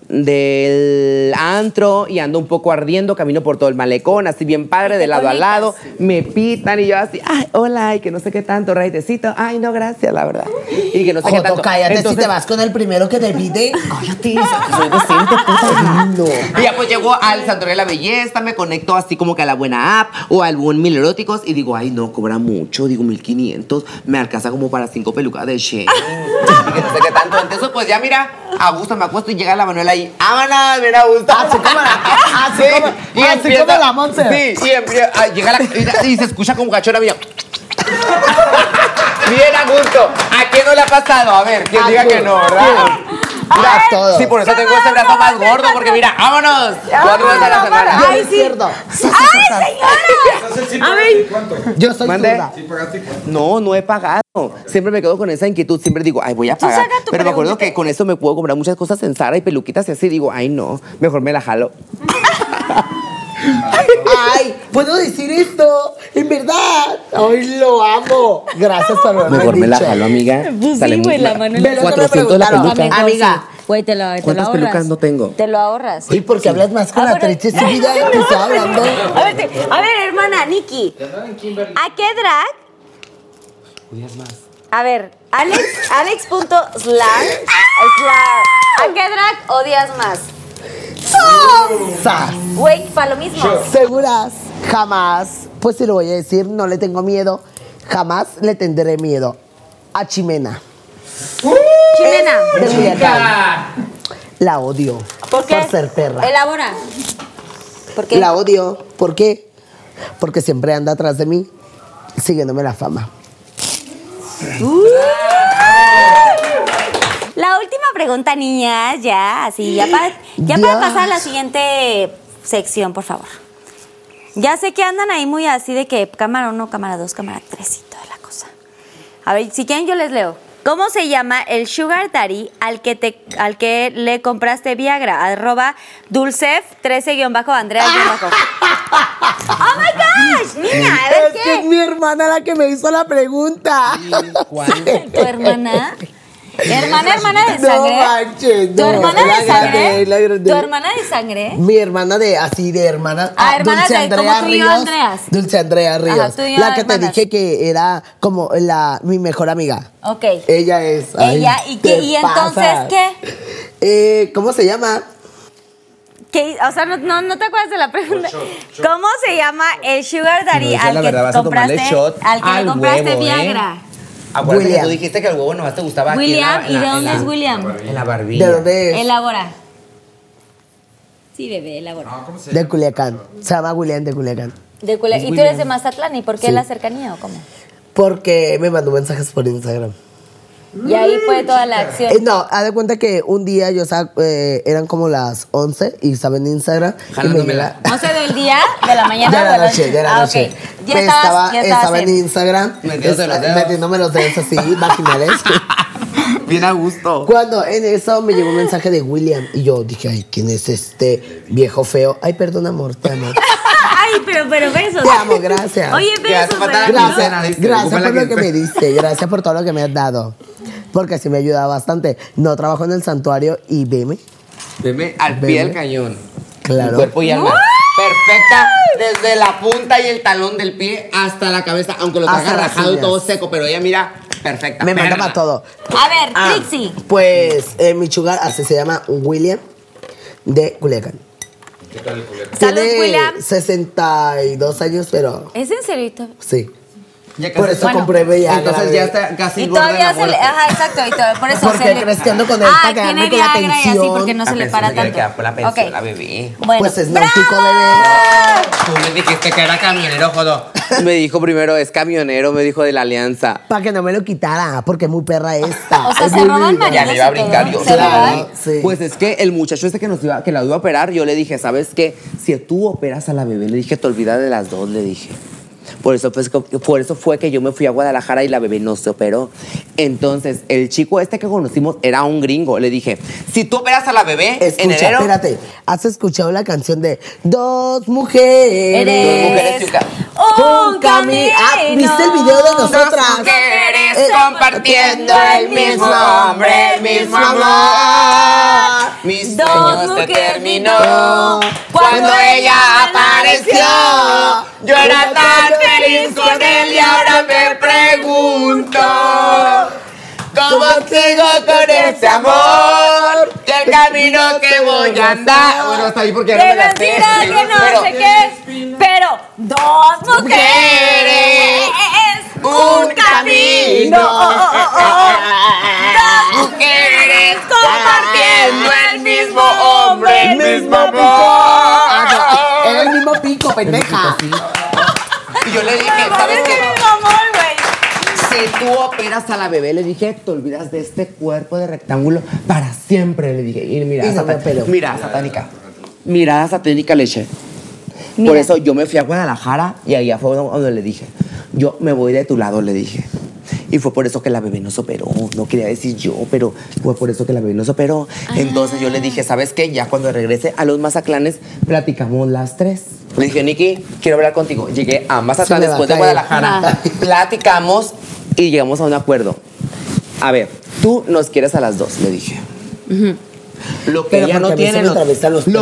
De, de del antro y ando un poco ardiendo, camino por todo el malecón, así bien padre, de lado a lado, me pitan y yo así, ay, hola, y que no sé qué tanto, raitecito, ay, no, gracias, la verdad. Y que no sé qué tanto. cállate si te vas con el primero que te pide. Cállate, soy decente, puta. No. Y ya pues llego al Santuario de la Belleza, me conecto así como que a la buena app o al buen Mil Eróticos y digo, ay, no, cobra mucho, digo 1500, me alcanza como para cinco pelucas de Shein. y que no sé qué tanto. Entonces, pues ya mira, a gusto me acuesto y llega la Manuela ahí, ¡vámonos! Mira, a gusto. Así como la- así como- así como la Monse. Sí, y empieza- ah, llega la, y, y se escucha como cachorra, mira. Bien a gusto. ¿A quién no le ha pasado? A ver, quien A diga que no, ¿verdad? Mira, todo. Sí, por eso tengo este brazo más gordo, porque mira, vámonos. Cuatro veces a la semana. Yo eres zurdo. A ver. ¿Cuánto? Yo soy Mande. zurda. ¿Sí pagaste cuánto? No, no he pagado. Siempre me quedo con esa inquietud. Siempre digo, ay, voy a pagar. saca tu Pero me acuerdo que con eso me puedo comprar muchas cosas en Zara y peluquitas y así. Digo, ay, no, mejor me la jalo. Ay, ¿puedo decir esto? En verdad. Ay, lo amo. Gracias por haberme Mejor me la dicho. jalo, amiga. Pues Sale sí, muy güey, la cara. Lo que me 400 la preguntaron. peluca. Amiga. Güey, te lo, te lo ¿Cuántas ahorras. pelucas no tengo? Te lo ahorras. Oye, porque hablas más con Ah, la pero- trecha de su vida que estaba hablando. A ver, te- a ver, hermana, Nikki. ¿A qué drag? A ver, Alex, Alex.slar. Slar. ¿A qué drag odias más? Sas. Güey, para lo mismo. Seguras, jamás, pues se lo voy a decir, no le tengo miedo, jamás le tendré miedo. A Chimena. Chimena. De Culiacán. La odio. ¿Por qué? Por ser perra. Elabora. ¿Por qué? La odio. ¿Por qué? Porque siempre anda atrás de mí, siguiéndome la fama. La última pregunta, niñas, ya, así, ya para, ya para Dios. pasar a la siguiente sección, por favor. Ya sé que andan ahí muy así de que cámara 1, cámara 2, cámara 3 y toda la cosa. A ver, si quieren yo les leo. ¿Cómo se llama el sugar daddy al que, te, al que le compraste Viagra? Arroba dulcef 13-andrea ¡Oh, my gosh! Niña, a ver Es que es qué. mi hermana la que me hizo la pregunta. ¿Tu hermana? ¿Hermana, hermana de No sangre? manches, ¿Tu no, hermana la de sangre? grande. ¿Tu hermana de sangre? Mi hermana de, así de hermana. Ah, hermanas Dulce de- como Andrea tú y yo, Ríos. Andreas. Dulce Andrea Ríos. tú y yo, la que te dije que era como la, mi mejor amiga. Ok. Ella es. ay, Ella, ¿y qué- y entonces qué? Eh, ¿Cómo se llama? ¿Qué- O sea, no, no, no te acuerdas de la pregunta. ¿Cómo se llama el sugar daddy no al la que verdad, vas a tomarle compraste, shot al que al le compraste huevo, ¿eh? Acuérdate que William. tú dijiste que el huevo nomás te gustaba aquí en William, la- ¿y en de la- dónde en es la- William? En la barbilla. ¿De dónde es? Elabora. Sí, bebé, elabora. De Culiacán. Se llama William de Culiacán. De Cule- ¿Y tú eres de Mazatlán? ¿Y por qué Sí. la cercanía o cómo? Porque me mandó mensajes por Instagram. Y ahí fue toda la acción. Eh, no, haz de cuenta que un día yo estaba, eh, eran como las 11 y estaba en Instagram. y me llega- 11 del día, de la mañana Ya o de la noche, ya la Ah, noche. Ya Me estabas, estaba, ya estabas estaba en Instagram. Metiéndose los dedos. Metiéndome los dedos así, vaginales. Bien a gusto. Cuando en eso me llegó un mensaje de William y yo dije, ay, ¿quién es este viejo feo? Ay, perdón, amor, te amo. Ay, pero, pero besos. Te amo, gracias. Oye, besos. Gracias, ¿viste? gracias Ocupa la por lo que me diste, gracias por todo lo que me has dado. Porque así me ayuda bastante. No trabajo en el santuario y veme. Veme al Veme. pie del cañón. Claro. Cuerpo y alma. Perfecta desde la punta y el talón del pie hasta la cabeza, aunque lo traiga rajado y todo seco, pero ella mira perfecta. Me manda para todo. A ver, Ah, Trixie. Pues eh, mi chugar así se llama William de Culiacán. ¿Qué tal el culero? Salud, Tiene William. 62 años, pero ¿Es en serio? sí. Ya Por eso Bueno, compré Viagra. Entonces ya está casi Y todavía se le. Ajá, exacto. Y todo, por eso Porque ando con él ah, para quedarme tiene con la y así porque no se La le para tanto. por la pensión, Ok. la bebé. Bueno, Pues es náutico, bebé. Tú me dijiste que era camionero, jodo. Me dijo primero, es camionero, me dijo de la alianza. Para que no me lo quitara, porque es muy perra esta. O sea, Es se roban Ya le iba a brincar yo. Claro. Sí. Pues es que el muchacho ese que nos iba, que la iba a operar, yo le dije, ¿sabes qué? Si tú operas a la bebé, le dije, te olvidas de las dos, le dije. Por eso, pues, por eso fue que yo me fui a Guadalajara y la bebé no se operó. Entonces, el chico este que conocimos era un gringo. Le dije, si tú operas a la bebé en Escucha, enero... espérate. ¿Has escuchado la canción de Dos mujeres? Eres mujeres y un ca- un Con cami- Ah, ¿viste el video de nosotras? mujeres Eh, compartiendo el mismo hombre, el mismo amor. Mis Dos mujeres, terminó cuando ella apareció. Yo era tan feliz con él y ahora me pregunto. ¿Cómo sigo con ese amor? Camino que voy a andar. Bueno, hasta ahí porque ya no Que me la sé. mentira, que no Pero- sé qué. Pero dos mujeres, un camino. Oh, oh, oh. Dos mujeres compartiendo el mismo hombre, el mismo amor. Era el mismo pico, pendeja. Y yo le dije, ¿sabes qué? Si tú operas a la bebé, le dije, te olvidas de este cuerpo de rectángulo para siempre, le dije. Y mira, Y no mira, satánica. Mirada satánica leche. Mira. Por eso yo me fui a Guadalajara y ahí fue donde le dije, yo me voy de tu lado, le dije. Y fue por eso que la bebé nos operó. No quería decir yo, pero fue por eso que la bebé nos operó. Entonces yo le dije, ¿sabes qué? Ya cuando regrese a los Mazaclanes, platicamos las tres. Le dije, Niki, quiero hablar contigo. Llegué a Mazatlán después de. Guadalajara. Platicamos y llegamos a un acuerdo. A ver, tú nos quieres a las dos, le dije. Lo que Pero ella no tiene, lo,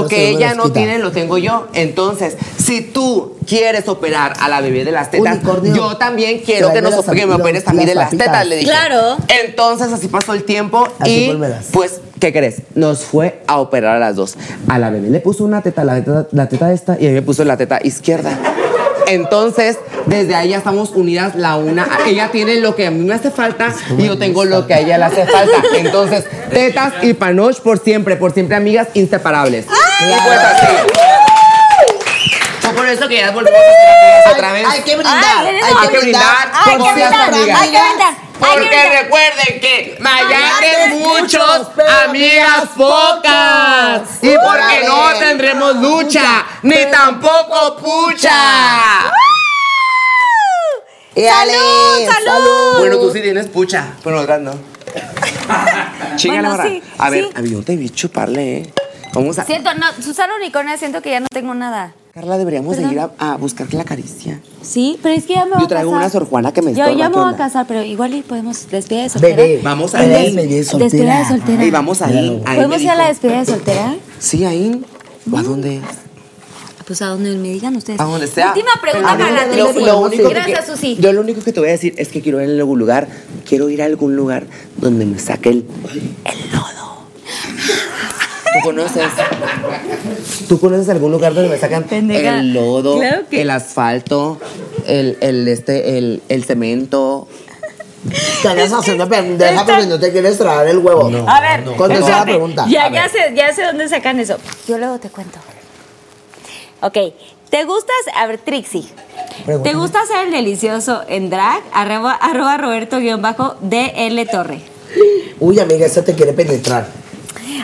que ella no quita. tiene, lo tengo yo. Entonces, si tú quieres operar a la bebé de las tetas, Unicornio. yo también quiero que, nos, me operes a mí de las patitas. tetas, le dije. Claro. Entonces, así pasó el tiempo Así y pues, ¿qué crees? Nos fue a operar a las dos. A la bebé le puso una teta, la teta, la teta esta, y a mí me puso la teta izquierda. Entonces, desde ahí ya estamos unidas la una. Ella tiene lo que a mí me hace falta y yo tengo lo que a ella le hace falta. Entonces, tetas y panoche por siempre, por siempre amigas inseparables. Y pues así. Por eso que ya volvemos a otra vez. Hay que brindar. Ay, hay, hay que brindar Hay por que brindar, hay que Porque recuerden que Mayate Mayate muchos, amigas pocas. Y porque no tendremos lucha, ni tampoco pucha. ¡Salud, salud! Bueno, tú sí tienes pucha, pero nosotras no. Chinga Bueno, Laura. sí, A ver, sí. a mí yo te vi chuparle, ¿eh? Vamos a. Siento, no, Susana Unicornia, siento que ya no tengo nada. Carla, deberíamos de Perdón. ir a, a buscar la caricia. Sí, pero es que ya me voy Yo a traigo casar. una Sor Juana que me Yo ya ¿qué me voy a casar, pero igual y podemos despedida de soltera. Bebé. Vamos a ir. despedida de soltera. Despedida de soltera. Y vamos ahí. ahí ¿Podemos ir a la despedida de soltera? Sí, ahí. ¿O a dónde es? Pues a donde me digan ustedes. A donde sea. Última pregunta a para la lo- Trixie. lo único que- Gracias, Susi. Yo lo único que te voy a decir es que quiero ir a algún lugar, quiero ir a algún lugar donde me saque el, el lodo. ¿Tú conoces? ¿Tú conoces algún lugar donde me sacan Pendeja. el lodo, Claro que- el asfalto, el, el, este, el, el cemento? Estás haciendo pendeja porque no te quieres traer el huevo. A ver, Contesta la pregunta. Ya, ya sé, ya sé dónde sacan eso. Yo luego te cuento. Ok, ¿te gusta, a ver, Trixie, ¿te gusta hacer el delicioso en drag? Arroba, arroba Roberto-DL Torre. Uy, amiga, esa te quiere penetrar.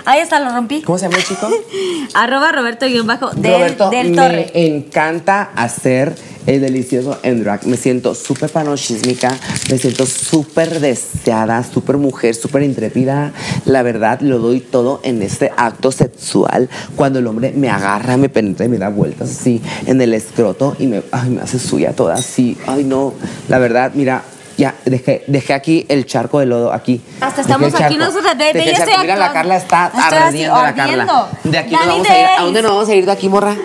Ahí está, lo rompí. ¿Cómo se llama el chico? Arroba Roberto, del me Torre. encanta hacer el delicioso en drag. Me siento súper panosísmica, me siento súper deseada, súper mujer, súper intrépida. La verdad, lo doy todo en este acto sexual. Cuando el hombre me agarra, me penetra y me da vueltas así en el escroto y me, ay, me hace suya toda así. Ay, no. La verdad, mira. Ya, dejé, dejé aquí el charco de lodo, aquí. Hasta el estamos aquí el ya estoy charco. Mira, la. Carla está ardiendo, la Carla. De aquí nos vamos a ir. ¿A Days. dónde nos vamos a ir de aquí, morra?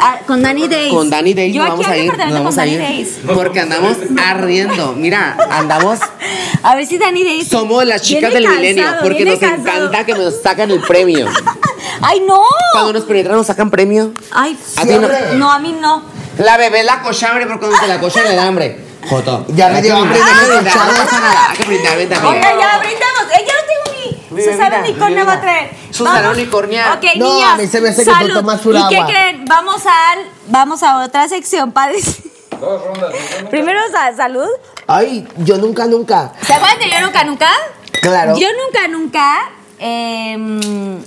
Ah, con Danny Days. Con Danny Days Yo nos vamos a ir. Nos vamos a ir. Days. Porque andamos ardiendo. Mira, andamos. A ver si Danny Days. Somos las chicas del milenio. cansado, Porque viene nos cansado. encanta que nos sacan el premio. ¡Ay, no! Cuando nos penetran, nos sacan premio. Ay, A ti no. no, a mí no. La bebé la cocha hambre porque cuando se la cocha le da hambre. Joto. Ya me dio que hambre de hay que brindar, escuchar. No pasa nada. Hay que brindar, ven también. Oiga, ya brindamos. Eh, ya lo tengo mi. Mi Susana Unicornia va a traer. Susana. Unicornia. Ok, No, niñas. a mí se me hace que tú salud. tomas pura ¿Y qué agua. creen? Vamos al, vamos a otra sección, padres. Dos rondas. ¿no? Primero, sa- salud. Ay, yo nunca, nunca. ¿Se acuerdan de yo nunca, nunca? Claro. Yo nunca, nunca em,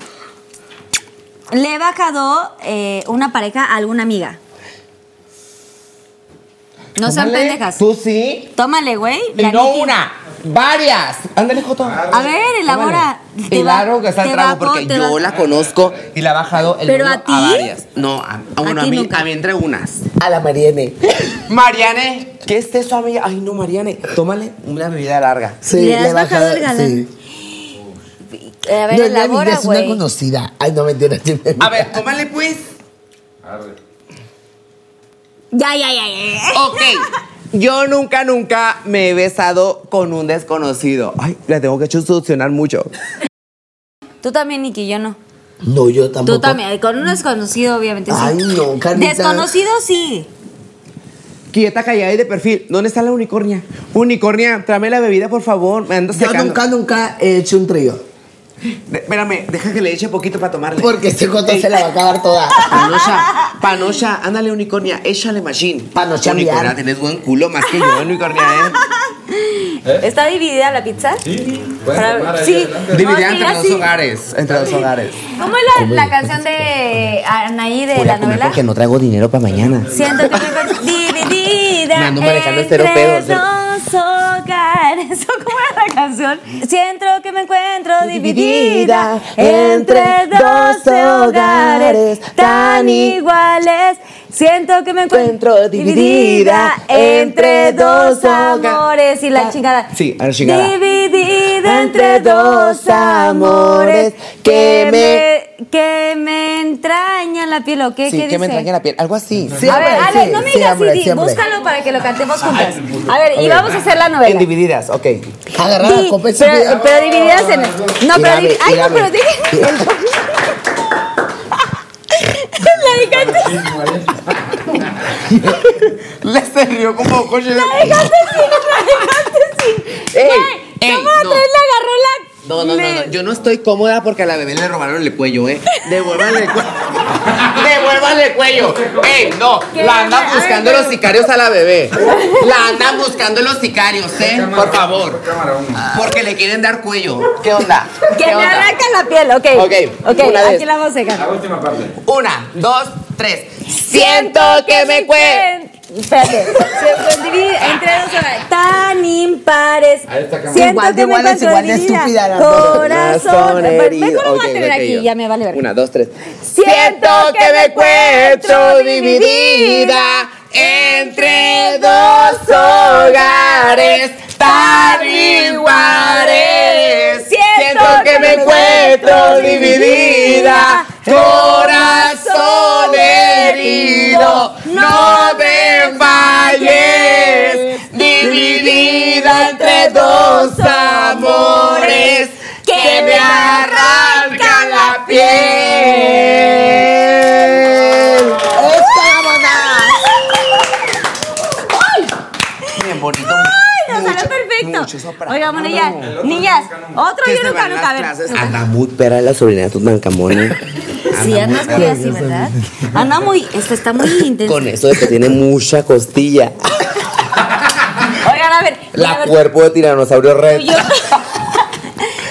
le he bajado eh, una pareja a alguna amiga. No sean Tómale. pendejas. Tú sí. Tómale, güey. Y la no una, varias. Ándale, Joto. A ver, elabora. Te va- Claro que está el trago porque te yo la conozco y la ha bajado el ¿Pero a ti? varias. No, a, a- bueno, a, ti mí, nunca. a mí entre unas. A la Mariene. Mariane, ¿Qué es eso, amiga? Ay, no, Mariane. Tómale una bebida larga. Sí, ¿Le has he bajado el galán? Sí. A ver, No, es amiga, elabora, es una güey. conocida. Ay, no me- A ver, tómale pues. Arre. Ya, ya, ya, ya. Ok. Yo nunca, nunca me he besado con un desconocido. Ay, la tengo que solucionar mucho. Tú también, Nicky, yo no. No, yo tampoco. Tú también, con un desconocido, obviamente sí. Ay, no, Carlita. Desconocido, sí. Quieta, callada y de perfil. ¿Dónde está la unicornia? Unicornia, tráeme la bebida, por favor. Me ando Yo secando. nunca, nunca he hecho un trío. De- espérame, deja que le eche poquito para tomarle. Porque este coto se la va a acabar toda. Panocha, Panocha, ándale, unicornia, échale machine. Panocha, Unicornia, tienes buen culo más que yo, unicornia, ¿eh? ¿Está dividida la pizza? Sí, pueden Para- tomar ahí sí. Dividida No, entre dos hogares. Entre dos hogares. ¿Cómo es la, la canción de Anaí de Voy la a comer novela? porque no traigo dinero para mañana. Siento que me encuentro dividida Me ando manejando pedo, hogares. ¿Eso ¿Cómo era la canción? Siento que me encuentro dividida entre dos hogares tan iguales. Siento que me encuentro dividida entre dos amores y la chingada. Sí, a la chingada. Dividida entre dos amores que me que me entrañan la piel o qué Sí, qué que me entraña la piel. Algo así. Sí, a ver, Ale, sí, no me sí, digas siempre. búscalo para que lo cantemos juntas. A ver, y vamos a hacer la En novela. divididas, ok. Agarrar la Di- pero, divididas en. No, pero Mírame, divi- Ay, no, pero Le se rió como coche. la dejaste sin, la dejaste sin. Ey, ey, ¿cómo no. atrás le agarró la. No, no, no, le- no. Yo no estoy cómoda porque a la bebé le robaron el cuello, ¿eh? Devuélvanle el cuello. Devuélvanle el cuello. ¡Ey, no! La andan buscando los sicarios a la bebé. La andan buscando los sicarios, ¿eh? Por favor. Cámara uno. Porque le quieren dar cuello. ¿Qué onda? Que ¿Qué me onda? arranca la piel, ok. Ok, Ok, una aquí vez. la vamos a La última parte. Una, dos, tres. Siento que me cuento. Espérate. Entre dos hogares tan impares. Ahí está, cámara. Siento Igual de que me iguales, encuentro igual de dividida. estúpida dos. Corazón. Lo voy a tener aquí, ya me vale ver. Una, dos, tres. Siento que me encuentro dividida entre dos hogares tan iguales. Siento que me encuentro dividida, corazón herido, no me falles, dividida entre dos amores que me arrancan la piel. Bien bonito. Nos salió Mucho- perfecto. mucho soprano. Oiga, bueno, ya. Niñas, otro yo nunca, nunca. A ver. Anda muy perra la sobrina de Tutankamón. Sí, andas muy así, ¿verdad? Anda muy, esto está muy intenso. Con eso de que tiene mucha costilla. Oigan, a ver. a La ver, cuerpo de tiranosaurio rex.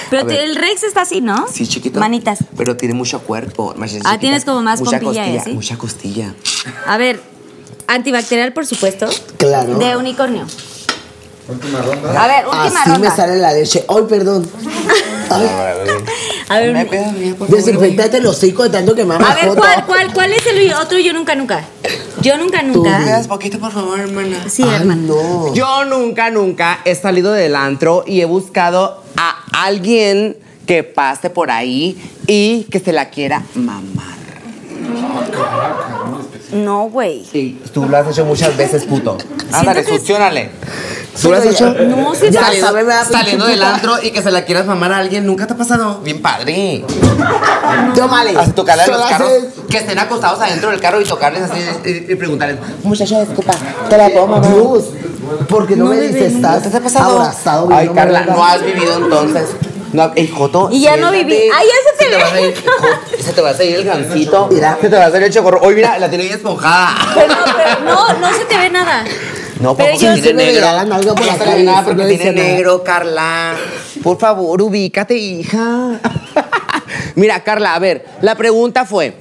Pero el Rex está así, ¿no? Sí, chiquito. Manitas. Pero tiene mucho cuerpo. Ah, chiquita. tienes como más mucha pompilla y costilla. así. Mucha costilla. A ver, antibacterial, por supuesto. Claro. De unicornio. Última ronda. A ver, última Así me ronda. sale la leche. Ay, perdón. Ay, A ver, Me desinfectate los hocico de tanto que me a ver, ¿cuál, cuál, ¿cuál es el otro yo nunca, nunca? Yo nunca, ¿Me nunca. das poquito, por favor, hermana? Sí, Ay, no. Yo nunca, nunca he salido del antro y he buscado a alguien que pase por ahí y que se la quiera mamar. No, güey. Sí, tú lo has hecho muchas veces, puto. Ándale, que- succionale. ¿Tú lo has hecho? No, sí, Ya saliendo- sabe, pinche Saliendo del puta. antro y que se la quieras mamar a alguien, ¿nunca te ha pasado? Bien padre. Tómale. Así tocarle a los carros, haces- que estén acostados adentro del carro y tocarles así y, y preguntarles, muchacho, disculpa, ¿te la puedo mamar? Dios, porque no, No, me bebé, dices, no. estás ¿Te ha pasado? abrazado. Ay, Carla, ¿verdad? no has vivido entonces. No, ey, Joto. Y ya no viví. Ay, ya se te ve. Se te va a salir el gancito. Mira. Se te va a salir el chocorro. Hoy mira, la tiene bien esponjada. Pero, pero no, no se te ve nada. No, Pero porque yo- tiene negro. por no acá y nada porque no tiene negro, Carla. Por favor, ubícate, hija. Mira, Carla, a ver, la pregunta fue,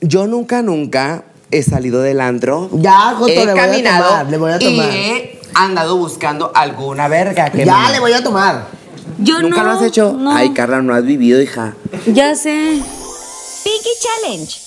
yo nunca, nunca he salido del antro. Ya, Joto, he le voy a caminado tomar, le voy a tomar. Y he andado buscando alguna verga que Ya me- le voy a tomar. Yo ¿Nunca no. lo has hecho? No. Ay, Carla, no has vivido, hija. Ya sé. Pinky Challenge.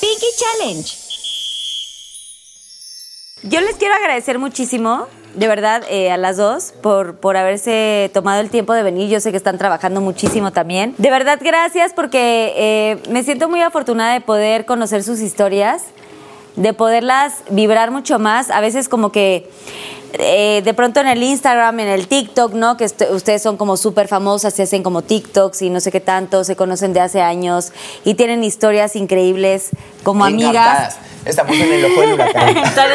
Pinky Challenge. Yo les quiero agradecer muchísimo, de verdad, eh, a las dos por, por haberse tomado el tiempo de venir. Yo sé que están trabajando muchísimo también. De verdad, gracias porque eh, me siento muy afortunada de poder conocer sus historias, de poderlas vibrar mucho más. A veces como que eh, de pronto en el Instagram, en el TikTok, ¿no? Que ustedes son como súper famosas, se hacen como TikToks y no sé qué tanto, se conocen de hace años y tienen historias increíbles como amigas. Estamos en el ojo del huracán. están,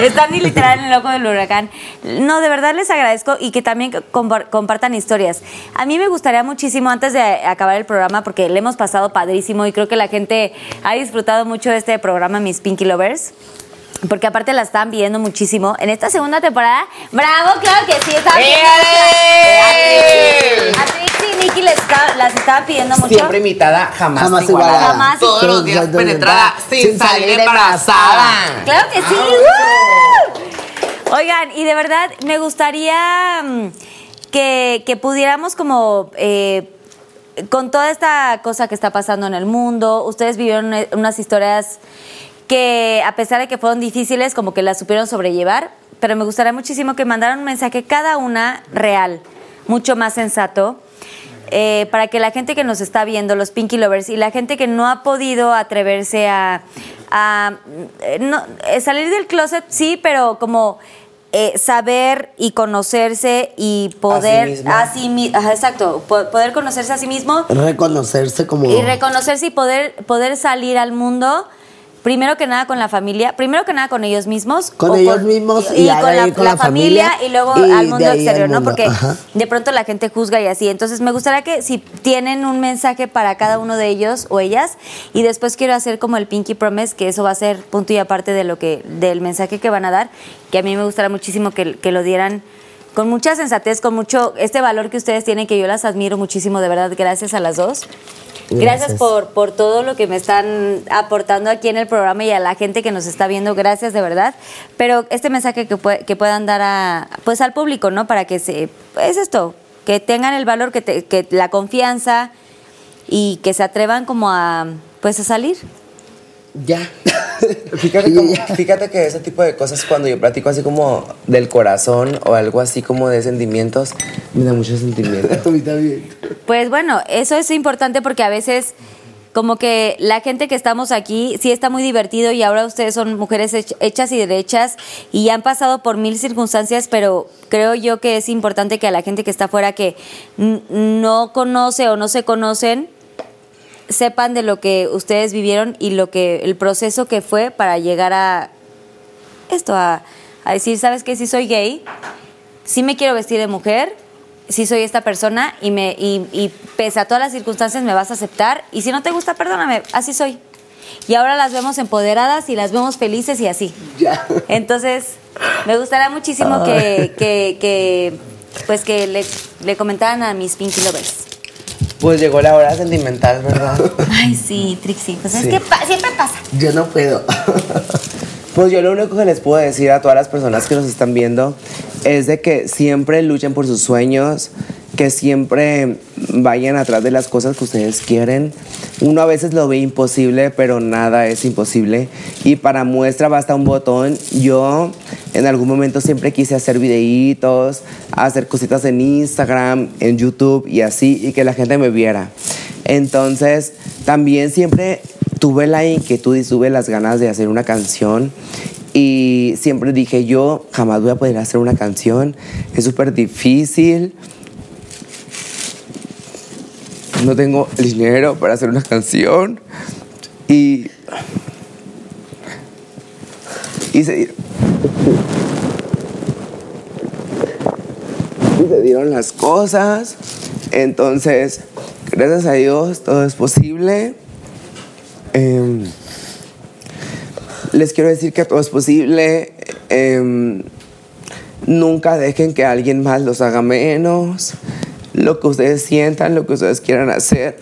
están literal en el ojo del huracán. No, de verdad les agradezco y que también compar- compartan historias. A mí me gustaría muchísimo, antes de acabar el programa, porque le hemos pasado padrísimo y creo que la gente ha disfrutado mucho de este programa, mis Pinky Lovers. Porque aparte la están viendo muchísimo. En esta segunda temporada, ¡bravo! Claro que sí, estaban pidiendo ¡Eh! mucho. A Trixie y Nicky les está- las estaban pidiendo mucho. Siempre imitada, jamás, Jamás igualada. igualada. Jamás Todos los días penetrada sin, Sin salir salir embarazada. Claro que sí. ¡Woo! Oigan, y de verdad me gustaría mm, que, que pudiéramos como... eh, con toda esta cosa que está pasando en el mundo, ustedes vivieron eh, unas historias que a pesar de que fueron difíciles, como que las supieron sobrellevar, pero me gustaría muchísimo que mandaran un mensaje cada una real, mucho más sensato, eh, para que la gente que nos está viendo, los Pinky Lovers, y la gente que no ha podido atreverse a, a, eh, no, eh, salir del closet, sí, pero como eh, saber y conocerse y poder a sí mi- ajá, exacto, po- poder conocerse a sí mismo Reconocerse como. y reconocerse y poder, poder salir al mundo. Primero que nada con la familia, primero que nada con ellos mismos. Con ellos mismos y ahora ahí con la familia y luego y al mundo al exterior, ¿no? Porque ajá. de pronto la gente juzga y así. Entonces me gustaría que si tienen un mensaje para cada uno de ellos o ellas y después quiero hacer como el Pinky Promise, que eso va a ser punto y aparte de lo que del mensaje que van a dar, que a mí me gustaría muchísimo que, que lo dieran con mucha sensatez, con mucho este valor que ustedes tienen que yo las admiro muchísimo, de verdad, gracias a las dos. Gracias, Gracias. por, por todo lo que me están aportando aquí en el programa y a la gente que nos está viendo, gracias de verdad. Pero este mensaje que, que puedan dar a, pues al público, ¿no? Para que se, es esto, que tengan el valor, que, te- que la confianza y que se atrevan como a, pues a salir. Ya. Fíjate, Y como- ya. fíjate que ese tipo de cosas cuando yo platico así como del corazón o algo así como de sentimientos, me da mucho sentimiento. A mí también. Pues bueno, eso es importante porque a veces como que la gente que estamos aquí sí está muy divertido y ahora ustedes son mujeres hech- hechas y derechas y han pasado por mil circunstancias, pero creo yo que es importante que a la gente que está afuera que no conoce o no se conocen sepan de lo que ustedes vivieron y lo que el proceso que fue para llegar a esto a, a decir, ¿sabes qué? Si soy gay, sí me quiero vestir de mujer, sí soy esta persona y, me, y, y pese a todas las circunstancias me vas a aceptar y si no te gusta, perdóname, así soy. Y ahora las vemos empoderadas y las vemos felices y así. Ya. Entonces, me gustaría muchísimo que, que, que, pues que le, le comentaran a mis Pinky Lovers. Pues llegó la hora sentimental, ¿verdad? Ay, sí, Trixie. Pues es Sí. que pa- siempre pasa. Yo no puedo. Pues yo lo único que les puedo decir a todas las personas que nos están viendo es de que siempre luchen por sus sueños, que siempre vayan atrás de las cosas que ustedes quieren. Uno a veces lo ve imposible, pero nada es imposible. Y para muestra basta un botón. Yo en algún momento siempre quise hacer videitos, hacer cositas en Instagram, en YouTube y así, y que la gente me viera. Entonces, también siempre tuve la inquietud y tuve las ganas de hacer una canción y siempre dije yo jamás voy a poder hacer una canción, es súper difícil, no tengo el dinero para hacer una canción y, y se, y se dieron las cosas, entonces gracias a Dios todo es posible. Em, les quiero decir que todo es posible. Em, nunca dejen que alguien más los haga menos. Lo que ustedes sientan, lo que ustedes quieran hacer,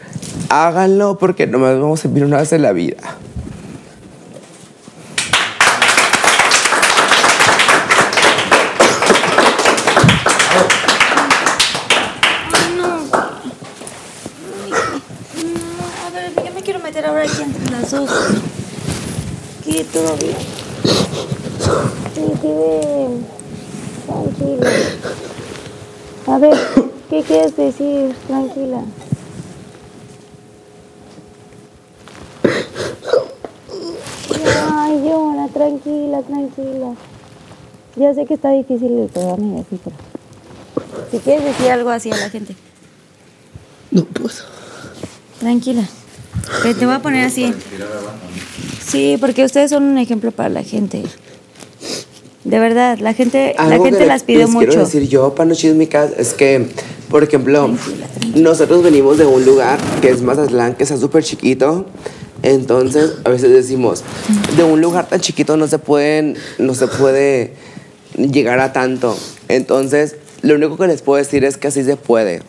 háganlo porque nomás vamos a vivir una vez en la vida. todo bien. Sí, sí, ven. Tranquila. A ver, ¿qué quieres decir? Tranquila. Ay, llora, tranquila, tranquila. Ya sé que está difícil el programa y así, pero... Si quieres decir algo así a la gente. No puedo. Tranquila. Que te voy a poner así. Sí, porque ustedes son un ejemplo para la gente. De verdad, la gente, la Algo gente las pidió les quiero mucho. decir yo para no chismicas es que, por ejemplo, nosotros venimos de un lugar que es Mazatlán, que está súper chiquito. Entonces, a veces decimos, de un lugar tan chiquito no se pueden, no se puede llegar a tanto. Entonces, lo único que les puedo decir es que así se puede.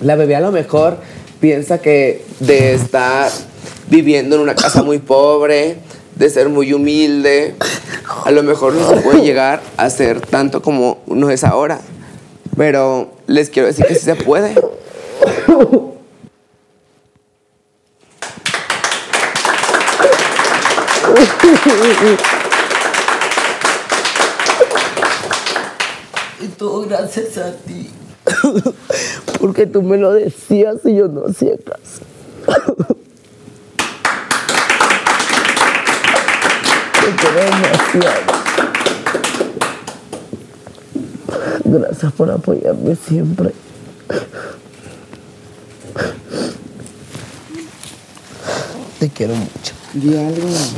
La bebé a lo mejor piensa que de estar viviendo en una casa muy pobre, de ser muy humilde, a lo mejor no se puede llegar a ser tanto como uno es ahora. Pero les quiero decir que sí se puede. Y todo gracias a ti. Porque tú me lo decías y yo no hacía caso. Te quiero demasiado. Gracias por apoyarme siempre. Te quiero mucho.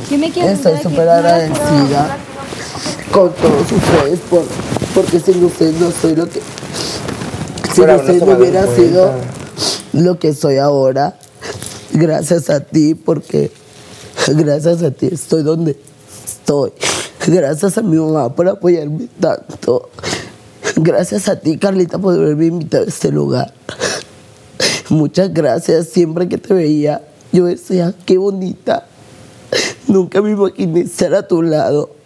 ¿Qué me quieres Estoy súper agradecida con todos ustedes por, porque sin ustedes no soy lo que si Por ustedes habernos no hubiera sido lo que soy ahora. Gracias a ti porque gracias a ti estoy donde estoy. Gracias a mi mamá por apoyarme tanto. Gracias a ti Carlita por haberme invitado a este lugar. Muchas gracias. Siempre que te veía yo decía qué bonita Nunca me imaginé estar a tu lado.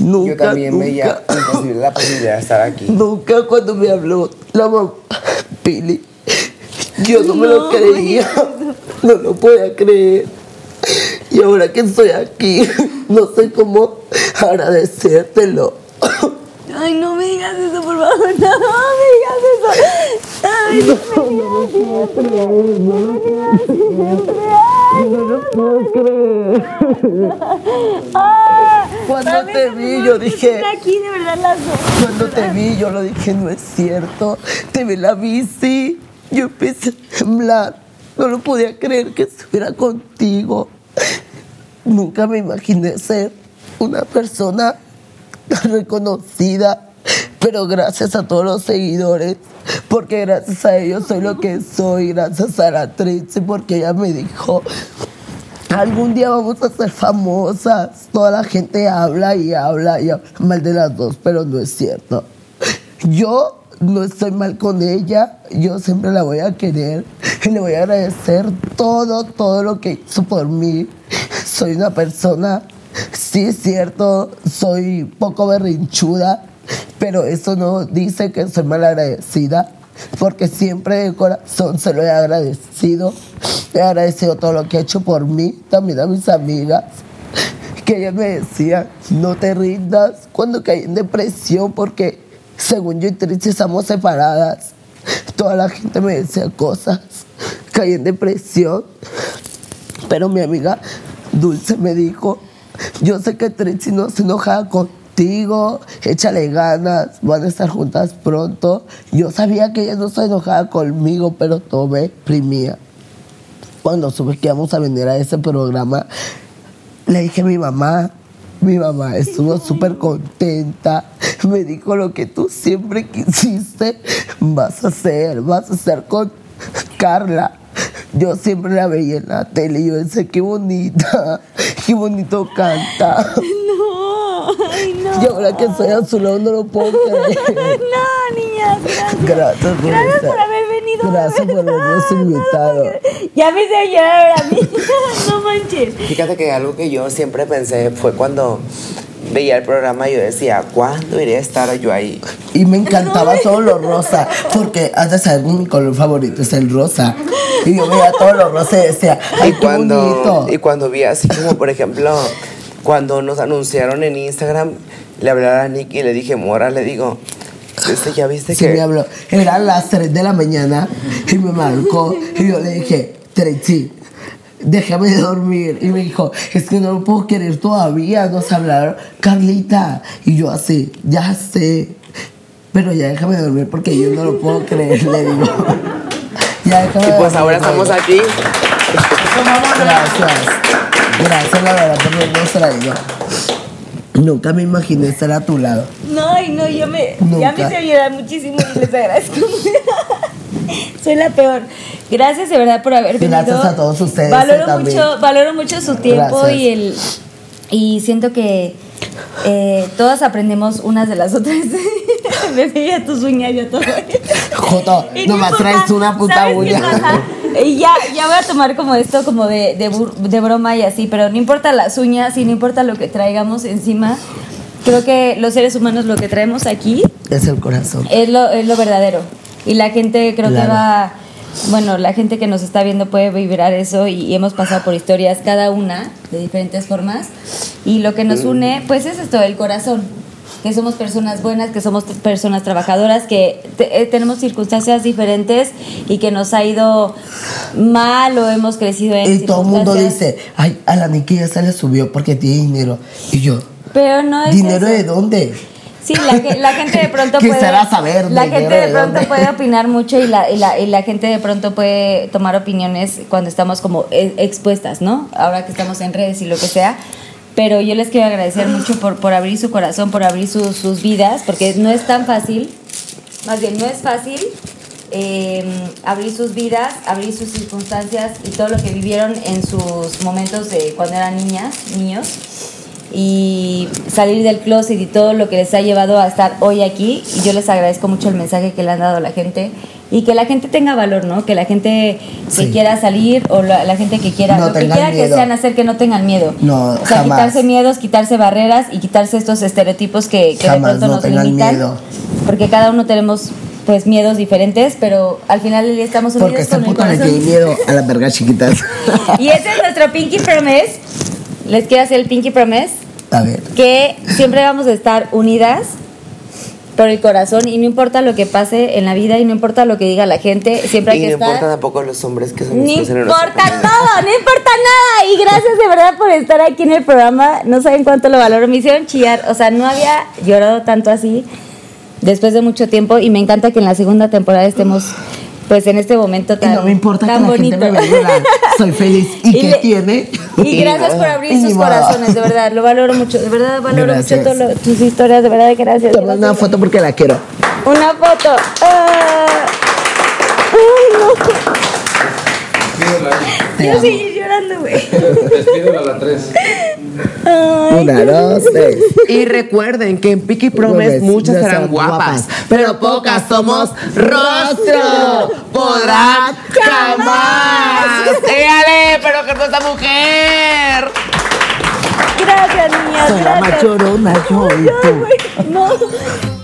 Nunca, Yo también nunca, veía imposible la posibilidad de estar aquí. Nunca cuando me habló la mamá Pili, yo no, me lo creía, no lo podía creer. Y ahora que estoy aquí, no sé cómo agradecértelo. Ay, no me digas eso, por favor. No, no me digas eso. Ay, no me digas. No me digas siempre. Ay, No lo puedo creer. Cuando te vi, yo dije- aquí, de verdad, las dos. Cuando te vi, yo lo dije, no es cierto. Te vi la bici. Yo empecé a temblar. No lo podía creer que estuviera contigo. Nunca me imaginé ser una persona tan reconocida. Pero gracias a todos los seguidores, porque gracias a ellos soy lo que soy, gracias a la Trixie, porque ella me dijo, Algún día vamos a ser famosas. Toda la gente habla y habla y habla mal de las dos, pero no es cierto. Yo no estoy mal con ella. Yo siempre la voy a querer y le voy a agradecer todo, todo lo que hizo por mí. Soy una persona, sí es cierto, soy poco berrinchuda, pero eso no dice que soy mal agradecida porque siempre de corazón se lo he agradecido. He agradecido todo lo que ha hecho por mí, también a mis amigas, que ellas me decían, no te rindas cuando caí en depresión, porque según yo y Trixie estamos separadas. Toda la gente me decía cosas, caí en depresión, pero mi amiga Dulce me dijo, yo sé que Trixie no se enojaba contigo, échale ganas, van a estar juntas pronto. Yo sabía que ella no se enojaba conmigo, pero todo me exprimía. Cuando supe que íbamos a venir a ese programa, le dije a mi mamá, mi mamá estuvo súper contenta, me dijo lo que tú siempre quisiste, vas a hacer, vas a hacer con Carla. Yo siempre la veía en la tele y yo decía, qué bonita, qué bonito canta. No, ay, no. Y ahora que soy a su lado no lo puedo creer. No, niña, gracias. Gracias por, Gracias estar- por haber venido. Gracias por habernos invitado. Ya me hice llorar a mí. No manches. Fíjate que algo que yo siempre pensé fue cuando veía el programa y yo decía, ¿cuándo iré a estar yo ahí? Y me encantaba todo lo rosa, porque has de saber mi color favorito es el rosa. Y yo veía todo lo rosa y decía, ay, y qué cuando, bonito. y cuando vi así como, por ejemplo, cuando nos anunciaron en Instagram, le hablé a Nicky y le dije, Mora, le digo, este, ya viste Sí, que... me habló. Eran las 3 de la mañana y me marcó y yo le dije, Tracy, déjame dormir. Y me dijo, es que no lo puedo querer todavía, nos hablaron, Carlita. Y yo así, ya sé, pero ya déjame dormir porque yo no lo puedo creer, le digo. Ya déjame Y pues dormir, ahora estamos aquí. Gracias. Gracias, la verdad, por habernos traído. Nunca me imaginé estar a tu lado. No, y no, yo me, ya Nunca. me hice llorar muchísimo y les agradezco. Soy la peor. Gracias de verdad por haber venido. Gracias a todos ustedes, Valoro también. mucho, valoro mucho su tiempo Gracias. y el y siento que eh, todas aprendemos unas de las otras. me veía tus uñas yo todo. Joto, nomás traes una puta ¿sabes qué uña. Y ya, ya voy a tomar como esto como de, de, bur- de broma y así, pero no importa las uñas y no importa lo que traigamos encima. Creo que los seres humanos lo que traemos aquí Es el corazón. es lo, es lo verdadero. Y la gente creo que va, bueno, la gente que nos está viendo puede vibrar eso y, y hemos pasado por historias cada una de diferentes formas. Y lo que nos une, pues es esto, el corazón. Que somos personas buenas, que somos personas trabajadoras, que te- eh, tenemos circunstancias diferentes y que nos ha ido mal o hemos crecido en Y todo el mundo dice, ay, a la Nikki ya se le subió porque tiene dinero. Y yo, Pero no es ¿dinero eso. de dónde? Sí, la, ge- la gente de pronto puede. Saber La gente de de pronto dónde. puede opinar mucho y la, y, la, y la gente de pronto puede tomar opiniones cuando estamos como e- expuestas, ¿no? Ahora que estamos en redes y lo que sea. Pero yo les quiero agradecer mucho por, por abrir su corazón, por abrir sus- sus vidas, porque no es tan fácil, más bien no es fácil eh, abrir sus vidas, abrir sus circunstancias y todo lo que vivieron en sus momentos de cuando eran niñas, niños y salir del closet y todo lo que les ha llevado a estar hoy aquí. Y yo les agradezco mucho el mensaje que le han dado a la gente y que la gente tenga valor, ¿no? Que la gente que Sí. quiera salir o la, la gente que quiera, No lo que quiera que miedo. sean hacer, que no tengan miedo. No, o sea, jamás. quitarse miedos, quitarse barreras y quitarse estos estereotipos que, que de Jamás, pronto no nos tengan limitan. miedo. Porque cada uno tenemos pues miedos diferentes, pero al final estamos unidos Porque este con el puto corazón. tiene miedo a las vergas chiquitas. Y ese es nuestro Pinky Promise. Les quiero hacer el Pinky Promise A ver. que siempre vamos a estar unidas por el corazón y no importa lo que pase en la vida y no importa lo que diga la gente, siempre hay Y que no estar. importa tampoco los hombres que son No importa todo, no importa nada. Y gracias de verdad por estar aquí en el programa. No saben cuánto lo valoro. Me hicieron chillar. O sea, no había llorado tanto así después de mucho tiempo. Y me encanta que en la segunda temporada estemos, pues, en este momento Y tan, no me importa que tan la bonito. gente me vea llorar. Soy feliz. ¿Y, Y qué le- tiene? Y gracias por abrir Y sus corazones, de verdad, lo valoro mucho, de verdad valoro Gracias. mucho todo lo- tus historias, de verdad, gracias. Toma una foto porque la quiero. Una foto. Ah. Ay, no. Yo seguí llorando, güey. Despídela a la 3. Ay, Una, dos, tres. Y recuerden que en Piqui Promes muchas serán guapas, guapas, pero pocas somos rostro. Podrán jamás. ¡Éale! ¡Pero que no esta mujer! Gracias, niñas. Soy la llorona, yo y tú. no.